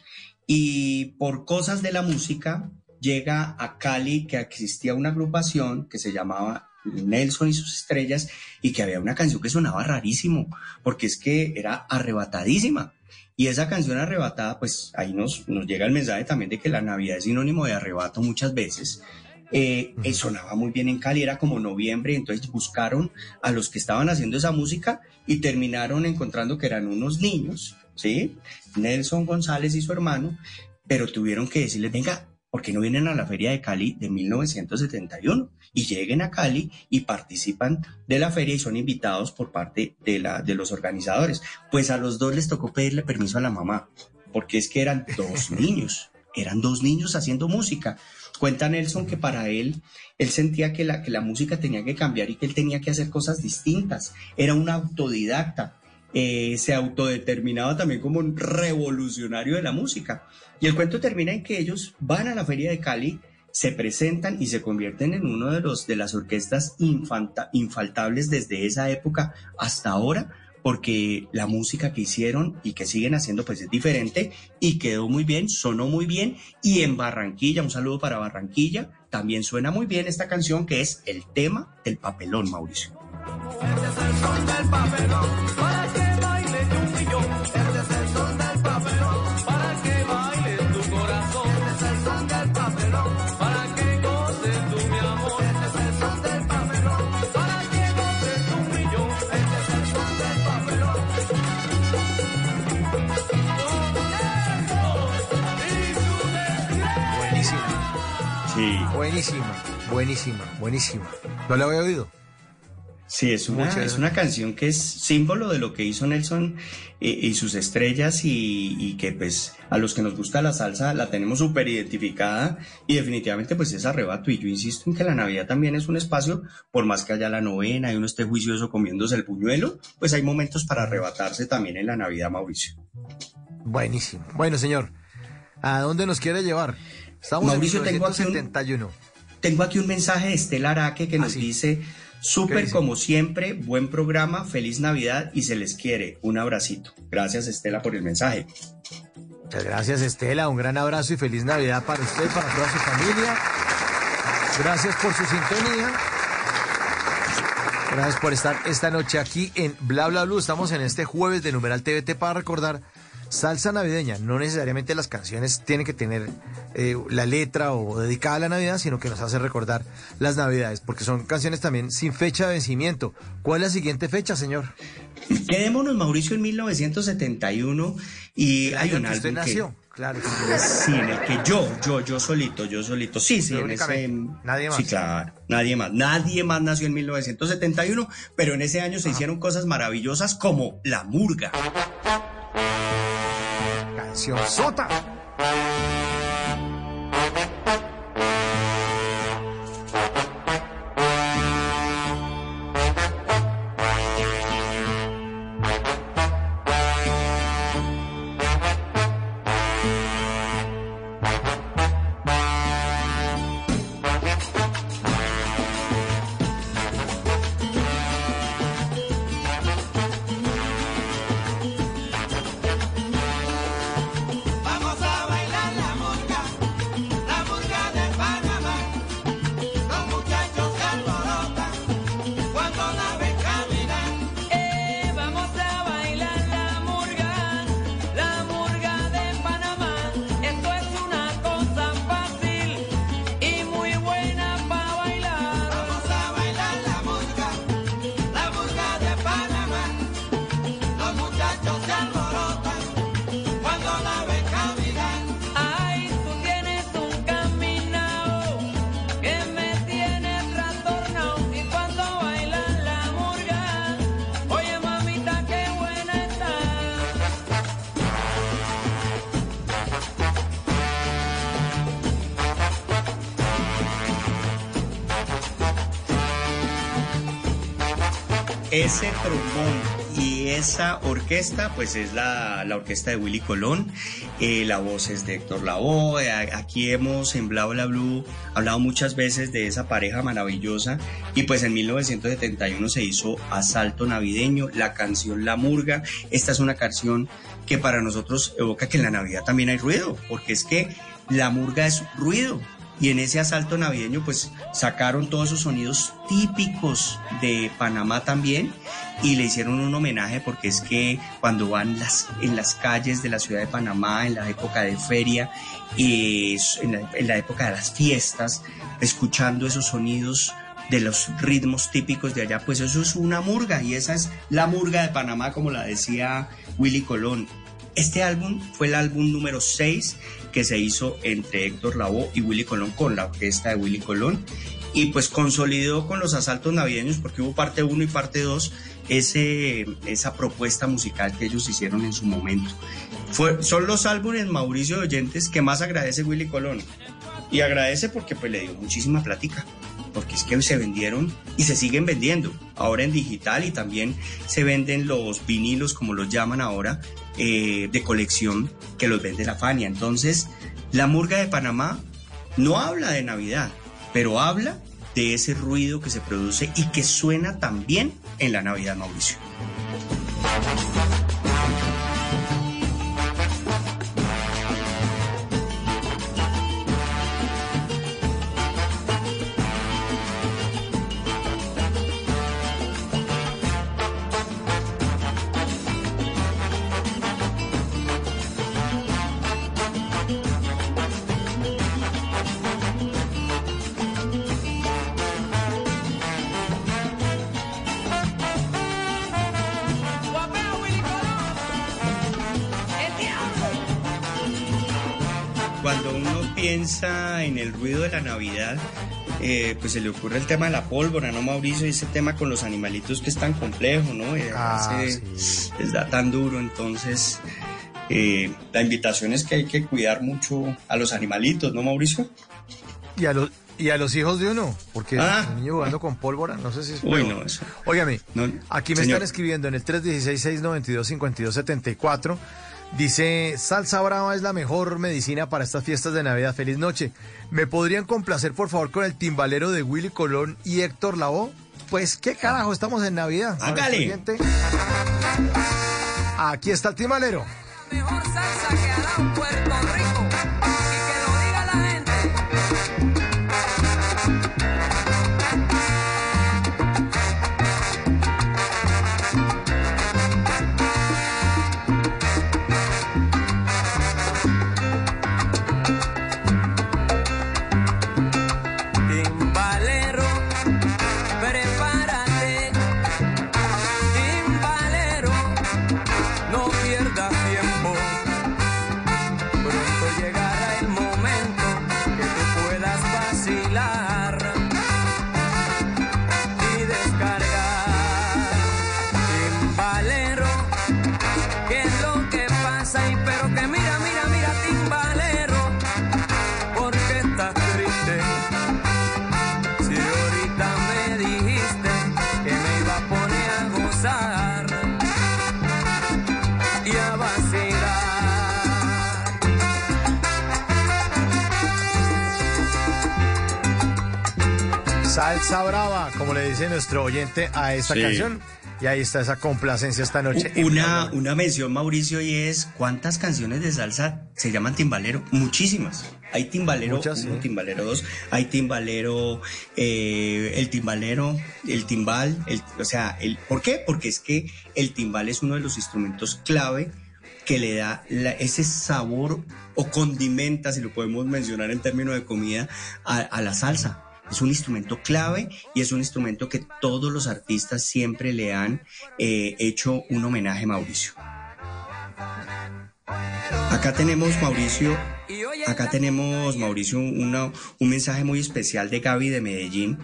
y por cosas de la música llega a Cali que existía una agrupación que se llamaba Nelson y sus estrellas, y que había una canción que sonaba rarísimo, porque es que era arrebatadísima. Y esa canción arrebatada, pues ahí nos, nos llega el mensaje también de que la Navidad es sinónimo de arrebato muchas veces. Eh, eh, sonaba muy bien en Cali, era como noviembre, entonces buscaron a los que estaban haciendo esa música y terminaron encontrando que eran unos niños, ¿sí? Nelson González y su hermano, pero tuvieron que decirles, venga, ¿por qué no vienen a la Feria de Cali de 1971? Y lleguen a Cali y participan de la feria y son invitados por parte de, la, de los organizadores. Pues a los dos les tocó pedirle permiso a la mamá, porque es que eran dos niños, eran dos niños haciendo música. Cuenta Nelson que para él, él sentía que la, que la música tenía que cambiar y que él tenía que hacer cosas distintas. Era un autodidacta. Eh, se autodeterminaba también como un revolucionario de la música. Y el cuento termina en que ellos van a la feria de Cali, se presentan y se convierten en uno de los de las orquestas infaltables desde esa época hasta ahora, porque la música que hicieron y que siguen haciendo pues es diferente y quedó muy bien, sonó muy bien y en Barranquilla, un saludo para Barranquilla, también suena muy bien esta canción que es el tema del papelón, Mauricio. Buenísima, buenísima, buenísima. ¿No la había oído? Sí, es una, es una canción que es símbolo de lo que hizo Nelson eh, y, sus estrellas y, que pues a los que nos gusta la salsa la tenemos súper identificada y definitivamente pues es arrebato y yo insisto en que la Navidad también es un espacio, por más que haya la novena y uno esté juicioso comiéndose el puñuelo, pues hay momentos para arrebatarse también en la Navidad, Mauricio. Buenísimo. Bueno, señor, ¿a dónde nos quiere llevar? Estamos Mauricio, en 1971. Tengo aquí, un, tengo aquí un mensaje de Estela Araque que nos ah, dice Súper como siempre, buen programa, feliz Navidad y se les quiere. Un abracito. Gracias Estela por el mensaje. Muchas gracias Estela, un gran abrazo y feliz Navidad para usted, para toda su familia. Gracias por su sintonía. Gracias por estar esta noche aquí en Bla Bla Blue. Estamos en este jueves de Numeral TVT para recordar salsa navideña. No necesariamente las canciones tienen que tener eh, la letra o dedicada a la Navidad, sino que nos hace recordar las Navidades, porque son canciones también sin fecha de vencimiento. ¿Cuál es la siguiente fecha, señor? Quedémonos, Mauricio, en 1971 y hay un álbum que... nació. Claro. Sí, en el que yo, yo, yo solito, yo solito. Sí, sí, en ese. Nadie más. Sí, claro. Nadie más. Nadie más nació en 1971, pero en ese año se hicieron cosas maravillosas como La Murga. Sota. Orquesta, pues es la, orquesta de Willy Colón, eh, la voz es de Héctor Lavoe, aquí hemos en Bla Bla Blue hablado muchas veces de esa pareja maravillosa. Y pues en 1971 se hizo Asalto Navideño, la canción La Murga, esta es una canción que para nosotros evoca que en la Navidad también hay ruido, porque es que la murga es ruido, y en ese asalto navideño pues sacaron todos esos sonidos típicos de Panamá también y le hicieron un homenaje porque es que cuando van en las calles de la ciudad de Panamá en la época de feria y en, la, en la época de las fiestas escuchando esos sonidos de los ritmos típicos de allá, pues eso es una murga y esa es la murga de Panamá como la decía Willy Colón. Este álbum fue el álbum número 6 que se hizo entre Héctor Lavoe y Willy Colón con la orquesta de Willy Colón. Y pues consolidó con los asaltos navideños porque hubo parte 1 y parte 2 ese, esa propuesta musical que ellos hicieron en su momento. Fue, son los álbumes Mauricio de Oyentes que más agradece Willy Colón. Y agradece porque pues le dio muchísima plática porque es que se vendieron y se siguen vendiendo. Ahora en digital y también se venden los vinilos como los llaman ahora eh, de colección que los vende la Fania. Entonces, la murga de Panamá no habla de Navidad, pero habla de ese ruido que se produce y que suena también en la Navidad, Mauricio. En el ruido de la Navidad, eh, pues se le ocurre el tema de la pólvora, ¿no, Mauricio? Y ese tema con los animalitos que es tan complejo, ¿no? Eh, Ah, Les da tan duro, entonces eh, la invitación es que hay que cuidar mucho a los animalitos, ¿no, Mauricio? Y a los y a los hijos de uno, porque Ah. un niño jugando con pólvora, no sé si es Uy, no, eso. Óigame, No, aquí me señor. están escribiendo en el 316-692-5274. Dice, salsa brava es la mejor medicina para estas fiestas de Navidad. Feliz noche. ¿Me podrían complacer, por favor, con el timbalero de Willy Colón y Héctor Lavoe? Pues, ¿qué carajo? Estamos en Navidad. Hágale. Aquí está el timbalero. Mejor salsa que ha dado Puerto Rico. Salsa brava, como le dice nuestro oyente a esta Sí. canción. Y ahí está esa complacencia esta noche. Una, una mención, Mauricio, y es ¿cuántas canciones de salsa se llaman timbalero? Muchísimas. Hay timbalero Muchas, 1, sí. timbalero 2, hay timbalero, eh, el timbalero, el timbal, el, o sea, el, ¿por qué? Porque es que el timbal es uno de los instrumentos clave que le da la- ese sabor o condimenta, si lo podemos mencionar en términos de comida, a, a la salsa. Es un instrumento clave y es un instrumento que todos los artistas siempre le han eh, hecho un homenaje a Mauricio. Acá tenemos Mauricio, acá tenemos Mauricio una- un mensaje muy especial de Gaby de Medellín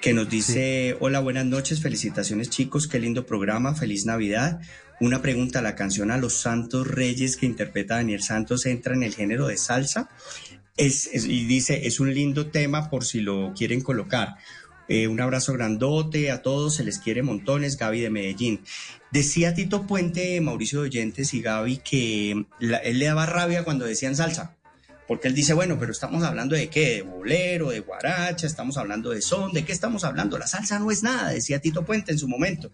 que nos dice, hola, buenas noches, felicitaciones chicos, qué lindo programa, feliz Navidad. Una pregunta, ¿la canción a los Santos Reyes que interpreta Daniel Santos entra en el género de salsa? Es, es- y dice, es un lindo tema por si lo quieren colocar. Eh, un abrazo grandote a todos, se les quiere montones, Gaby de Medellín. Decía Tito Puente, Mauricio de Oyentes y Gaby que él le daba rabia cuando decían salsa. Porque él dice, bueno, pero estamos hablando de qué, de bolero, de guaracha, estamos hablando de son, ¿de qué estamos hablando? La salsa no es nada, decía Tito Puente en su momento.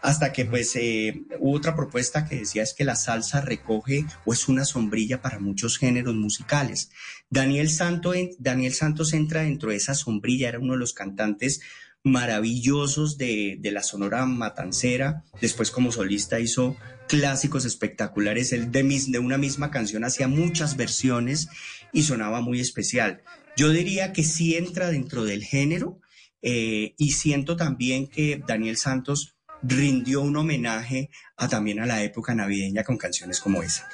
Hasta que pues eh, hubo otra propuesta que decía es que la salsa recoge o es una sombrilla para muchos géneros musicales. Daniel, Santo, Daniel Santos entra dentro de esa sombrilla, era uno de los cantantes maravillosos de, de la Sonora Matancera. Después como solista hizo clásicos espectaculares. Él de, mis, de una misma canción hacía muchas versiones y sonaba muy especial. Yo diría que sí entra dentro del género eh, y siento también que Daniel Santos rindió un homenaje a, también a la época navideña con canciones como esa.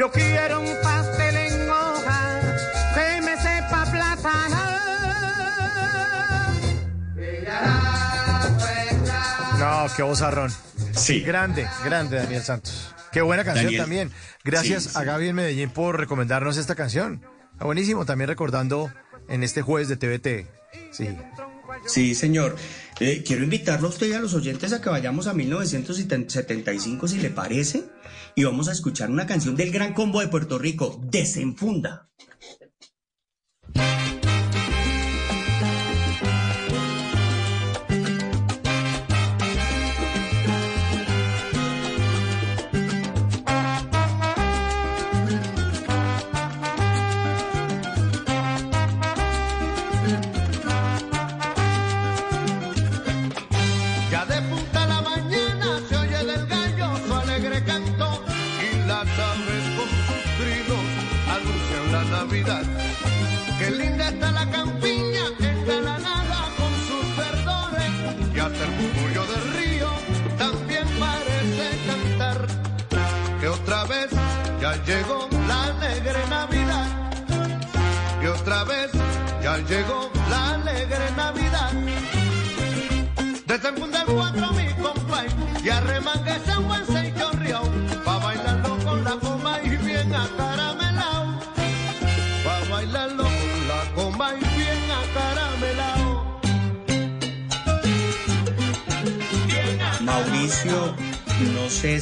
Yo quiero un pastel en hoja que me sepa plátano. No, qué vozarrón. Sí. Grande, grande Daniel Santos. Qué buena canción Daniel. también. Gracias Sí, a. Gaby en Medellín por recomendarnos esta canción. Está buenísimo, también recordando en este jueves de TVT. Sí. Sí, señor. Eh, quiero invitarlo a usted y a los oyentes a que vayamos a 1975, si le parece, y vamos a escuchar una canción del Gran Combo de Puerto Rico, Desenfunda.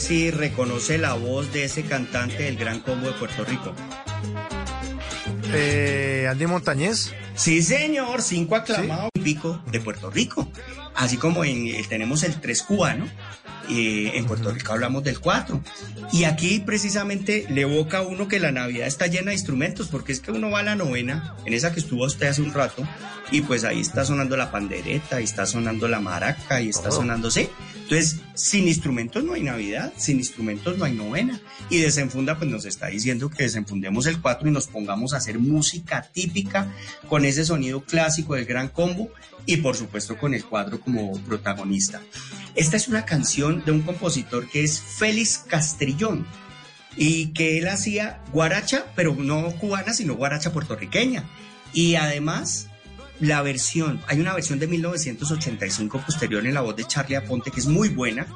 Si reconoce la voz de ese cantante del Gran Combo de Puerto Rico. Eh, Andy Montañez. Sí, señor, cinco aclamados y pico de Puerto Rico. Así como en, eh, tenemos el tres cubano, eh, en Puerto Rico hablamos del cuatro. Y aquí precisamente le evoca a uno que la Navidad está llena de instrumentos, porque es que uno va a la novena, en esa que estuvo usted hace un rato, y pues ahí está sonando la pandereta, y está sonando la maraca, y está Oh. sonando, sí. Entonces, sin instrumentos no hay Navidad, sin instrumentos no hay novena. Y Desenfunda pues nos está diciendo que desenfundemos el 4 y nos pongamos a hacer música típica con ese sonido clásico del gran combo y por supuesto con el cuadro como protagonista. Esta es una canción de un compositor que es Félix Castrillón y que él hacía guaracha, pero no cubana, sino guaracha puertorriqueña. Y además la versión, hay una versión de 1985 posterior en la voz de Charlie Aponte que es muy buena,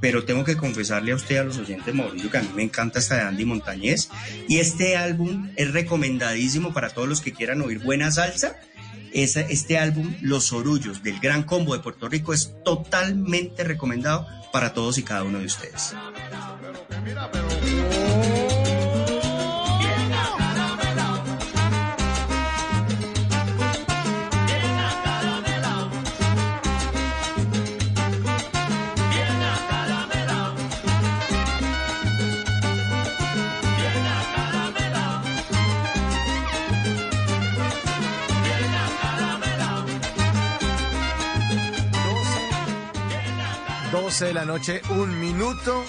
pero tengo que confesarle a usted a los oyentes, Mauricio, que a mí me encanta esta de Andy Montañez. Y este álbum es recomendadísimo para todos los que quieran oír buena salsa. Esa- este álbum, Los Orullos, del Gran Combo de Puerto Rico, es totalmente recomendado para todos y cada uno de ustedes. Doce 12 de la noche, un minuto.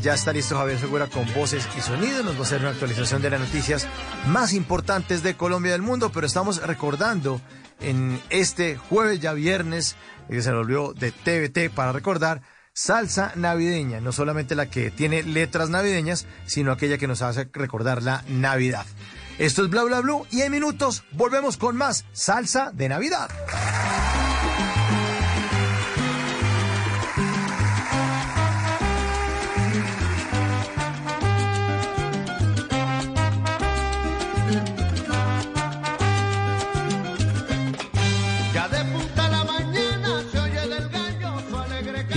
Ya está listo Javier Segura con voces y sonidos. Nos va a hacer una actualización de las noticias más importantes de Colombia y del mundo. Pero estamos recordando en este jueves, ya viernes, que se volvió de TVT para recordar salsa navideña. No solamente la que tiene letras navideñas, sino aquella que nos hace recordar la Navidad. Esto es Bla Bla Blue y en minutos volvemos con más salsa de Navidad.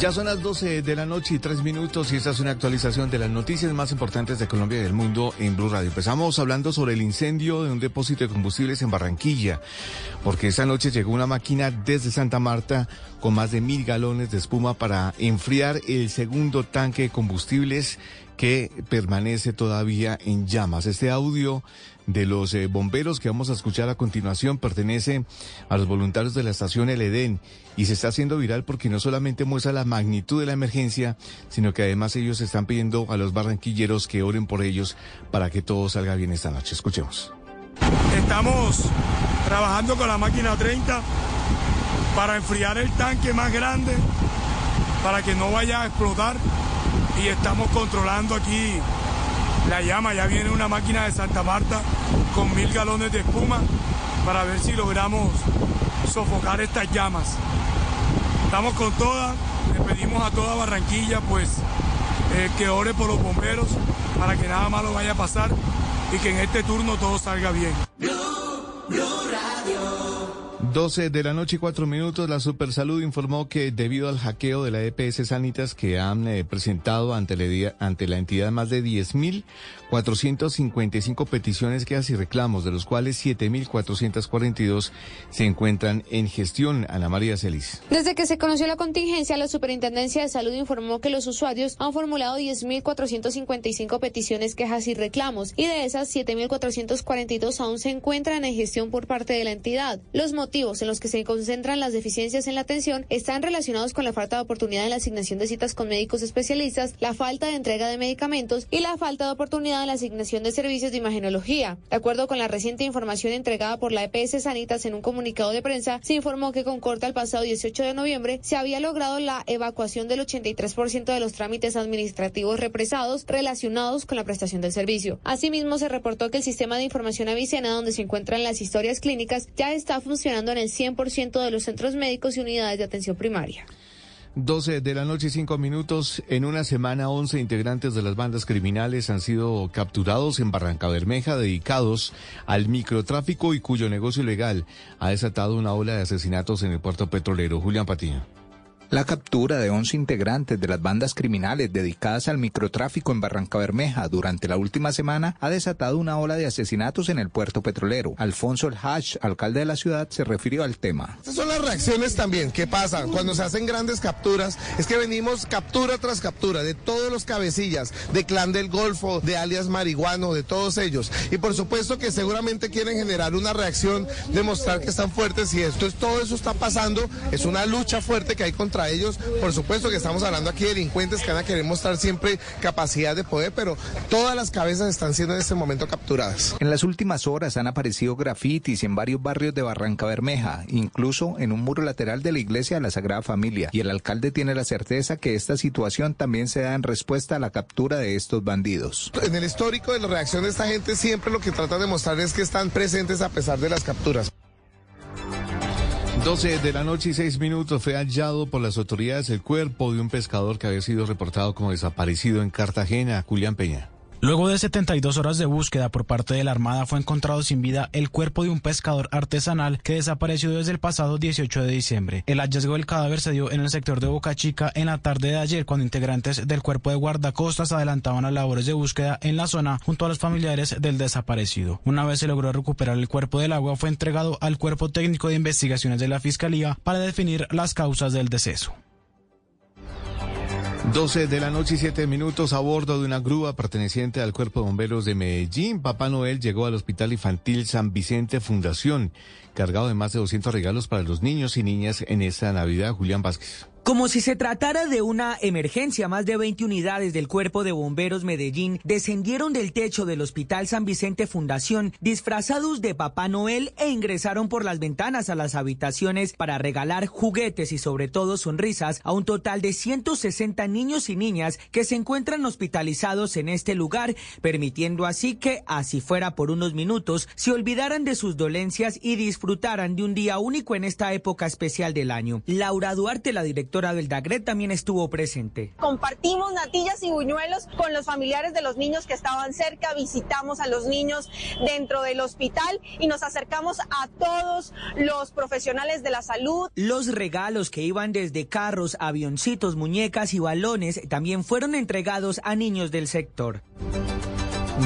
Ya son las 12 de la noche y 3 minutos y esta es una actualización de las noticias más importantes de Colombia y del mundo en Blue Radio. Empezamos hablando sobre el incendio de un depósito de combustibles en Barranquilla, porque esta noche llegó una máquina desde Santa Marta con más de mil galones de espuma para enfriar el segundo tanque de combustibles que permanece todavía en llamas. Este audio de los eh, bomberos que vamos a escuchar a continuación pertenece a los voluntarios de la estación El Edén y se está haciendo viral porque no solamente muestra la magnitud de la emergencia, sino que además ellos están pidiendo a los barranquilleros que oren por ellos para que todo salga bien esta noche. Escuchemos. Estamos trabajando con la máquina 30 para enfriar el tanque más grande, para que no vaya a explotar. Y estamos controlando aquí la llama. Ya viene una máquina de Santa Marta con mil galones de espuma para ver si logramos sofocar estas llamas. Estamos con todas, le pedimos a toda Barranquilla pues eh, que ore por los bomberos para que nada malo vaya a pasar y que en este turno todo salga bien. 12 de la noche y 4 minutos, la Supersalud informó que debido al hackeo de la EPS Sanitas que han eh, presentado ante la, ante la entidad más de 10.455 peticiones, quejas y reclamos, de los cuales 7.442 se encuentran en gestión. Ana María Celis. Desde que se conoció la contingencia, la Superintendencia de Salud informó que los usuarios han formulado 10.455 peticiones, quejas y reclamos, y de esas 7.442 aún se encuentran en gestión por parte de la entidad. Los motivos en los que se concentran las deficiencias en la atención están relacionados con la falta de oportunidad en la asignación de citas con médicos especialistas, la falta de entrega de medicamentos y la falta de oportunidad la asignación de servicios de imagenología. De acuerdo con la reciente información entregada por la EPS Sanitas en un comunicado de prensa, se informó que con corte al pasado 18 de noviembre se había logrado la evacuación del 83% de los trámites administrativos represados relacionados con la prestación del servicio. Asimismo, se reportó que el sistema de información avicena donde se encuentran las historias clínicas ya está funcionando en el 100% de los centros médicos y unidades de atención primaria. 12 de la noche y 5 minutos. En una semana, 11 integrantes de las bandas criminales han sido capturados en Barranca Bermeja, dedicados al microtráfico y cuyo negocio ilegal ha desatado una ola de asesinatos en el puerto petrolero. Julián Patiño. La captura de 11 integrantes de las bandas criminales dedicadas al microtráfico en Barranca Bermeja durante la última semana ha desatado una ola de asesinatos en el puerto petrolero. Alfonso El Hash, alcalde de la ciudad, se refirió al tema. Estas son las reacciones también. ¿Qué pasa? Cuando se hacen grandes capturas, es que venimos captura tras captura de todos los cabecillas, de Clan del Golfo, de alias Marihuano, de todos ellos. Y por supuesto que seguramente quieren generar una reacción, demostrar que están fuertes y esto es todo eso está pasando. Es una lucha fuerte que hay contra ellos. Por supuesto que estamos hablando aquí de delincuentes que van a querer mostrar siempre capacidad de poder, pero todas las cabezas están siendo en este momento capturadas. En las últimas horas han aparecido grafitis en varios barrios de Barranca Bermeja, incluso en un muro lateral de la iglesia de la Sagrada Familia. Y el alcalde tiene la certeza que esta situación también se da en respuesta a la captura de estos bandidos. En el histórico de la reacción de esta gente siempre lo que trata de mostrar es que están presentes a pesar de las capturas. 12 de la noche y 6 minutos fue hallado por las autoridades el cuerpo de un pescador que había sido reportado como desaparecido en Cartagena, Julián Peña. Luego de 72 horas de búsqueda por parte de la Armada fue encontrado sin vida el cuerpo de un pescador artesanal que desapareció desde el pasado 18 de diciembre. El hallazgo del cadáver se dio en el sector de Boca Chica en la tarde de ayer cuando integrantes del cuerpo de guardacostas adelantaban las labores de búsqueda en la zona junto a los familiares del desaparecido. Una vez se logró recuperar el cuerpo del agua fue entregado al cuerpo técnico de investigaciones de la Fiscalía para definir las causas del deceso. 12 de la noche y 7 minutos a bordo de una grúa perteneciente al Cuerpo de Bomberos de Medellín. Papá Noel llegó al Hospital Infantil San Vicente Fundación, cargado de más de 200 regalos para los niños y niñas en esta Navidad. Julián Vázquez. Como si se tratara de una emergencia, más de 20 unidades del Cuerpo de Bomberos Medellín descendieron del techo del Hospital San Vicente Fundación disfrazados de Papá Noel e ingresaron por las ventanas a las habitaciones para regalar juguetes y sobre todo sonrisas a un total de 160 niños y niñas que se encuentran hospitalizados en este lugar, permitiendo así que, así fuera por unos minutos, se olvidaran de sus dolencias y disfrutaran de un día único en esta época especial del año. Laura Duarte, la directora directora del DAGRET también estuvo presente. Compartimos natillas y buñuelos con los familiares de los niños que estaban cerca, visitamos a los niños dentro del hospital y nos acercamos a todos los profesionales de la salud. Los regalos que iban desde carros, avioncitos, muñecas y balones también fueron entregados a niños del sector.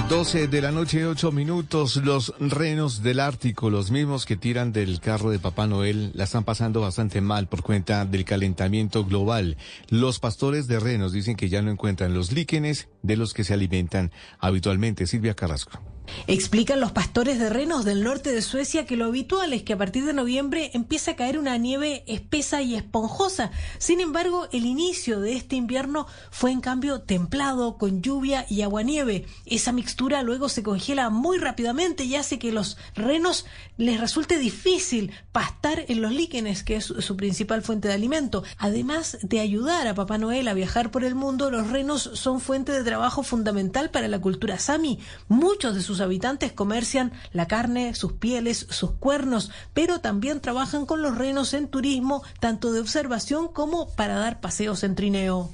12 de la noche y 8 minutos, los renos del Ártico, los mismos que tiran del carro de Papá Noel, la están pasando bastante mal por cuenta del calentamiento global. Los pastores de renos dicen que ya no encuentran los líquenes de los que se alimentan habitualmente. Silvia Carrasco. Explican los pastores de renos del norte de Suecia que lo habitual es que a partir de noviembre empieza a caer una nieve espesa y esponjosa. Sin embargo, el inicio de este invierno fue en cambio templado, con lluvia y aguanieve. Esa mixtura luego se congela muy rápidamente y hace que los renos les resulte difícil pastar en los líquenes, que es su principal fuente de alimento. Además de ayudar a Papá Noel a viajar por el mundo, los renos son fuente de trabajo fundamental para la cultura sami. Muchos de sus sus habitantes comercian la carne, sus pieles, sus cuernos, pero también trabajan con los renos en turismo, tanto de observación como para dar paseos en trineo.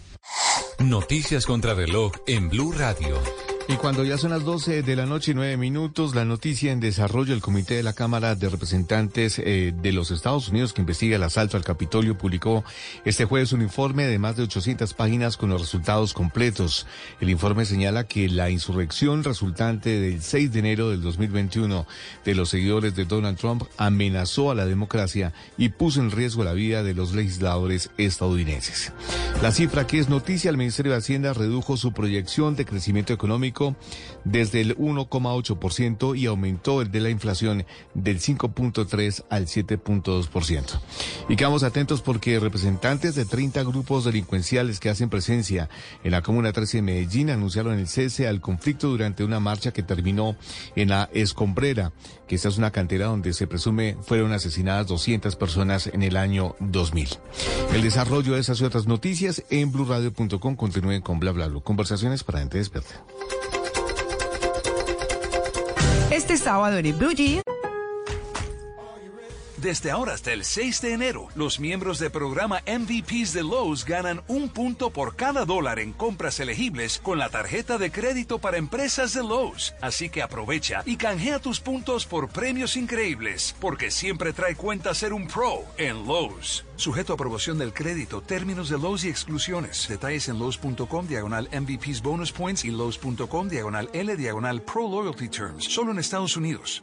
Noticias contra reloj en Blue Radio. Y cuando ya son las 12 de la noche y 9 minutos, la noticia en desarrollo, el Comité de la Cámara de Representantes eh, de los Estados Unidos que investiga el asalto al Capitolio publicó este jueves un informe de más de 800 páginas con los resultados completos. El informe señala que la insurrección resultante del 6 de enero del 2021 de los seguidores de Donald Trump amenazó a la democracia y puso en riesgo la vida de los legisladores estadounidenses. La cifra que es noticia, el Ministerio de Hacienda redujo su proyección de crecimiento económico México. Desde el 1,8% y aumentó el de la inflación del 5.3 al 7.2%. Y quedamos atentos porque representantes de 30 grupos delincuenciales que hacen presencia en la Comuna 13 de Medellín anunciaron el cese al conflicto durante una marcha que terminó en la Escombrera, que esta es una cantera donde se presume fueron asesinadas 200 personas en el año 2000. El desarrollo de esas y otras noticias en blurradio.com continúen con bla bla bla. Conversaciones para gente despierta. Este sábado en el Blue Jean. Desde ahora hasta el 6 de enero, los miembros del programa MVPs de Lowe's ganan un punto por cada dólar en compras elegibles con la tarjeta de crédito para empresas de Lowe's. Así que aprovecha y canjea tus puntos por premios increíbles, porque siempre trae cuenta ser un pro en Lowe's. Sujeto a aprobación del crédito, términos de Lowe's y exclusiones. Detalles en Lowe's.com diagonal MVPs bonus points y Lowe's.com diagonal L diagonal pro loyalty terms. Solo en Estados Unidos.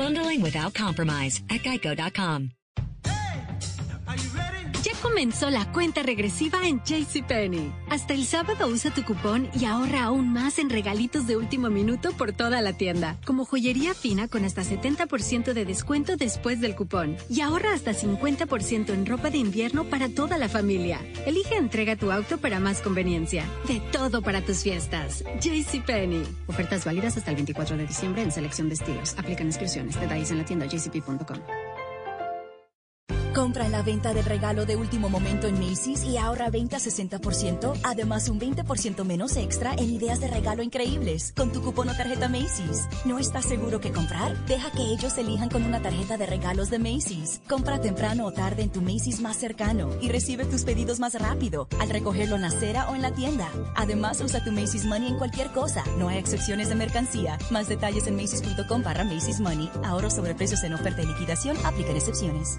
Bundling without compromise at geico.com. Comenzó la cuenta regresiva en JCPenney. Hasta el sábado usa tu cupón y ahorra aún más en regalitos de último minuto por toda la tienda, como joyería fina con hasta 70% de descuento después del cupón. Y ahorra hasta 50% en ropa de invierno para toda la familia. Elige entrega tu auto para más conveniencia. De todo para tus fiestas. JCPenney. Ofertas válidas hasta el 24 de diciembre en selección de estilos. Aplican inscripciones. Detalles en la tienda jcp.com. Compra en la venta del regalo de último momento en Macy's y ahorra 20 a 60%, además un 20% menos extra en ideas de regalo increíbles con tu cupón o tarjeta Macy's. ¿No estás seguro qué comprar? Deja que ellos elijan con una tarjeta de regalos de Macy's. Compra temprano o tarde en tu Macy's más cercano y recibe tus pedidos más rápido al recogerlo en la acera o en la tienda. Además, usa tu Macy's Money en cualquier cosa. No hay excepciones de mercancía. Más detalles en macy's.com barra Macy's Money. Ahorro sobre precios en oferta y liquidación. Aplican excepciones.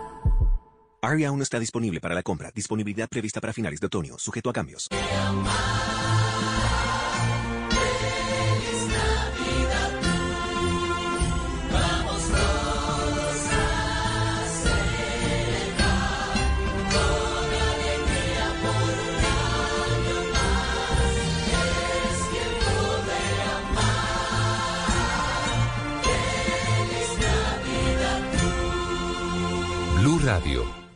Aria aún está disponible para la compra. Disponibilidad prevista para finales de otoño, sujeto a cambios. Radio,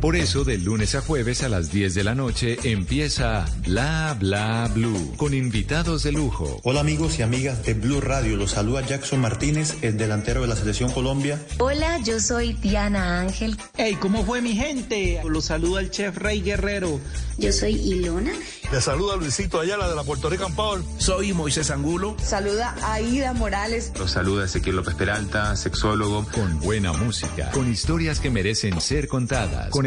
Por eso, de lunes a jueves a las 10 de la noche empieza Bla Bla Blue con invitados de lujo. Hola amigos y amigas de Blue Radio, los saluda Jackson Martínez, el delantero de la Selección Colombia. Hola, yo soy Diana Ángel. Hey, ¿cómo fue mi gente? Los saluda el chef Rey Guerrero. Yo soy Ilona. Le saluda Luisito Ayala de la Puerto Rican Power. Soy Moisés Angulo. Saluda Aida Morales. Los saluda Ezequiel López Peralta, sexólogo. Con buena música, con historias que merecen ser contadas, con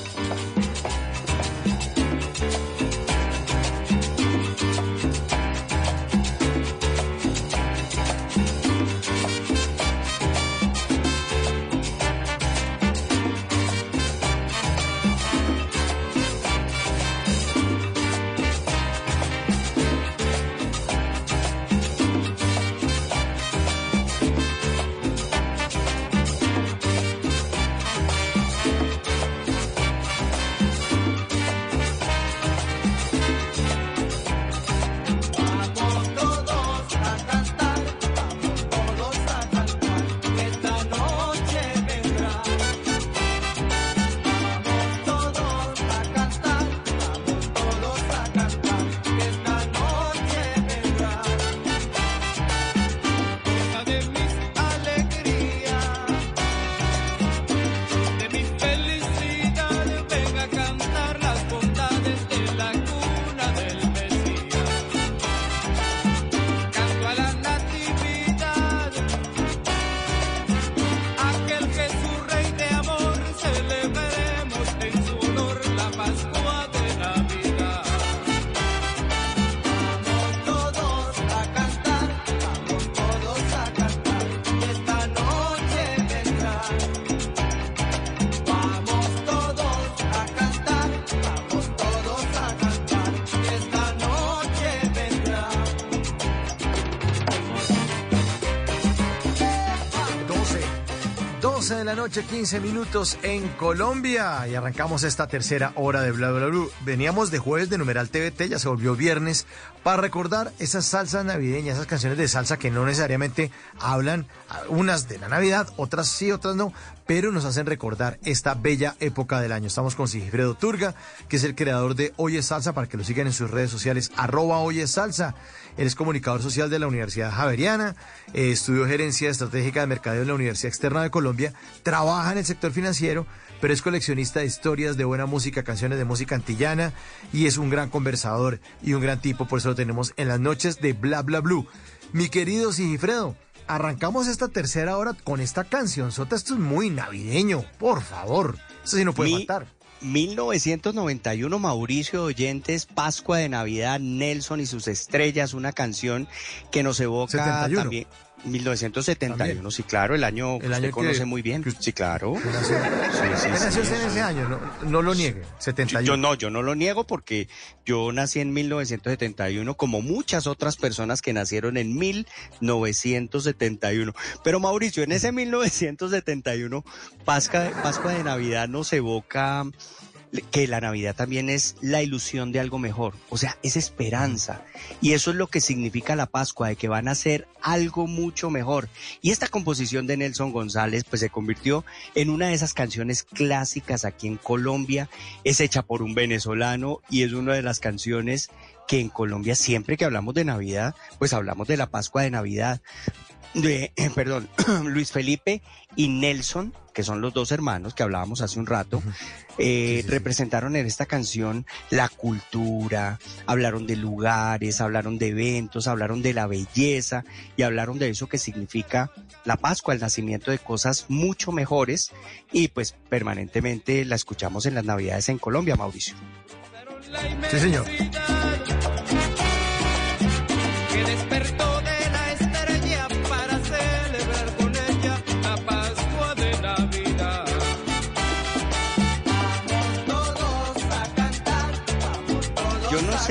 La noche, 15 minutos en Colombia. Y arrancamos esta tercera hora de Bla Bla. Veníamos de jueves de numeral TVT, ya se volvió viernes, para recordar esas salsas navideñas, esas canciones de salsa que no necesariamente hablan, unas de la Navidad, otras sí, otras no, pero nos hacen recordar esta bella época del año. Estamos con Sigifredo Turga, que es el creador de Oye Salsa, para que lo sigan en sus redes sociales, arroba Oye Salsa. Él es comunicador social de la Universidad Javeriana, eh, estudió gerencia estratégica de mercadeo en la Universidad Externa de Colombia, trabaja en el sector financiero, pero es coleccionista de historias de buena música, canciones de música antillana y es un gran conversador y un gran tipo, por eso lo tenemos en las noches de Bla Bla Blue. Mi querido Sigifredo, arrancamos esta tercera hora con esta canción. Sota, esto es muy navideño, por favor. Eso sí no puede faltar. 1991, Mauricio Oyentes, Pascua de Navidad, Nelson y sus estrellas, una canción que nos evoca también. 1971, sí, claro, el año que usted conoce muy bien. sí, claro. Sí, nació en ese año, no, no, lo niegue, 71. Yo no, yo no lo niego porque yo nací en 1971 como muchas otras personas que nacieron en 1971. Pero Mauricio, en ese 1971, Pascua, Pascua de Navidad nos evoca que la Navidad también es la ilusión de algo mejor, o sea, es esperanza. Y eso es lo que significa la Pascua, de que van a ser algo mucho mejor. Y esta composición de Nelson González, pues se convirtió en una de esas canciones clásicas aquí en Colombia. Es hecha por un venezolano y es una de las canciones que en Colombia siempre que hablamos de Navidad, pues hablamos de la Pascua de Navidad de, eh, perdón, Luis Felipe y Nelson, que son los dos hermanos que hablábamos hace un rato, eh, representaron en esta canción la cultura, hablaron de lugares, hablaron de eventos, hablaron de la belleza y hablaron de eso que significa la Pascua, el nacimiento de cosas mucho mejores y pues permanentemente la escuchamos en las Navidades en Colombia, Mauricio. Sí, señor.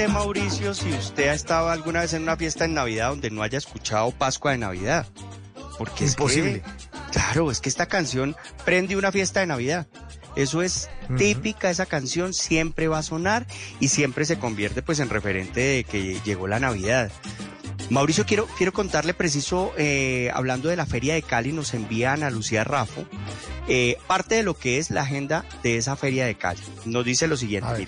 Sé, Mauricio, si usted ha estado alguna vez en una fiesta en Navidad donde no haya escuchado Pascua de Navidad. Porque es imposible. claro, es que esta canción prende una fiesta de Navidad. Eso es típica, esa canción siempre va a sonar y siempre se convierte pues en referente de que llegó la Navidad. Mauricio, quiero, quiero contarle preciso, eh, hablando de la Feria de Cali, nos envían a Lucía Rafo eh, parte de lo que es la agenda de esa Feria de Cali. Nos dice lo siguiente,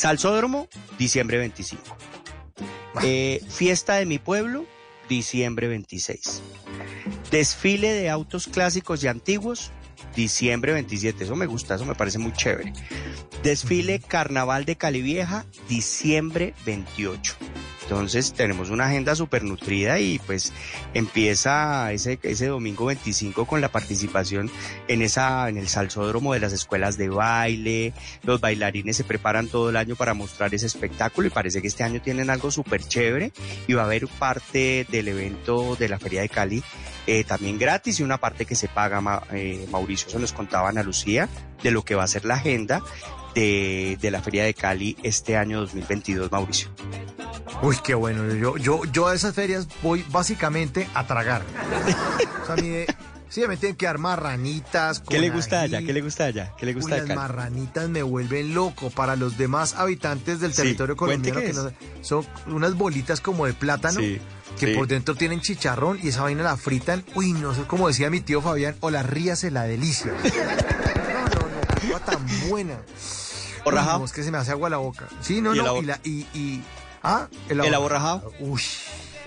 Salsódromo, diciembre 25. Eh, fiesta de mi pueblo, diciembre 26. Desfile de autos clásicos y antiguos, diciembre 27. Eso me gusta, eso me parece muy chévere. Desfile Carnaval de Cali Vieja, diciembre 28. Entonces tenemos una agenda súper nutrida y pues empieza ese, ese domingo 25 con la participación en, esa, en el salsódromo de las escuelas de baile. Los bailarines se preparan todo el año para mostrar ese espectáculo y parece que este año tienen algo súper chévere y va a haber parte del evento de la Feria de Cali eh, también gratis y una parte que se paga, eh, Mauricio, se nos contaba Ana Lucía, de lo que va a ser la agenda de, de la Feria de Cali este año 2022, Mauricio. Uy, qué bueno. Yo, yo, yo a esas ferias voy básicamente a tragar. o sea, a mí, sí, me tienen que dar marranitas. ¿Qué le gusta allá? ¿Qué le gusta allá? ¿Qué le gusta Las marranitas me vuelven loco. Para los demás habitantes del territorio colombiano, que son unas bolitas como de plátano. que por dentro tienen chicharrón y esa vaina la fritan. Uy, no sé, como decía mi tío Fabián, o la ríase la delicia. no, tan buena. ¿O rajado? es que se me hace agua la boca. Sí, no, no, y, la, y Ah, el, aborrajado. Uy,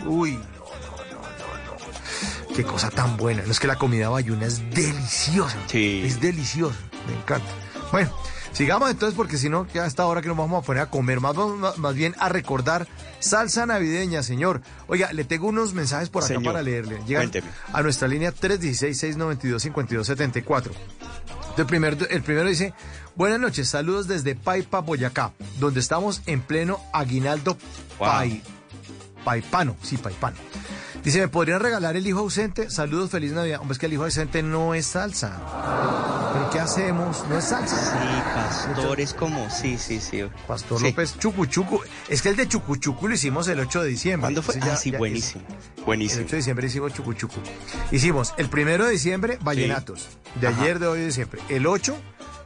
uy, no, no, no, no, Qué cosa tan buena. No es que la comida bayuna es deliciosa. Sí. Es deliciosa. Me encanta. Bueno, sigamos entonces porque si no, ya a esta hora que nos vamos a poner a comer, más, más, bien a recordar salsa navideña, señor. Oiga, le tengo unos mensajes por acá para leerle. Llegan a nuestra línea 316-692-5274. El, primer, el primero dice, buenas noches, saludos desde Paipa, Boyacá, donde estamos en pleno aguinaldo paipano, sí, paipano. Dice, ¿me podrían regalar el hijo ausente? Saludos, feliz Navidad. Hombre, es que el hijo ausente no es salsa. ¿Pero qué hacemos? No es salsa. Sí, pastores como, sí, sí, sí. Pastor López, Chucuchucu. Es que el de Chucuchucu lo hicimos el 8 de diciembre. ¿Cuándo fue? ah, sí, buenísimo. buenísimo. El 8 de diciembre hicimos Chucuchucu. Hicimos el primero de diciembre, Vallenatos. De ayer, de hoy, de siempre. El 8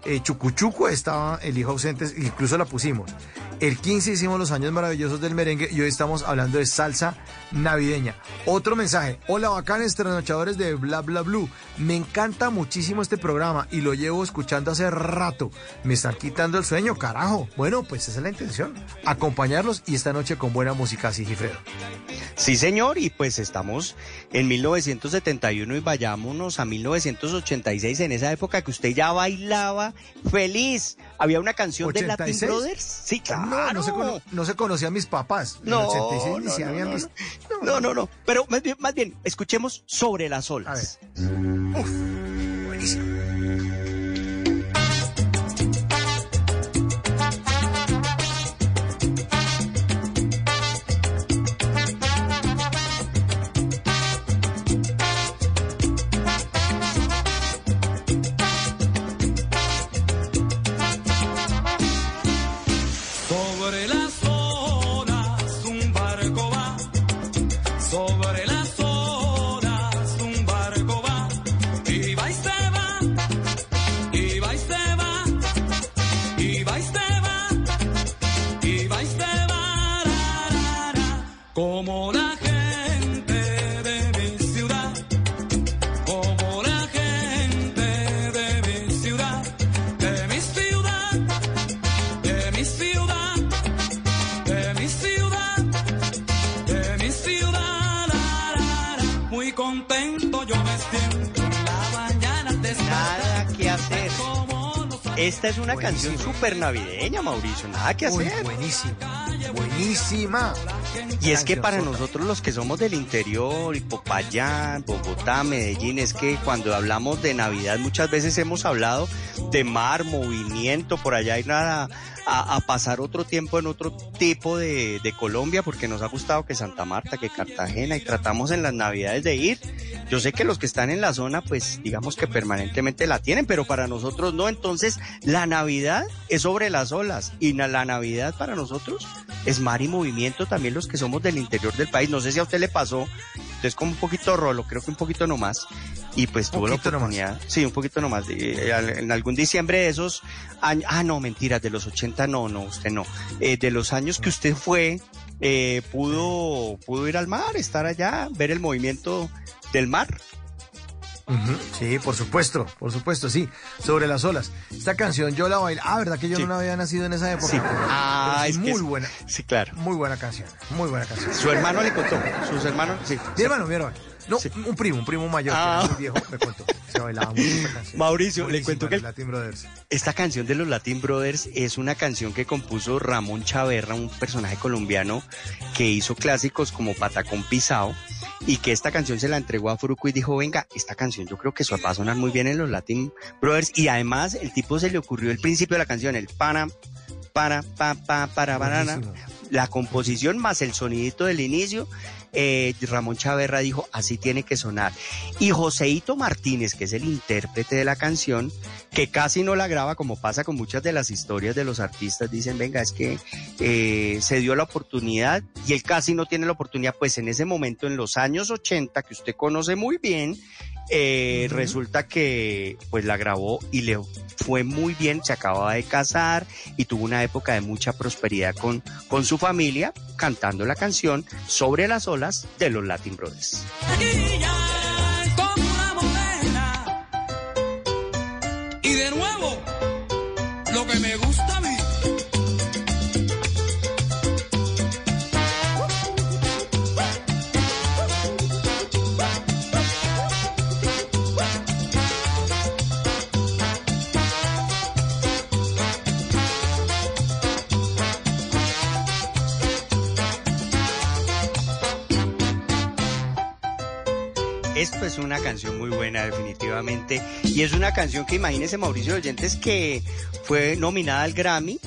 eh, Chucuchuco estaba el hijo ausente, incluso la pusimos. El 15 hicimos los años maravillosos del merengue y hoy estamos hablando de salsa navideña. Otro mensaje. Hola bacanes trasnochadores de Bla Bla Blue. Me encanta muchísimo este programa y lo llevo escuchando hace rato. Me están quitando el sueño, carajo. Bueno, pues esa es la intención. Acompañarlos y esta noche con buena música, así, Gifredo. Sí, señor, y pues estamos en 1971 y vayámonos a 1986, en esa época que usted ya bailaba feliz. Había una canción de Latin Brothers. Sí, claro. No, no se, cono no se conocía a mis papás. No, en 86 no, ni se no, habían no, visto. No, no, no. Pero más bien, más bien, escuchemos sobre las olas. Uf, buenísimo. Esta es una Buenísimo. canción súper navideña, Mauricio. Nada que Uy, hacer. buenísima. Buenísima. Y es que para nosotros los que somos del interior, y Popayán, Bogotá, Medellín, es que cuando hablamos de Navidad muchas veces hemos hablado de mar, movimiento, por allá y nada, a, a pasar otro tiempo en otro tipo de, de Colombia, porque nos ha gustado que Santa Marta, que Cartagena, y tratamos en las Navidades de ir. Yo sé que los que están en la zona, pues digamos que permanentemente la tienen, pero para nosotros no. Entonces, la Navidad es sobre las olas y na- la Navidad para nosotros es mar y movimiento también los que somos del interior del país. No sé si a usted le pasó, usted es como un poquito rolo, creo que un poquito nomás. Y pues tuvo la Poquito nomás. oportunidad, sí, un poquito nomás, de- eh, en algún diciembre de esos años, ah, no, mentiras, de los 80, no, no, usted no. Eh, de los años que usted fue, eh, pudo, pudo ir al mar, estar allá, ver el movimiento del mar. Sí, por supuesto, por supuesto, sí. Sobre las olas. Esta canción yo la bailo. Ah, ¿verdad que yo Sí. no había nacido en esa época? Sí. Ah, es que muy es- buena. Sí, claro. Muy buena canción. Muy buena canción. Su hermano le contó, sus hermanos, sí. Mi hermano, mi hermano. No, un primo, un primo mayor, Ah. que era muy viejo, me contó. Se bailaba mucho canción. Mauricio, le cuento que Latin Brothers. Esta canción de los Latin Brothers es una canción que compuso Ramón Chaverra, un personaje colombiano que hizo clásicos como Patacón Pisao y que esta canción se la entregó a Fruco y dijo, venga, esta canción yo creo que va a sonar muy bien en los Latin Brothers y además el tipo se le ocurrió el principio de la canción, el para, para, pa, pa, para, banana, la composición más el sonidito del inicio, eh, Ramón Chaverra dijo, así tiene que sonar. Y Joseito Martínez, que es el intérprete de la canción, que casi no la graba, como pasa con muchas de las historias de los artistas, dicen, venga, es que eh, se dio la oportunidad y él casi no tiene la oportunidad, pues en ese momento, en los años 80, que usted conoce muy bien, eh, resulta que pues la grabó y le fue muy bien, se acababa de casar y tuvo una época de mucha prosperidad con, con su familia cantando la canción sobre las olas de los Latin Brothers. Y de nuevo, lo que me gusta a mí. Esto es una canción muy buena definitivamente. Y es una canción que imagínese Mauricio Oyentes que fue nominada al Grammy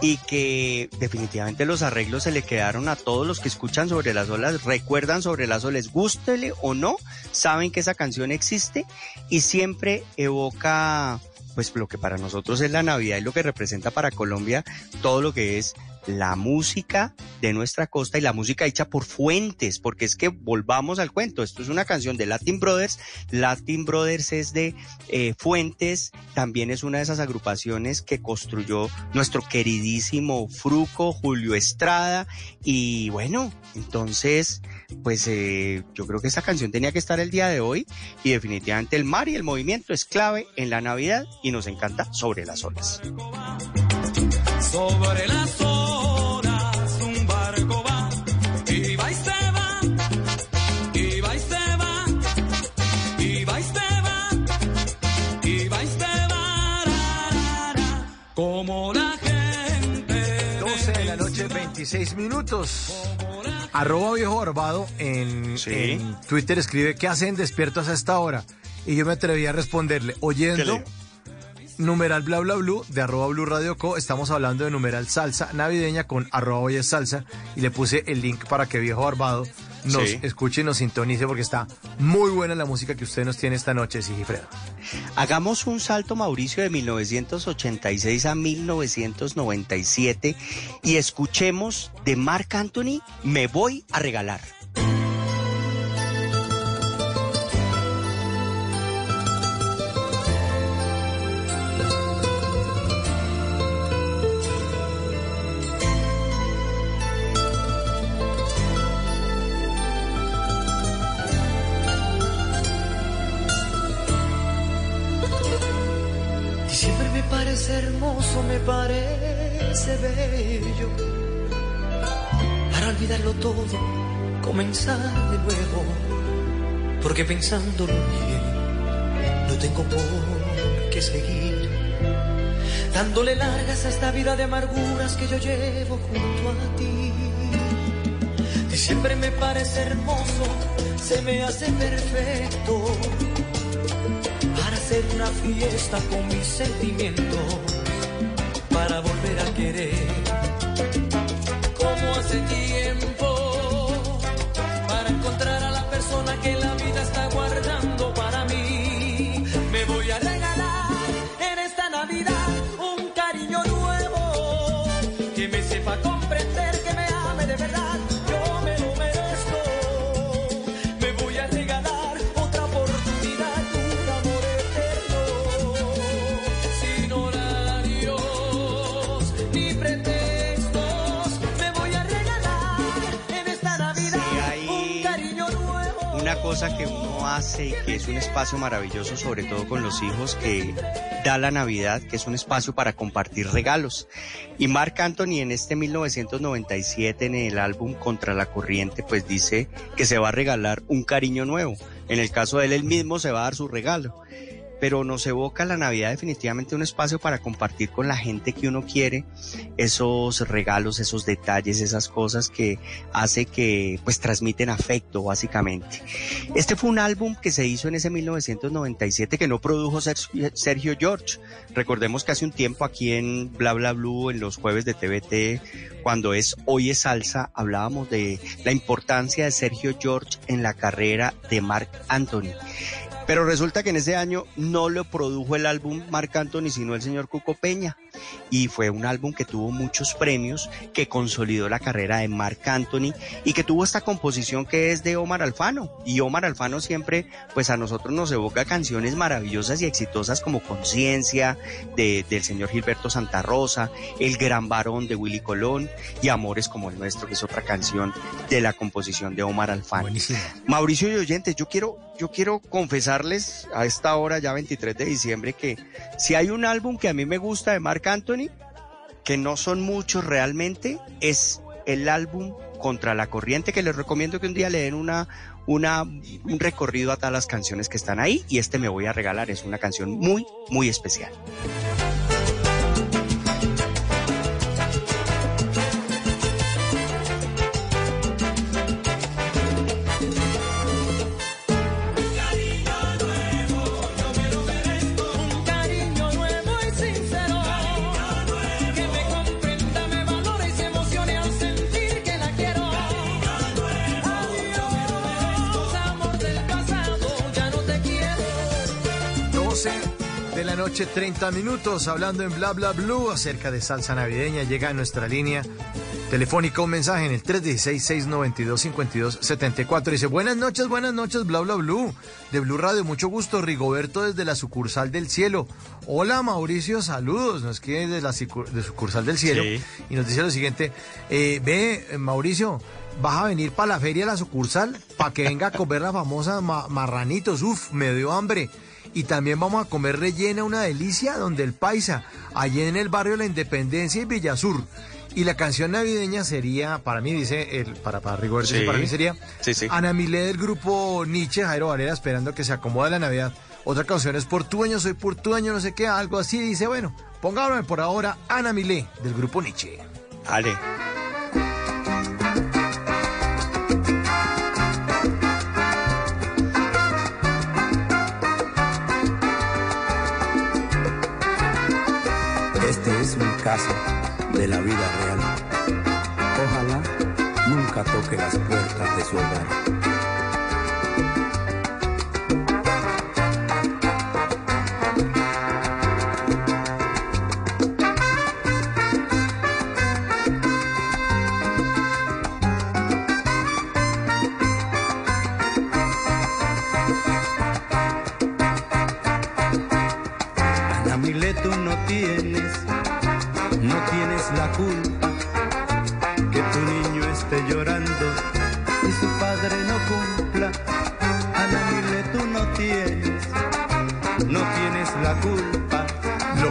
y que definitivamente los arreglos se le quedaron a todos los que escuchan sobre las olas, recuerdan sobre las olas, gústele o no, saben que esa canción existe y siempre evoca pues lo que para nosotros es la Navidad y lo que representa para Colombia todo lo que es la música de nuestra costa y la música hecha por fuentes, porque es que volvamos al cuento, esto es una canción de Latin Brothers, Latin Brothers es de eh, Fuentes, también es una de esas agrupaciones que construyó nuestro queridísimo Fruco, Julio Estrada, y bueno, entonces, pues eh, yo creo que esa canción tenía que estar el día de hoy, y definitivamente el mar y el movimiento es clave en la Navidad y nos encanta sobre las. Sobre las olas 16 minutos. Arroba viejo barbado en, Twitter escribe, ¿qué hacen despiertos a esta hora? Y yo me atreví a responderle, oyendo numeral bla bla blue de arroba blue radio co. Estamos hablando de numeral salsa navideña con arroba hoy es salsa. Y le puse el link para que viejo barbado nos Sí. escuche y nos sintonice porque está muy buena la música que usted nos tiene esta noche, Sigifredo. Hagamos un salto, Mauricio, de 1986 a 1997 y escuchemos de Marc Anthony, Me voy a regalar. Para olvidarlo todo, comenzar de nuevo. Porque pensándolo bien, no tengo por qué seguir. Dándole largas a esta vida de amarguras que yo llevo junto a ti. Diciembre me parece hermoso, se me hace perfecto para hacer una fiesta con mis sentimientos, para volver a querer hace tiempo, que uno hace y que es un espacio maravilloso, sobre todo con los hijos, que da la Navidad, que es un espacio para compartir regalos. Y Marc Anthony en este 1997, en el álbum Contra la Corriente, pues dice que se va a regalar un cariño nuevo. En el caso de él, él mismo se va a dar su regalo. Pero nos evoca la Navidad definitivamente un espacio para compartir con la gente que uno quiere esos regalos, esos detalles, esas cosas que hace que pues transmiten afecto básicamente. Este fue un álbum que se hizo en ese 1997 que no produjo Ser- Sergio George. Recordemos que hace un tiempo aquí en Bla Bla Blue, en los jueves de TVT, cuando es Hoy es Salsa, hablábamos de la importancia de Sergio George en la carrera de Marc Anthony. Pero resulta que en ese año no lo produjo el álbum Marc Anthony, sino el señor Cuco Peña. Y fue un álbum que tuvo muchos premios, que consolidó la carrera de Marc Anthony y que tuvo esta composición que es de Omar Alfano. Y Omar Alfano siempre, pues a nosotros nos evoca canciones maravillosas y exitosas como Conciencia, de, del señor Gilberto Santa Rosa, El Gran Varón de Willy Colón y Amores como el nuestro, que es otra canción de la composición de Omar Alfano. Mauricio y oyentes, yo quiero, yo quiero confesarles a esta hora, ya 23 de diciembre, que si hay un álbum que a mí me gusta de Marc Anthony, que no son muchos realmente, es el álbum Contra la Corriente, que les recomiendo que un día le den una, una, un recorrido a todas las canciones que están ahí, y este me voy a regalar, es una canción muy, muy especial. Noche, 30 minutos, hablando en Bla Bla Blue acerca de salsa navideña. Llega a nuestra línea telefónica un mensaje en el 316-692-5274. Dice, buenas noches, buenas noches, Bla Bla Blue. De Blue Radio, mucho gusto. Rigoberto desde la sucursal del cielo. Hola, Mauricio, saludos. Nos quiere desde la de sucursal del cielo. Sí. Y nos dice lo siguiente, eh, ve, eh, Mauricio, vas a venir para la feria de la sucursal para que venga a comer la famosa ma- marranitos. Uf, me dio hambre. Y también vamos a comer rellena, una delicia, donde el paisa, allí en el barrio La Independencia y Villasur. Y la canción navideña sería, para mí dice, el, para, para Sí. para mí sería Sí, sí. Ana Milé del grupo Nietzsche, Jairo Varela, esperando que se acomode la Navidad. Otra canción es Portueño, soy portueño, no sé qué, algo así. Dice, bueno, pongámosle por ahora Ana Milé del grupo Nietzsche. Ale. Es un caso de la vida real. Ojalá nunca toque las puertas de su hogar. Tienes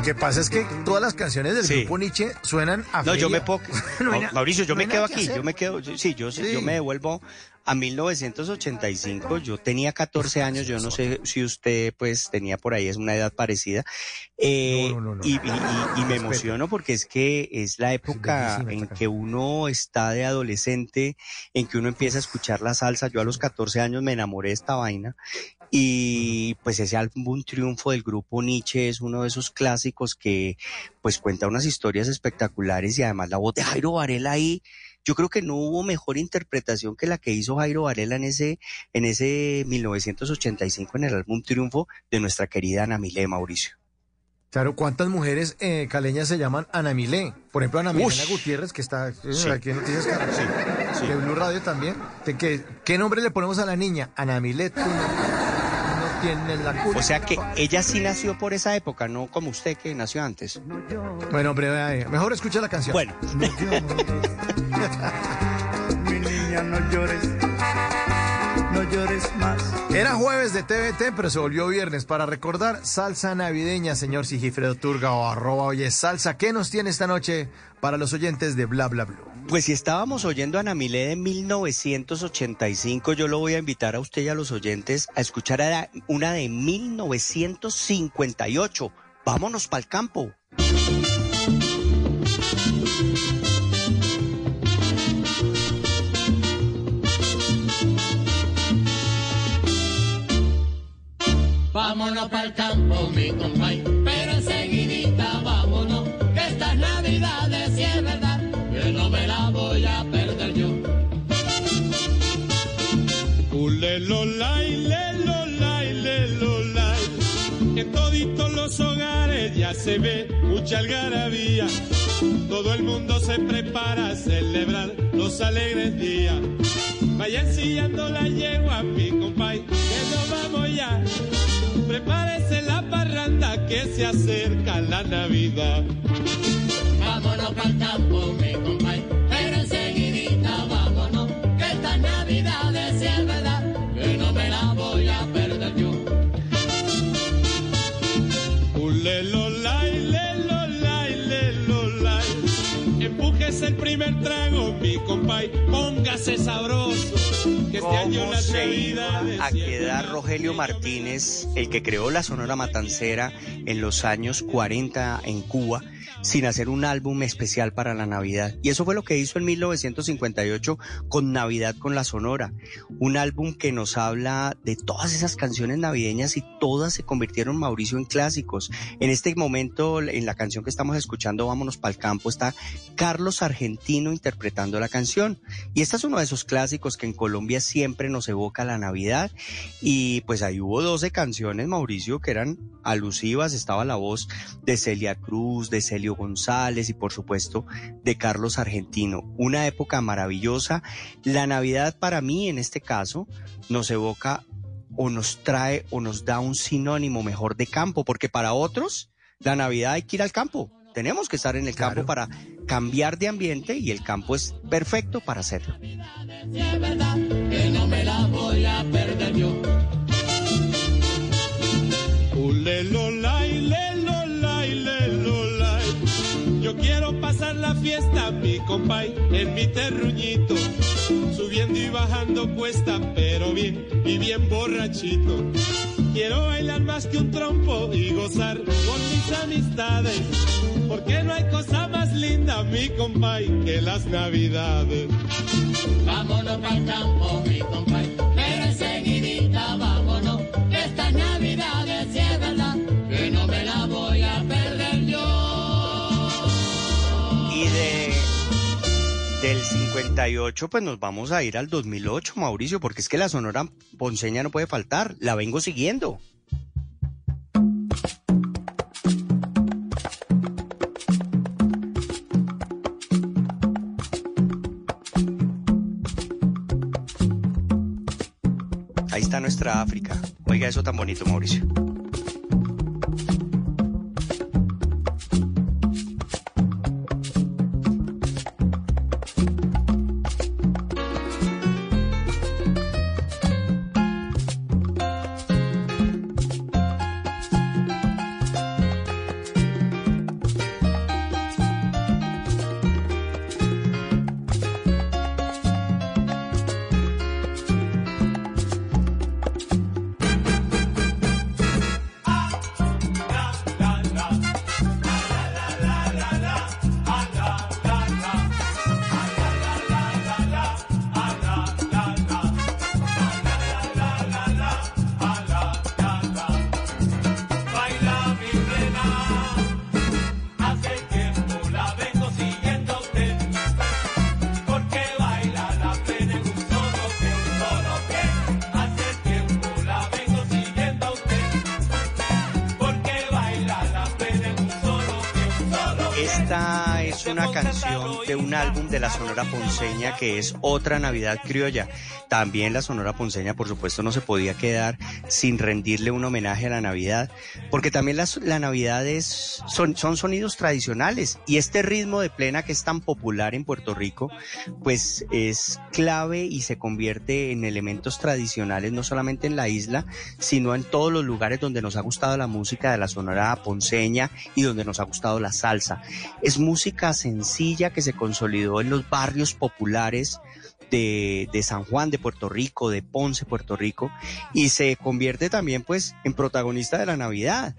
que pasa es que todas las canciones del Sí. grupo Nietzsche suenan a No, yo me puedo... No hay Mauricio, yo no me quedo que aquí, hacer. yo me quedo, yo- sí, yo, Sí. yo me devuelvo a 1985, yo tenía 14 años, yo no sé si usted pues tenía por ahí, es una edad parecida, eh, No, no, no, no. y, y- y- me emociono porque es que es la época en que uno está de adolescente, en que uno empieza a escuchar la salsa, yo a los 14 años me enamoré de esta vaina, y pues ese álbum triunfo del grupo Nietzsche es uno de esos clásicos que pues cuenta unas historias espectaculares y además la voz de Jairo Varela ahí, yo creo que no hubo mejor interpretación que la que hizo Jairo Varela en ese, en ese 1985 en el álbum Triunfo de nuestra querida Ana Milé, Mauricio. Claro, ¿cuántas mujeres eh, caleñas se llaman Ana Milé? Por ejemplo, Ana Milena. Gutiérrez, que está eh, Sí. aquí en Noticias Caracol, sí. de Blue Radio también. ¿De qué, ¿Qué nombre le ponemos a la niña? Ana Milé, no, no tienes la culpa. O sea que ella sí nació por esa época, no como usted que nació antes. Bueno, hombre, eh, mejor escucha la canción. Bueno, Mi niña, no llores, no llores más. Era jueves de TVT, pero se volvió viernes para recordar salsa navideña, señor Sigifredo Turga o arroba oye salsa. ¿Qué nos tiene esta noche para los oyentes de Bla Bla Blue? Pues si estábamos oyendo a Ana Milé de 1985, yo lo voy a invitar a usted y a los oyentes a escuchar a una de 1958. Vámonos para el campo. Vámonos para el campo, mi compay, pero enseguidita vámonos, que estas navidades si es verdad, que no me la voy a perder yo. Ulelolay, lelolay, lelolay. En toditos los hogares ya se ve mucha algarabía. Todo el mundo se prepara a celebrar los alegres días. Vaya ensillando la yegua, mi compay, que nos vamos ya. Prepárese la parranda que se acerca la Navidad. Vámonos para el campo, mi compay, pero enseguidita vámonos, que estas navidades si es verdad, Empújese el primer trago, mi compay, póngase sabroso. Que este año ¿Cómo las se iba a quedar Rogelio Martínez, el que creó la Sonora Matancera en los años 40 en Cuba, sin hacer un álbum especial para la Navidad. Y eso fue lo que hizo en 1958 con Navidad con la Sonora, un álbum que nos habla de todas esas canciones navideñas y todas se convirtieron, Mauricio, en clásicos. En este momento, en la canción que estamos escuchando, Vámonos para el campo, está Carlos Argentino interpretando la canción. Y este es uno de esos clásicos que en Colombia siempre nos evoca la Navidad. Y pues ahí hubo 12 canciones, Mauricio, que eran alusivas. Estaba la voz de Celia Cruz, de Celio González y por supuesto de Carlos Argentino. Una época maravillosa. La Navidad para mí, en este caso, nos evoca o nos trae o nos da un sinónimo mejor de campo, porque para otros la Navidad hay que ir al campo. Tenemos que estar en el campo para cambiar de ambiente y el campo es perfecto para hacerlo. Yo quiero pasar la fiesta, mi compay, en mi terruñito. Subiendo y bajando cuesta, pero bien y bien borrachito. Quiero bailar más que un trompo y gozar con mis amistades. Porque no hay cosa más linda, mi compay, que las navidades. Vámonos pa'l campo, mi compay, pero enseguidita vámonos. Estas navidades del 58 pues nos vamos a ir al 2008, Mauricio, porque es que la Sonora Ponceña no puede faltar, la vengo siguiendo. Ahí está nuestra África. Oiga eso tan bonito, Mauricio. Ponceña que es Otra Navidad Criolla. También la Sonora Ponceña, por supuesto, no se podía quedar sin rendirle un homenaje a la Navidad, porque también las, la Navidad es, son, son sonidos tradicionales y este ritmo de plena que es tan popular en Puerto Rico, pues es clave y se convierte en elementos tradicionales no solamente en la isla, sino en todos los lugares donde nos ha gustado la música de la Sonora Ponceña y donde nos ha gustado la salsa. Es música sencilla que se consolidó en los barrios populares de, de, San Juan de Puerto Rico, de Ponce, Puerto Rico, y se convierte también pues en protagonista de la Navidad.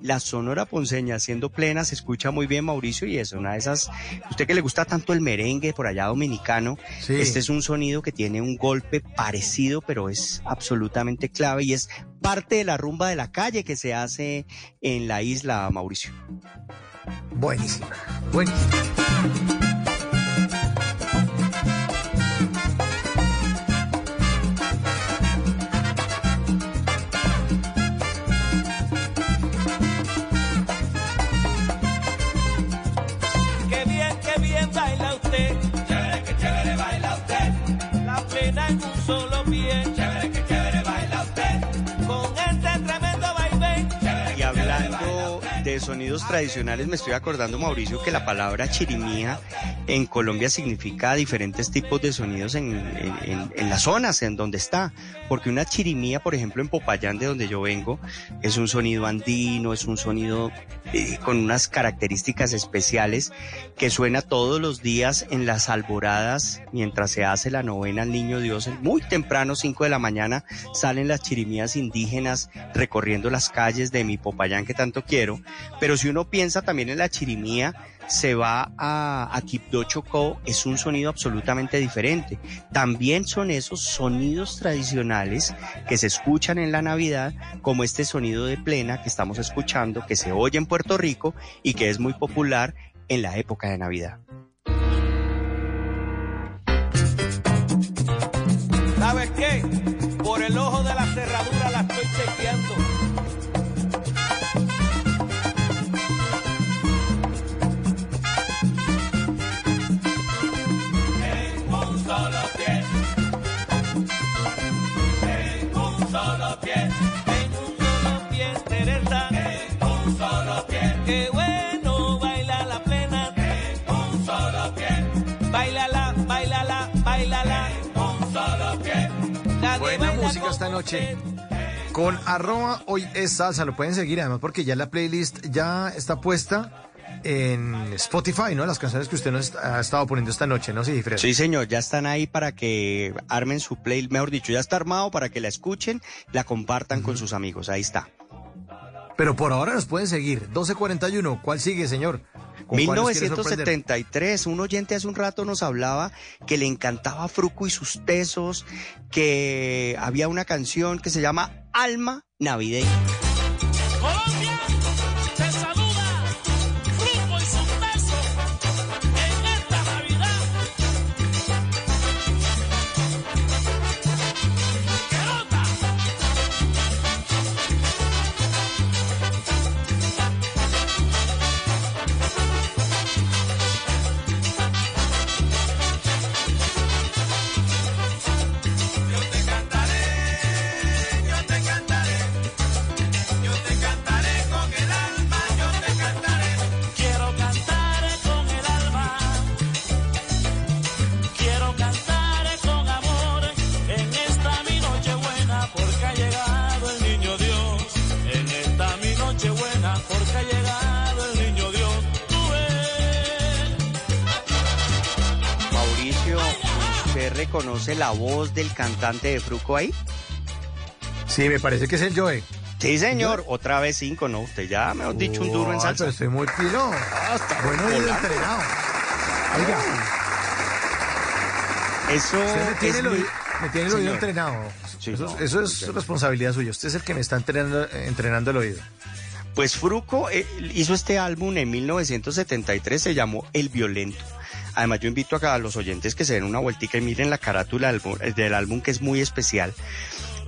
La Sonora Ponceña siendo plena se escucha muy bien Mauricio y es una de esas, usted que le gusta tanto el merengue por allá dominicano, Sí. este es un sonido que tiene un golpe parecido pero es absolutamente clave y es parte de la rumba de la calle que se hace en la isla Mauricio. Buenísima, buenísima. Tradicionales, me estoy acordando, Mauricio, que la palabra chirimía en Colombia significa diferentes tipos de sonidos en- en las zonas en donde está. Porque una chirimía, por ejemplo, en Popayán, de donde yo vengo, es un sonido andino, es un sonido eh, con unas características especiales que suena todos los días en las alboradas mientras se hace la novena al Niño Dios. Muy temprano, 5 de la mañana, salen las chirimías indígenas recorriendo las calles de mi Popayán que tanto quiero, Pero si uno piensa también en la chirimía, se va a, a Quibdó Chocó, es un sonido absolutamente diferente. También son esos sonidos tradicionales que se escuchan en la Navidad, como este sonido de plena que estamos escuchando, que se oye en Puerto Rico y que es muy popular en la época de Navidad. ¿Sabes qué? Por el ojo de la cerradura música esta noche. Con arroba hoy es salsa, lo pueden seguir además porque ya la playlist ya está puesta en Spotify, ¿no? Las canciones que usted nos ha estado poniendo esta noche, ¿no? Sí, Fred. Sí, señor, ya están ahí para que armen su play, mejor dicho, ya está armado para que la escuchen, la compartan con sus amigos, ahí está. Pero por ahora nos pueden seguir. 1241, ¿cuál sigue, señor? ¿Con cuál nos quiere sorprender? 1973, un oyente hace un rato nos hablaba que le encantaba Fruco y sus tesos, que había una canción que se llama Alma Navideña. Reconoce la voz del cantante de Fruco ahí? Sí, me parece que es el Joe. Sí, señor, otra vez cinco, ¿no? Usted ya me ha dicho un duro en salsa. Pero estoy muy pilo. Bueno, y entrenado. Oiga, Eso usted me tiene es el oído, me tiene el oído Señor. entrenado. Sí, eso no, eso es responsabilidad suya. Usted es el que me está entrenando, entrenando el oído. Pues Fruco eh, hizo este álbum en 1973, se llamó El Violento. Además, yo invito a los oyentes que se den una vueltica y miren la carátula del álbum, del álbum que es muy especial.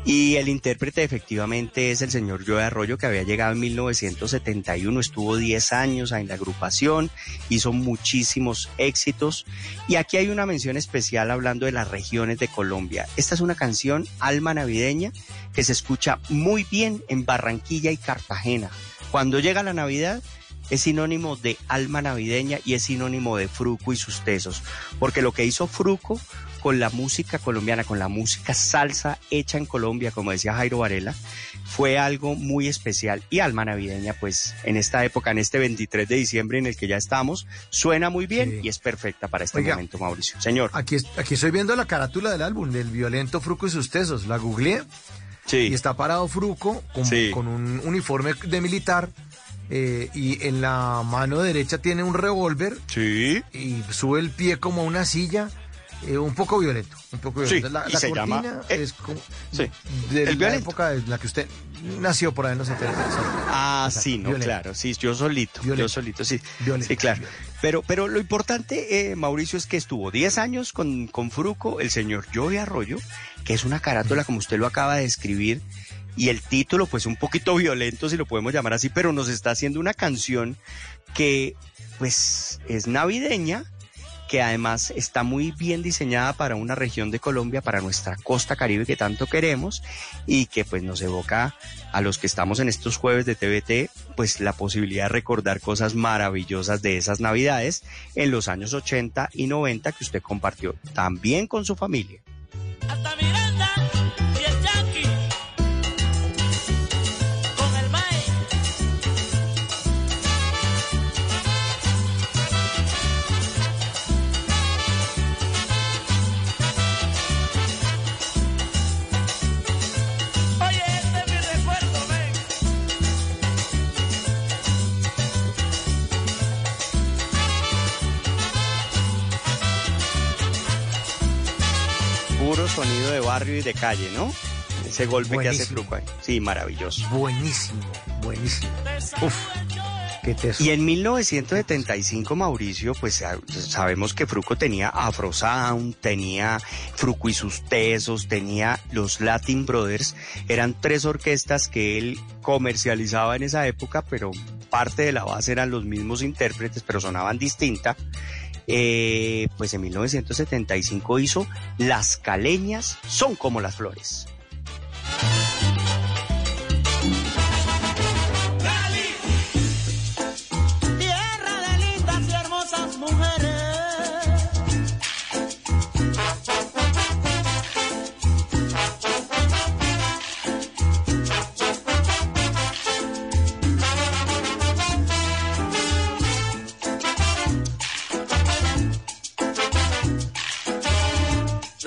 Y el intérprete efectivamente es el señor Joe Arroyo, que había llegado en 1971, estuvo 10 años en la agrupación, hizo muchísimos éxitos. Y aquí hay una mención especial hablando de las regiones de Colombia. Esta es una canción, Alma Navideña, que se escucha muy bien en Barranquilla y Cartagena. Cuando llega la Navidad, es sinónimo de alma navideña y es sinónimo de Fruco y sus tesos. Porque lo que hizo Fruco con la música colombiana, con la música salsa hecha en Colombia, como decía Jairo Varela, fue algo muy especial. Y alma navideña, pues en esta época, en este 23 de diciembre en el que ya estamos, suena muy bien y es perfecta para este Oiga. momento, Mauricio. Señor. Aquí, es- aquí estoy viendo la carátula del álbum, del violento Fruco y sus tesos. La googleé. Y está parado Fruco con, Sí. con un uniforme de militar. Eh, y en la mano derecha tiene un revólver. Sí. Y sube el pie como a una silla. eh, un poco violento. Un poco Sí, violento. La, y la se llama- cortina eh, es como sí, de el la violento. época en la que usted nació por ahí en los 70. Ah, sí, no, violento. claro, sí, yo solito, yo solito, sí. Sí, claro. Pero, pero lo importante, eh, Mauricio, es que estuvo 10 años con, con Fruco, el señor Joey Arroyo, que es una carátula, como usted lo acaba de describir, y el título, pues un poquito violento, si lo podemos llamar así, pero nos está haciendo una canción que, pues, es navideña, que además está muy bien diseñada para una región de Colombia, para nuestra costa caribe que tanto queremos y que pues nos evoca a los que estamos en estos jueves de TVT, pues la posibilidad de recordar cosas maravillosas de esas navidades en los años 80 y 90 que usted compartió también con su familia. Hasta Miranda sonido de barrio y de calle, ¿no? Ese golpe que hace. Fruco ahí. Sí, maravilloso. Buenísimo, buenísimo. Uf. Y en 1975, Mauricio, pues sa- sabemos que Fruco tenía Afro Sound, tenía Fruco y sus Tesos, tenía los Latin Brothers. Eran tres orquestas que él comercializaba en esa época, pero parte de la base eran los mismos intérpretes, pero sonaban distinta. Eh, pues en 1975 hizo Las caleñas son como las flores.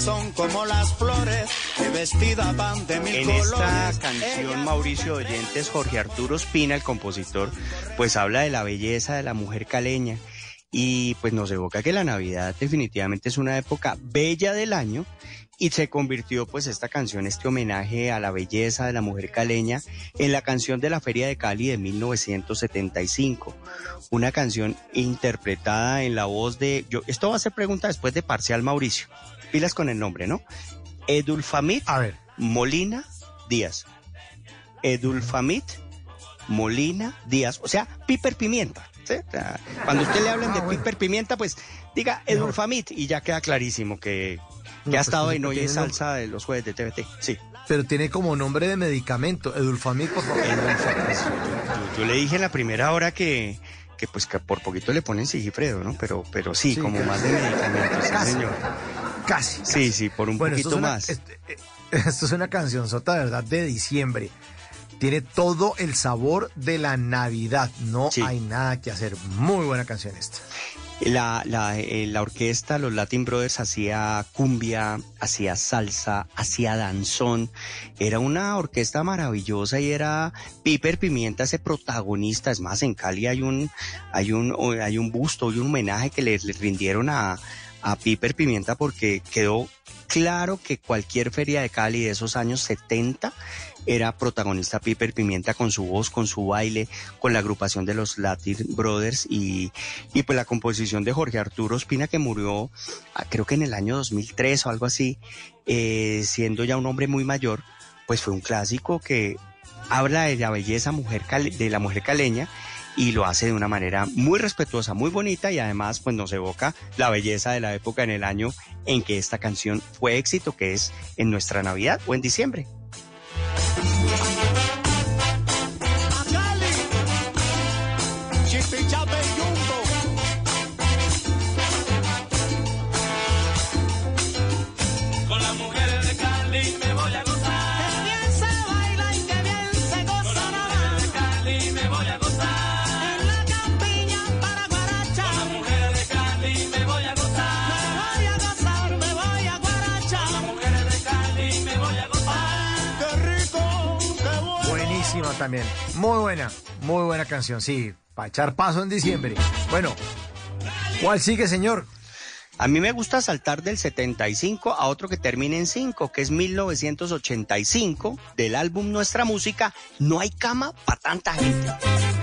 Son como las flores que vestidas van de mil En colores. esta canción, Mauricio Oyentes, Jorge Arturo Espina, el compositor, pues habla de la belleza de la mujer caleña y pues nos evoca que la Navidad definitivamente es una época bella del año y se convirtió pues esta canción, este homenaje a la belleza de la mujer caleña en la canción de la Feria de Cali de 1975. Una canción interpretada en la voz de, yo, esto va a ser pregunta después de Parcial Mauricio. Pilas con el nombre, ¿no? Edulfamit Molina Díaz. Edulfamit Molina Díaz. O sea, Piper Pimienta. ¿sí? O sea, cuando usted le hablen de Piper Pimienta, pues diga Edulfamit y ya queda clarísimo que, que No, ha pues, estado tiene- en nombre. Salsa de los jueves de TVT. Sí. Pero tiene como nombre de medicamento, Edulfamid, por favor. Yo, yo le dije en la primera hora que, que pues que por poquito le ponen Sigifredo, ¿no? Pero, pero sí, Sí, como más de medicamentos, sí, señor. Casi. Sí, sí, por un Bueno, esto poquito es una- más. eh, Esto es una canción sota, de verdad, de diciembre. Tiene todo el sabor de la Navidad. No hay nada que hacer. Muy buena canción esta. La, la, eh, la orquesta, los Latin Brothers, hacía cumbia, hacía salsa, hacía danzón. Era una orquesta maravillosa y era Piper Pimienta ese protagonista. Es más, en Cali hay un, hay un, hay un busto y un homenaje que le, le rindieron a, a Piper Pimienta porque quedó claro que cualquier feria de Cali de esos años 70 era protagonista Piper Pimienta con su voz, con su baile, con la agrupación de los Latin Brothers y, y pues la composición de Jorge Arturo Espina que murió ah, creo que en el año 2003 o algo así, eh, siendo ya un hombre muy mayor, pues fue un clásico que habla de la belleza mujer de la mujer caleña y lo hace de una manera muy respetuosa, muy bonita y además pues nos evoca la belleza de la época en el año en que esta canción fue éxito, que es en nuestra Navidad o en diciembre. También. Muy buena, muy buena canción. Sí, para echar paso en diciembre. Bueno, ¿cuál sigue, señor? A mí me gusta saltar del 75 a otro que termine en 5, que es 1985, del álbum Nuestra Música, No hay cama para tanta gente.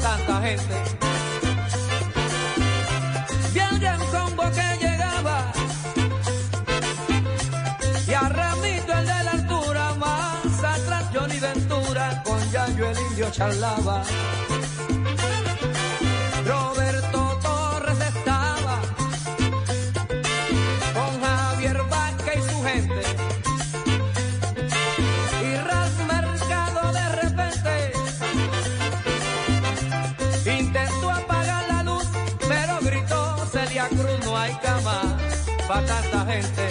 Tanta gente. Bien un combo que llegaba y a Ramito el de la altura más atrás Johnny Ventura con Yayo el indio charlaba. Tanta gente.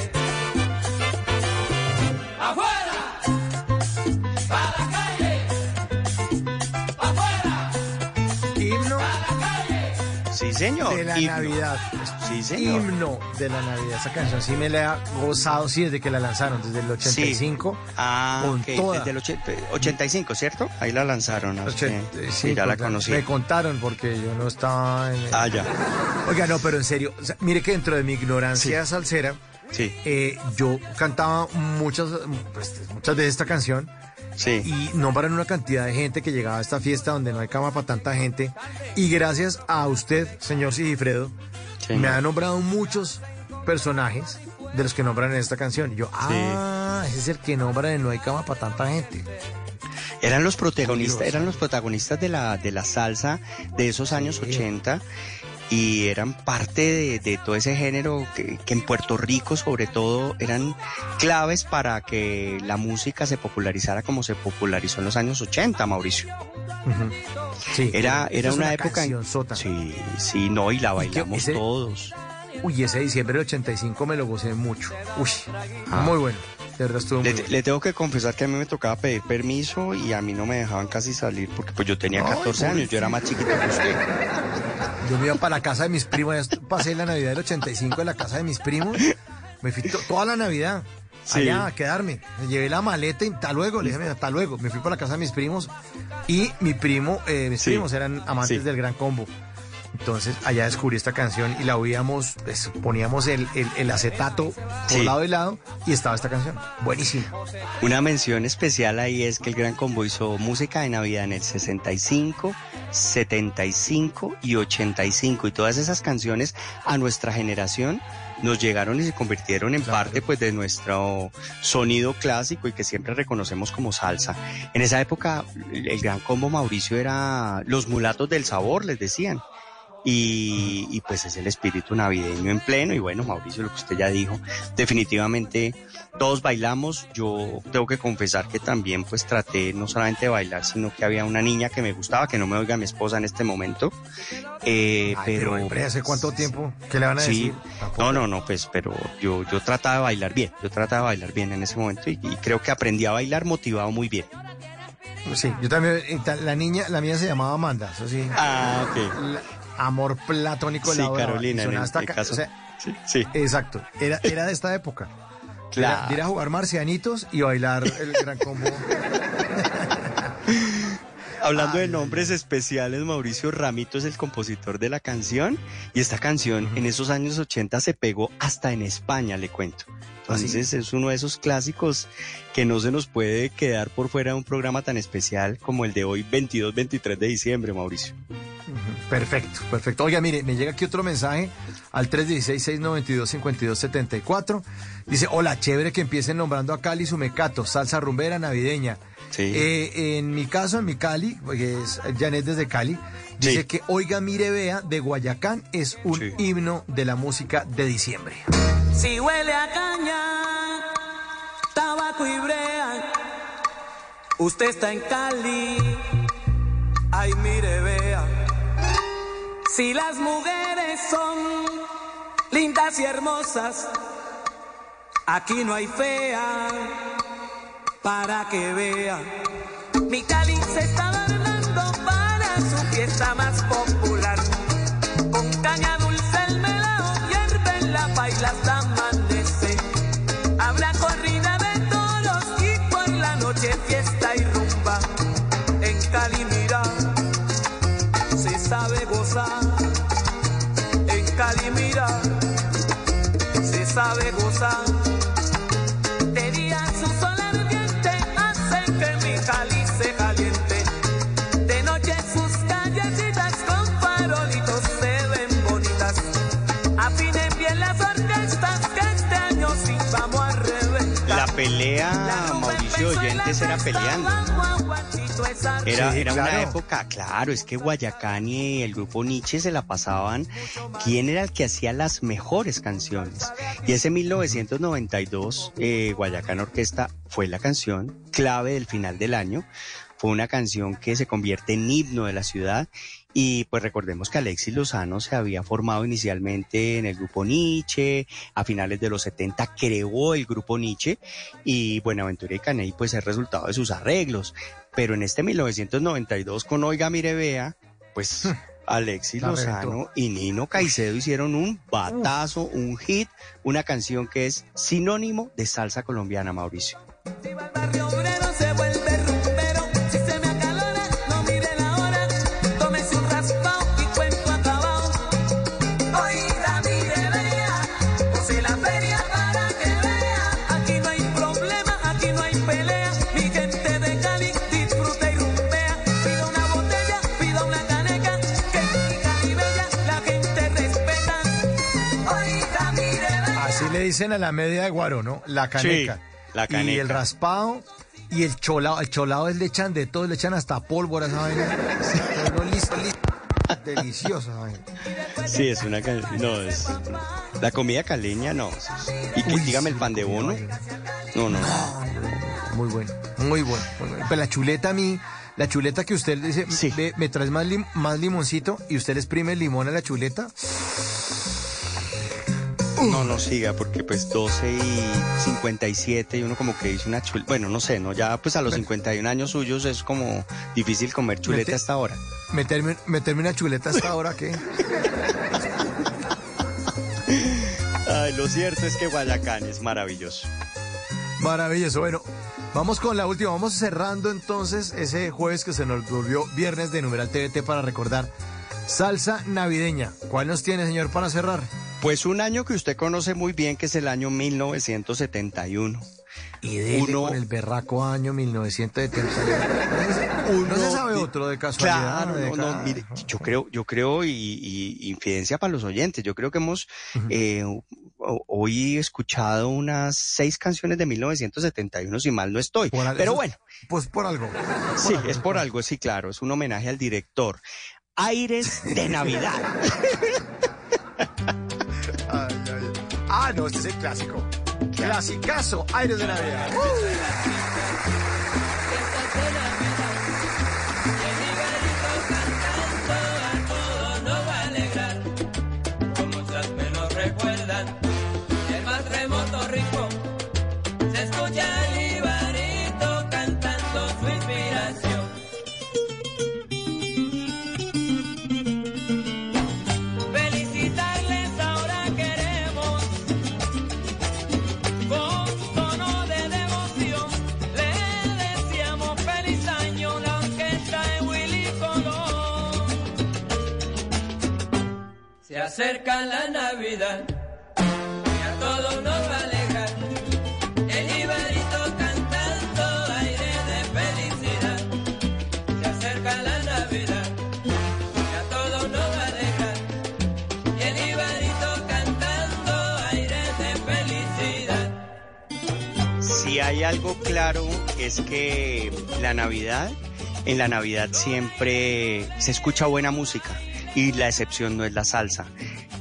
Señor. de la himno. Navidad. Sí, señor. Himno de la Navidad. Esa canción sí me la he gozado, sí, desde que la lanzaron, desde el 85. Ah, con ok, toda. desde el oche- 85, ¿cierto? Ahí la lanzaron. Sí, 85, sí, ya la conocí. Me contaron porque yo no estaba en... Ah, ya. Oiga, no, pero en serio, o sea, mire que dentro de mi ignorancia salsera, Sí. eh, yo cantaba muchas, pues, muchas veces esta canción. Sí. Y nombran una cantidad de gente que llegaba a esta fiesta donde no hay cama para tanta gente. Y gracias a usted, señor Sigifredo, me ha nombrado muchos personajes de los que nombran en esta canción. Y yo, ah, ese es el que nombran en No hay cama para tanta gente. Eran los protagonistas, eran los protagonistas de la, de la salsa de esos años 80 y eran parte de, de todo ese género que, que en Puerto Rico sobre todo eran claves para que la música se popularizara como se popularizó en los años 80, Mauricio. Sí, Era, era es una, época... en-. Sí, sí, no, y la Y bailamos ese- todos. Uy, ese diciembre del 85 me lo gocé mucho. Uy, Ah. muy bueno. De Le, le tengo que confesar que a mí me tocaba pedir permiso y a mí no me dejaban casi salir porque pues yo tenía Ay, 14 años, yo era más chiquito que usted. Yo me iba para la casa de mis primos, pasé la Navidad del 85 en la casa de mis primos. Me fui to- toda la Navidad Sí. allá a quedarme. Me llevé la maleta y hasta luego, le dije, "Mira, hasta luego. Me fui para la casa de mis primos y mi primo, eh, mis Sí. primos eran amantes Sí. del Gran Combo. Entonces allá descubrí esta canción y la oíamos, pues, poníamos el, el- el acetato por lado y lado y estaba esta canción. Buenísima. Una mención especial ahí es que el Gran Combo hizo música de Navidad en el 65, 75 y 85 y todas esas canciones a nuestra generación nos llegaron y se convirtieron en parte pues de nuestro sonido clásico y que siempre reconocemos como salsa. En esa época el Gran Combo Mauricio era los mulatos del sabor, les decían. Y, y, pues es el espíritu navideño en pleno y bueno Mauricio lo que usted ya dijo definitivamente todos bailamos yo tengo que confesar que también pues traté no solamente de bailar sino que había una niña que me gustaba que no me oiga mi esposa en este momento eh, Ay, pero, hombre, ¿hace cuánto tiempo? ¿Qué le van a Sí, decir? no, no, no, pues, pero yo, yo trataba de bailar bien, yo trataba de bailar bien en ese momento y, y creo que aprendí a bailar motivado muy bien. Sí, yo también, ta- la niña, la mía se llamaba Amanda, eso sí. Ah, ok. La- amor platónico de Sí, la hora. Carolina, en hasta el acá, caso. o sea, Sí, sí. Exacto, era, era de esta época. Era Claro. de ir a jugar marcianitos y bailar el gran combo. Hablando de nombres especiales, Mauricio Ramito es el compositor de la canción y esta canción en esos años 80 se pegó hasta en España, le cuento. Entonces es uno de esos clásicos que no se nos puede quedar por fuera de un programa tan especial como el de hoy, 22-23 de diciembre, Mauricio. Perfecto, perfecto. Oiga, mire, me llega aquí otro mensaje al 316-692-5274. Dice, hola, chévere que empiecen nombrando a Cali su mecato, salsa rumbera navideña. Sí. Eh, en mi caso, en mi Cali, que es Janet desde Cali, dice Sí. que Oiga, mire, vea, de Guayacán es un Sí. himno de la música de diciembre. Si huele a caña, tabaco y brea, usted está en Cali, ay mire vea. Si las mujeres son lindas y hermosas, aquí no hay fea para que vea. Mi Cali se está adornando para su fiesta más popular. Con caña dulce el melao hierve en la bailas amanece. Habla corrida de toros y por la noche fiesta y rumba. En Cali mira, se sabe gozar. En Cali mira, se sabe gozar. Era peleando. Era, Sí, era una claro. época, claro, es que Guayacán y el grupo Nietzsche se la pasaban. ¿Quién era el que hacía las mejores canciones? Y ese 1992, eh, Guayacán Orquesta fue la canción clave del final del año. Fue una canción que se convierte en himno de la ciudad. Y pues recordemos que Alexis Lozano se había formado inicialmente en el grupo Nietzsche, a finales de los 70 creó el grupo Nietzsche y Buenaventura y Caney pues es resultado de sus arreglos. Pero en este 1992 con Oiga Mire Vea, pues Alexis La Lozano reventó. y Nino Caicedo hicieron un batazo, un hit, una canción que es sinónimo de salsa colombiana, Mauricio. Dicen a la media de Guaro, ¿no? La caneca. Sí, la Y caneca. el raspado y el cholado. El cholado es le echan de todo, le echan hasta pólvora vaina. Todo listo, listo. Deliciosa vaina. Sí, es una. No, es. La comida caleña, no. Y que Uy, dígame el sí, pan de bono. No, no. Muy bueno, muy bueno. muy bueno. Pero la chuleta a mí, la chuleta que usted dice, "Ve, me traes más, lim- más limoncito y usted le exprime el limón a la chuleta. No, no siga, porque pues 12 y 57 y uno como que dice una chuleta. Bueno, no sé, ¿no? Ya pues a los 51 años suyos es como difícil comer chuleta hasta ahora. Meterme, meterme una chuleta hasta ahora, ¿qué? Ay, lo cierto es que Guayacán es maravilloso. Maravilloso. Bueno, vamos con la última. Vamos cerrando entonces ese jueves que se nos volvió viernes de numeral TVT para recordar salsa navideña. ¿Cuál nos tiene, señor, para cerrar? Pues un año que usted conoce muy bien, que es el año 1971. Y dele Uno- el berraco año 1971. no se sabe otro de casualidad. Claro, de no, no, mire, yo creo, yo creo, y, y infidencia para los oyentes, yo creo que hemos eh, hoy escuchado unas seis canciones de 1971, si mal no estoy. Por Pero bueno, Pues por algo. sí, es por algo, sí, claro, es un homenaje al director. Aires de Navidad. No, este es el clásico. Clasicazo, aires de Navidad. todo acerca la Navidad y a todos nos va a alegrar. El ibarito cantando aire de felicidad. Se acerca la Navidad y a todos nos va a alegrar. El ibarito cantando aire de felicidad. Si hay algo claro es que la Navidad, en la Navidad siempre se escucha buena música y la excepción no es la salsa.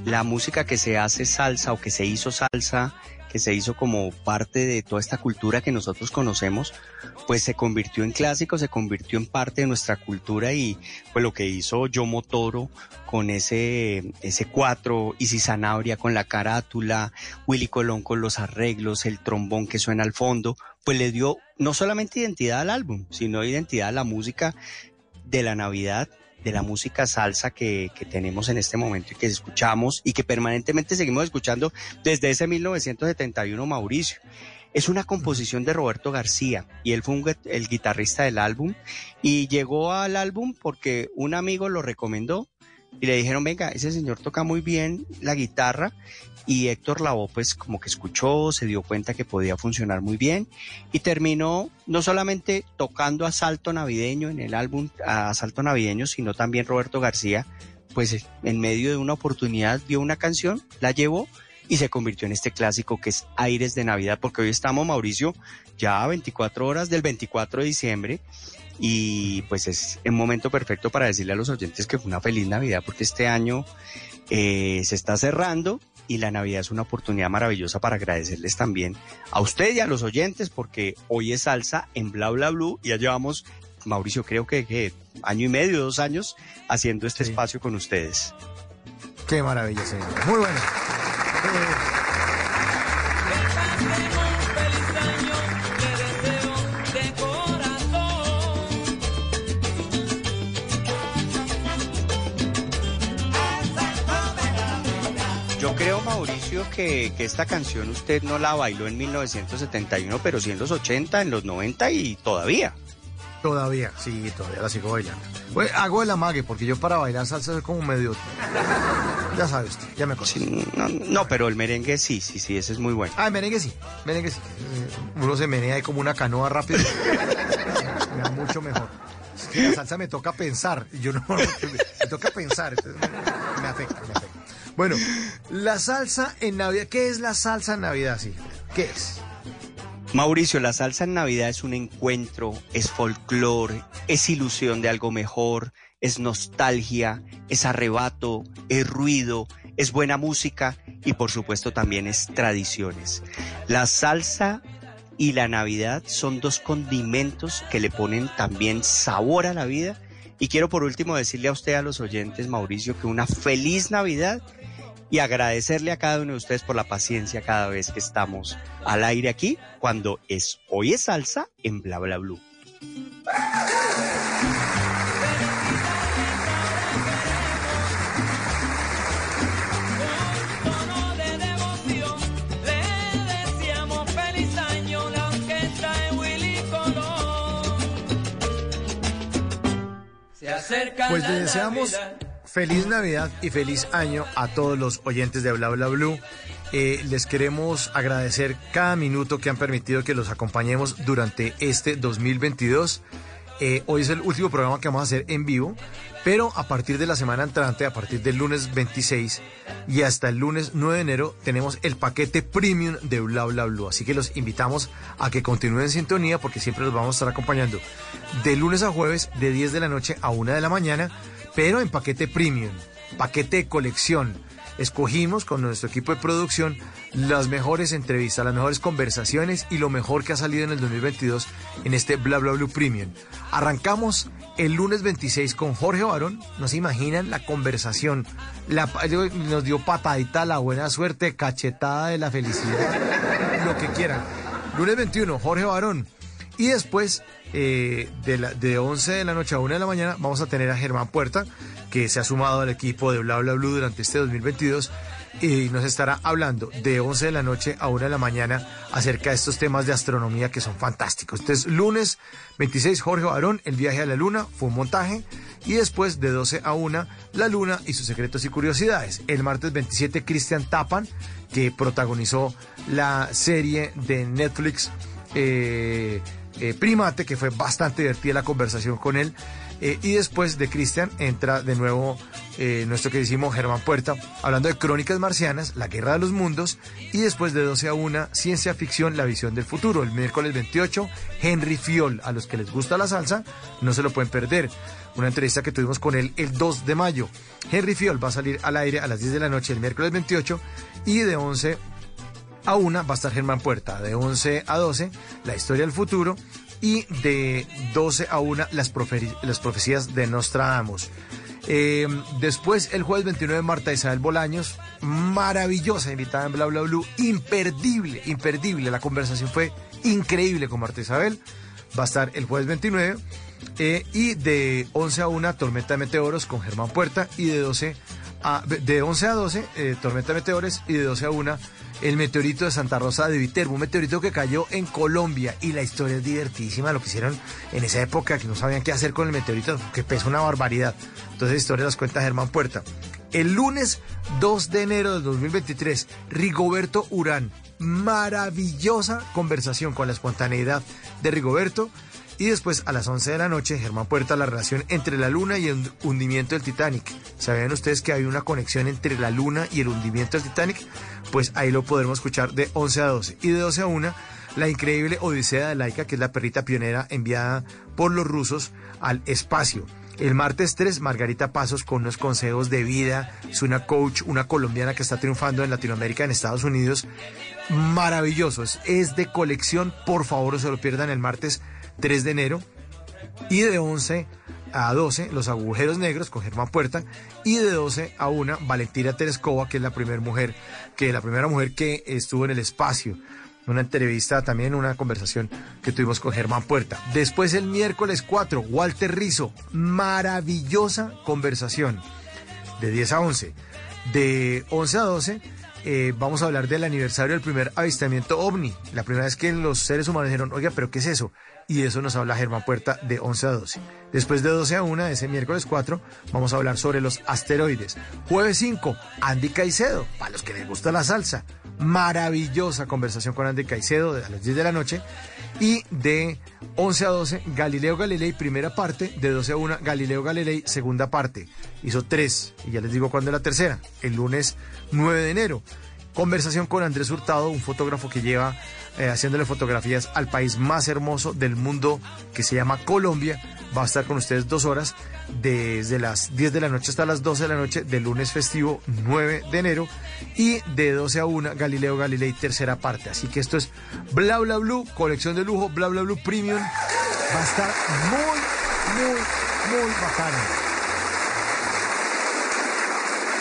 La música que se hace salsa o que se hizo salsa, que se hizo como parte de toda esta cultura que nosotros conocemos, pues se convirtió en clásico, se convirtió en parte de nuestra cultura y pues lo que hizo Yomo Toro con ese, ese cuatro, Isi Sanabria con la carátula, Willy Colón con los arreglos, el trombón que suena al fondo, pues le dio no solamente identidad al álbum, sino identidad a la música de la Navidad de la música salsa que, que, tenemos en este momento y que escuchamos y que permanentemente seguimos escuchando desde ese 1971, Mauricio. Es una composición de Roberto García y él fue el guitarrista del álbum y llegó al álbum porque un amigo lo recomendó y le dijeron, venga, ese señor toca muy bien la guitarra y Héctor Lavoe pues como que escuchó, se dio cuenta que podía funcionar muy bien y terminó no solamente tocando asalto navideño en el álbum asalto navideño, sino también Roberto García pues en medio de una oportunidad vio una canción, la llevó y se convirtió en este clásico que es Aires de Navidad, porque hoy estamos, Mauricio, ya a 24 horas del 24 de diciembre y pues es un momento perfecto para decirle a los oyentes que fue una feliz Navidad, porque este año eh, se está cerrando y la Navidad es una oportunidad maravillosa para agradecerles también a usted y a los oyentes porque hoy es salsa en Bla Bla Blue y ya llevamos, Mauricio, creo que, año y medio, dos años haciendo este espacio con ustedes. Qué maravilla, señor. Muy bueno. Yo creo, Mauricio, que, que, esta canción usted no la bailó en 1971, pero sí en los 80, en los 90 y todavía. Todavía, sí, todavía la sigo bailando. Pues, hago el amague, porque yo para bailar salsa soy como medio... Ya sabes, ya me sí, no, no, pero el merengue sí, sí, sí, ese es muy bueno. Ah, el merengue sí, merengue sí. Uno se menea ahí como una canoa rápido. me da mucho mejor. La salsa me toca pensar, yo no, me toca pensar, me afecta, me afecta. Bueno, la salsa en Navidad, ¿qué es la salsa en Navidad, sí? ¿Qué es? Mauricio, la salsa en Navidad es un encuentro, es folclore, es ilusión de algo mejor, es nostalgia, es arrebato, es ruido, es buena música y por supuesto también es tradiciones. La salsa y la Navidad son dos condimentos que le ponen también sabor a la vida. Y quiero por último decirle a usted, a los oyentes, Mauricio, que una feliz Navidad y agradecerle a cada uno de ustedes por la paciencia cada vez que estamos al aire aquí, cuando es Hoy es Salsa en Bla Bla Blue. Pues le deseamos feliz Navidad y feliz año a todos los oyentes de Bla Bla Blue. Eh, les queremos agradecer cada minuto que han permitido que los acompañemos durante este 2022. Eh, hoy es el último programa que vamos a hacer en vivo, pero a partir de la semana entrante, a partir del lunes 26 y hasta el lunes 9 de enero, tenemos el paquete premium de Bla Bla Blue. Así que los invitamos a que continúen en sintonía porque siempre los vamos a estar acompañando de lunes a jueves, de 10 de la noche a 1 de la mañana, pero en paquete premium, paquete de colección escogimos con nuestro equipo de producción las mejores entrevistas, las mejores conversaciones y lo mejor que ha salido en el 2022 en este Bla Bla Blue Premium. Arrancamos el lunes 26 con Jorge Barón, no se imaginan la conversación, la, nos dio patadita la buena suerte, cachetada de la felicidad, lo que quieran. Lunes 21, Jorge Barón. Y después, eh, de, la, de 11 de la noche a 1 de la mañana, vamos a tener a Germán Puerta, que se ha sumado al equipo de Bla Bla Blue durante este 2022 y nos estará hablando de 11 de la noche a 1 de la mañana acerca de estos temas de astronomía que son fantásticos. Entonces, lunes 26, Jorge Barón, El viaje a la luna, fue un montaje. Y después, de 12 a 1, La luna y sus secretos y curiosidades. El martes 27, Cristian Tapan, que protagonizó la serie de Netflix eh, eh, Primate, que fue bastante divertida la conversación con él. Eh, y después de Cristian entra de nuevo eh, nuestro queridísimo Germán Puerta, hablando de Crónicas Marcianas, La Guerra de los Mundos, y después de 12 a 1, Ciencia Ficción, La Visión del Futuro. El miércoles 28, Henry Fiol. A los que les gusta la salsa, no se lo pueden perder. Una entrevista que tuvimos con él el 2 de mayo. Henry Fiol va a salir al aire a las 10 de la noche el miércoles 28 y de 11 a 1 va a estar Germán Puerta. De 11 a 12, La Historia del Futuro y de 12 a 1 las, las profecías de Nostradamus. Eh, después, el jueves 29, Marta Isabel Bolaños, maravillosa invitada en Bla Bla Blue, imperdible, imperdible. La conversación fue increíble con Marta Isabel. Va a estar el jueves 29. Eh, y de 11 a 1, Tormenta de Meteoros con Germán Puerta. Y de 12 a, de 11 a 12, eh, Tormenta de Meteores. Y de 12 a 1, el meteorito de Santa Rosa de Viterbo. Un meteorito que cayó en Colombia. Y la historia es divertísima. Lo que hicieron en esa época, que no sabían qué hacer con el meteorito, que pesa una barbaridad. Entonces, historia las cuenta Germán Puerta. El lunes 2 de enero del 2023, Rigoberto Urán. Maravillosa conversación con la espontaneidad de Rigoberto. Y después a las 11 de la noche, Germán Puerta, la relación entre la luna y el hundimiento del Titanic. ¿Sabían ustedes que hay una conexión entre la luna y el hundimiento del Titanic? Pues ahí lo podremos escuchar de 11 a 12. Y de 12 a 1, la increíble Odisea de Laika, que es la perrita pionera enviada por los rusos al espacio. El martes 3, Margarita Pasos con unos consejos de vida. Es una coach, una colombiana que está triunfando en Latinoamérica, en Estados Unidos. Maravilloso. Es, es de colección. Por favor, no se lo pierdan el martes 3 de enero. Y de 11 a 12, Los Agujeros Negros con Germán Puerta. Y de 12 a 1, Valentina Tereskova, que es la primera mujer, que la primera mujer que estuvo en el espacio una entrevista también, una conversación que tuvimos con Germán Puerta. Después el miércoles 4, Walter Rizo, maravillosa conversación de 10 a 11. De 11 a 12 eh, vamos a hablar del aniversario del primer avistamiento ovni, la primera vez que los seres humanos dijeron, oiga, pero ¿qué es eso? Y eso nos habla Germán Puerta de 11 a 12. Después de 12 a 1, ese miércoles 4, vamos a hablar sobre los asteroides. Jueves 5, Andy Caicedo, para los que les gusta la salsa maravillosa conversación con Andy Caicedo a las 10 de la noche. Y de 11 a 12, Galileo Galilei, primera parte. De 12 a 1, Galileo Galilei, segunda parte. Hizo tres. Y ya les digo cuándo es la tercera. El lunes 9 de enero. Conversación con Andrés Hurtado, un fotógrafo que lleva eh, haciéndole fotografías al país más hermoso del mundo que se llama Colombia. Va a estar con ustedes dos horas desde las 10 de la noche hasta las 12 de la noche del lunes festivo 9 de enero y de 12 a 1 Galileo Galilei tercera parte. Así que esto es Bla Bla Blue, colección de lujo, Bla Bla Blue Premium. Va a estar muy, muy, muy bacano.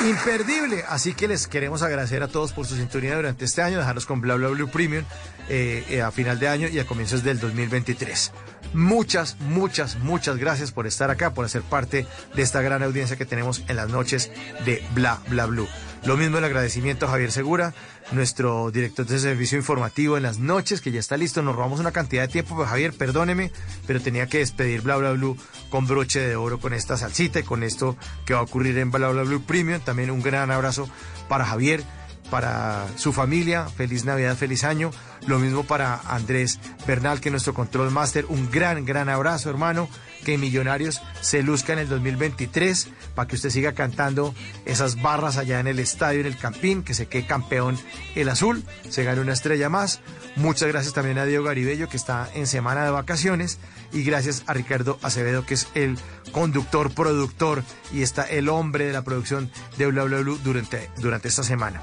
Imperdible, así que les queremos agradecer a todos por su sintonía durante este año, dejarlos con Bla Bla Blue Premium eh, eh, a final de año y a comienzos del 2023. Muchas, muchas, muchas gracias por estar acá, por hacer parte de esta gran audiencia que tenemos en las noches de Bla Bla Blue. Lo mismo el agradecimiento a Javier Segura, nuestro director de servicio informativo en las noches, que ya está listo. Nos robamos una cantidad de tiempo, pero Javier, perdóneme, pero tenía que despedir Bla Bla Blue con broche de oro con esta salsita y con esto que va a ocurrir en Bla Bla Blue Premium. También un gran abrazo para Javier para su familia, feliz Navidad, feliz año. Lo mismo para Andrés Bernal, que es nuestro control master. Un gran, gran abrazo, hermano. Que Millonarios se luzca en el 2023 para que usted siga cantando esas barras allá en el estadio, en el Campín, que se quede campeón el azul, se gane una estrella más. Muchas gracias también a Diego Garibello, que está en semana de vacaciones. Y gracias a Ricardo Acevedo, que es el conductor, productor y está el hombre de la producción de Bla Bla Blue durante, durante esta semana.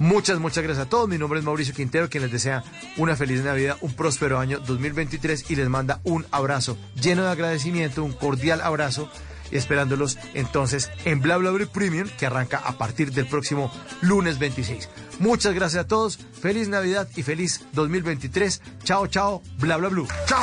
Muchas, muchas gracias a todos. Mi nombre es Mauricio Quintero, quien les desea una feliz Navidad, un próspero año 2023 y les manda un abrazo lleno de agradecimiento, un cordial abrazo. Esperándolos entonces en Bla Bla Premium, que arranca a partir del próximo lunes 26. Muchas gracias a todos. Feliz Navidad y feliz 2023. Chao, chao. Bla Bla Blue. Chao.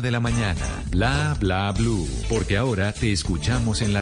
de la mañana. Bla Bla Blue. Porque ahora te escuchamos en la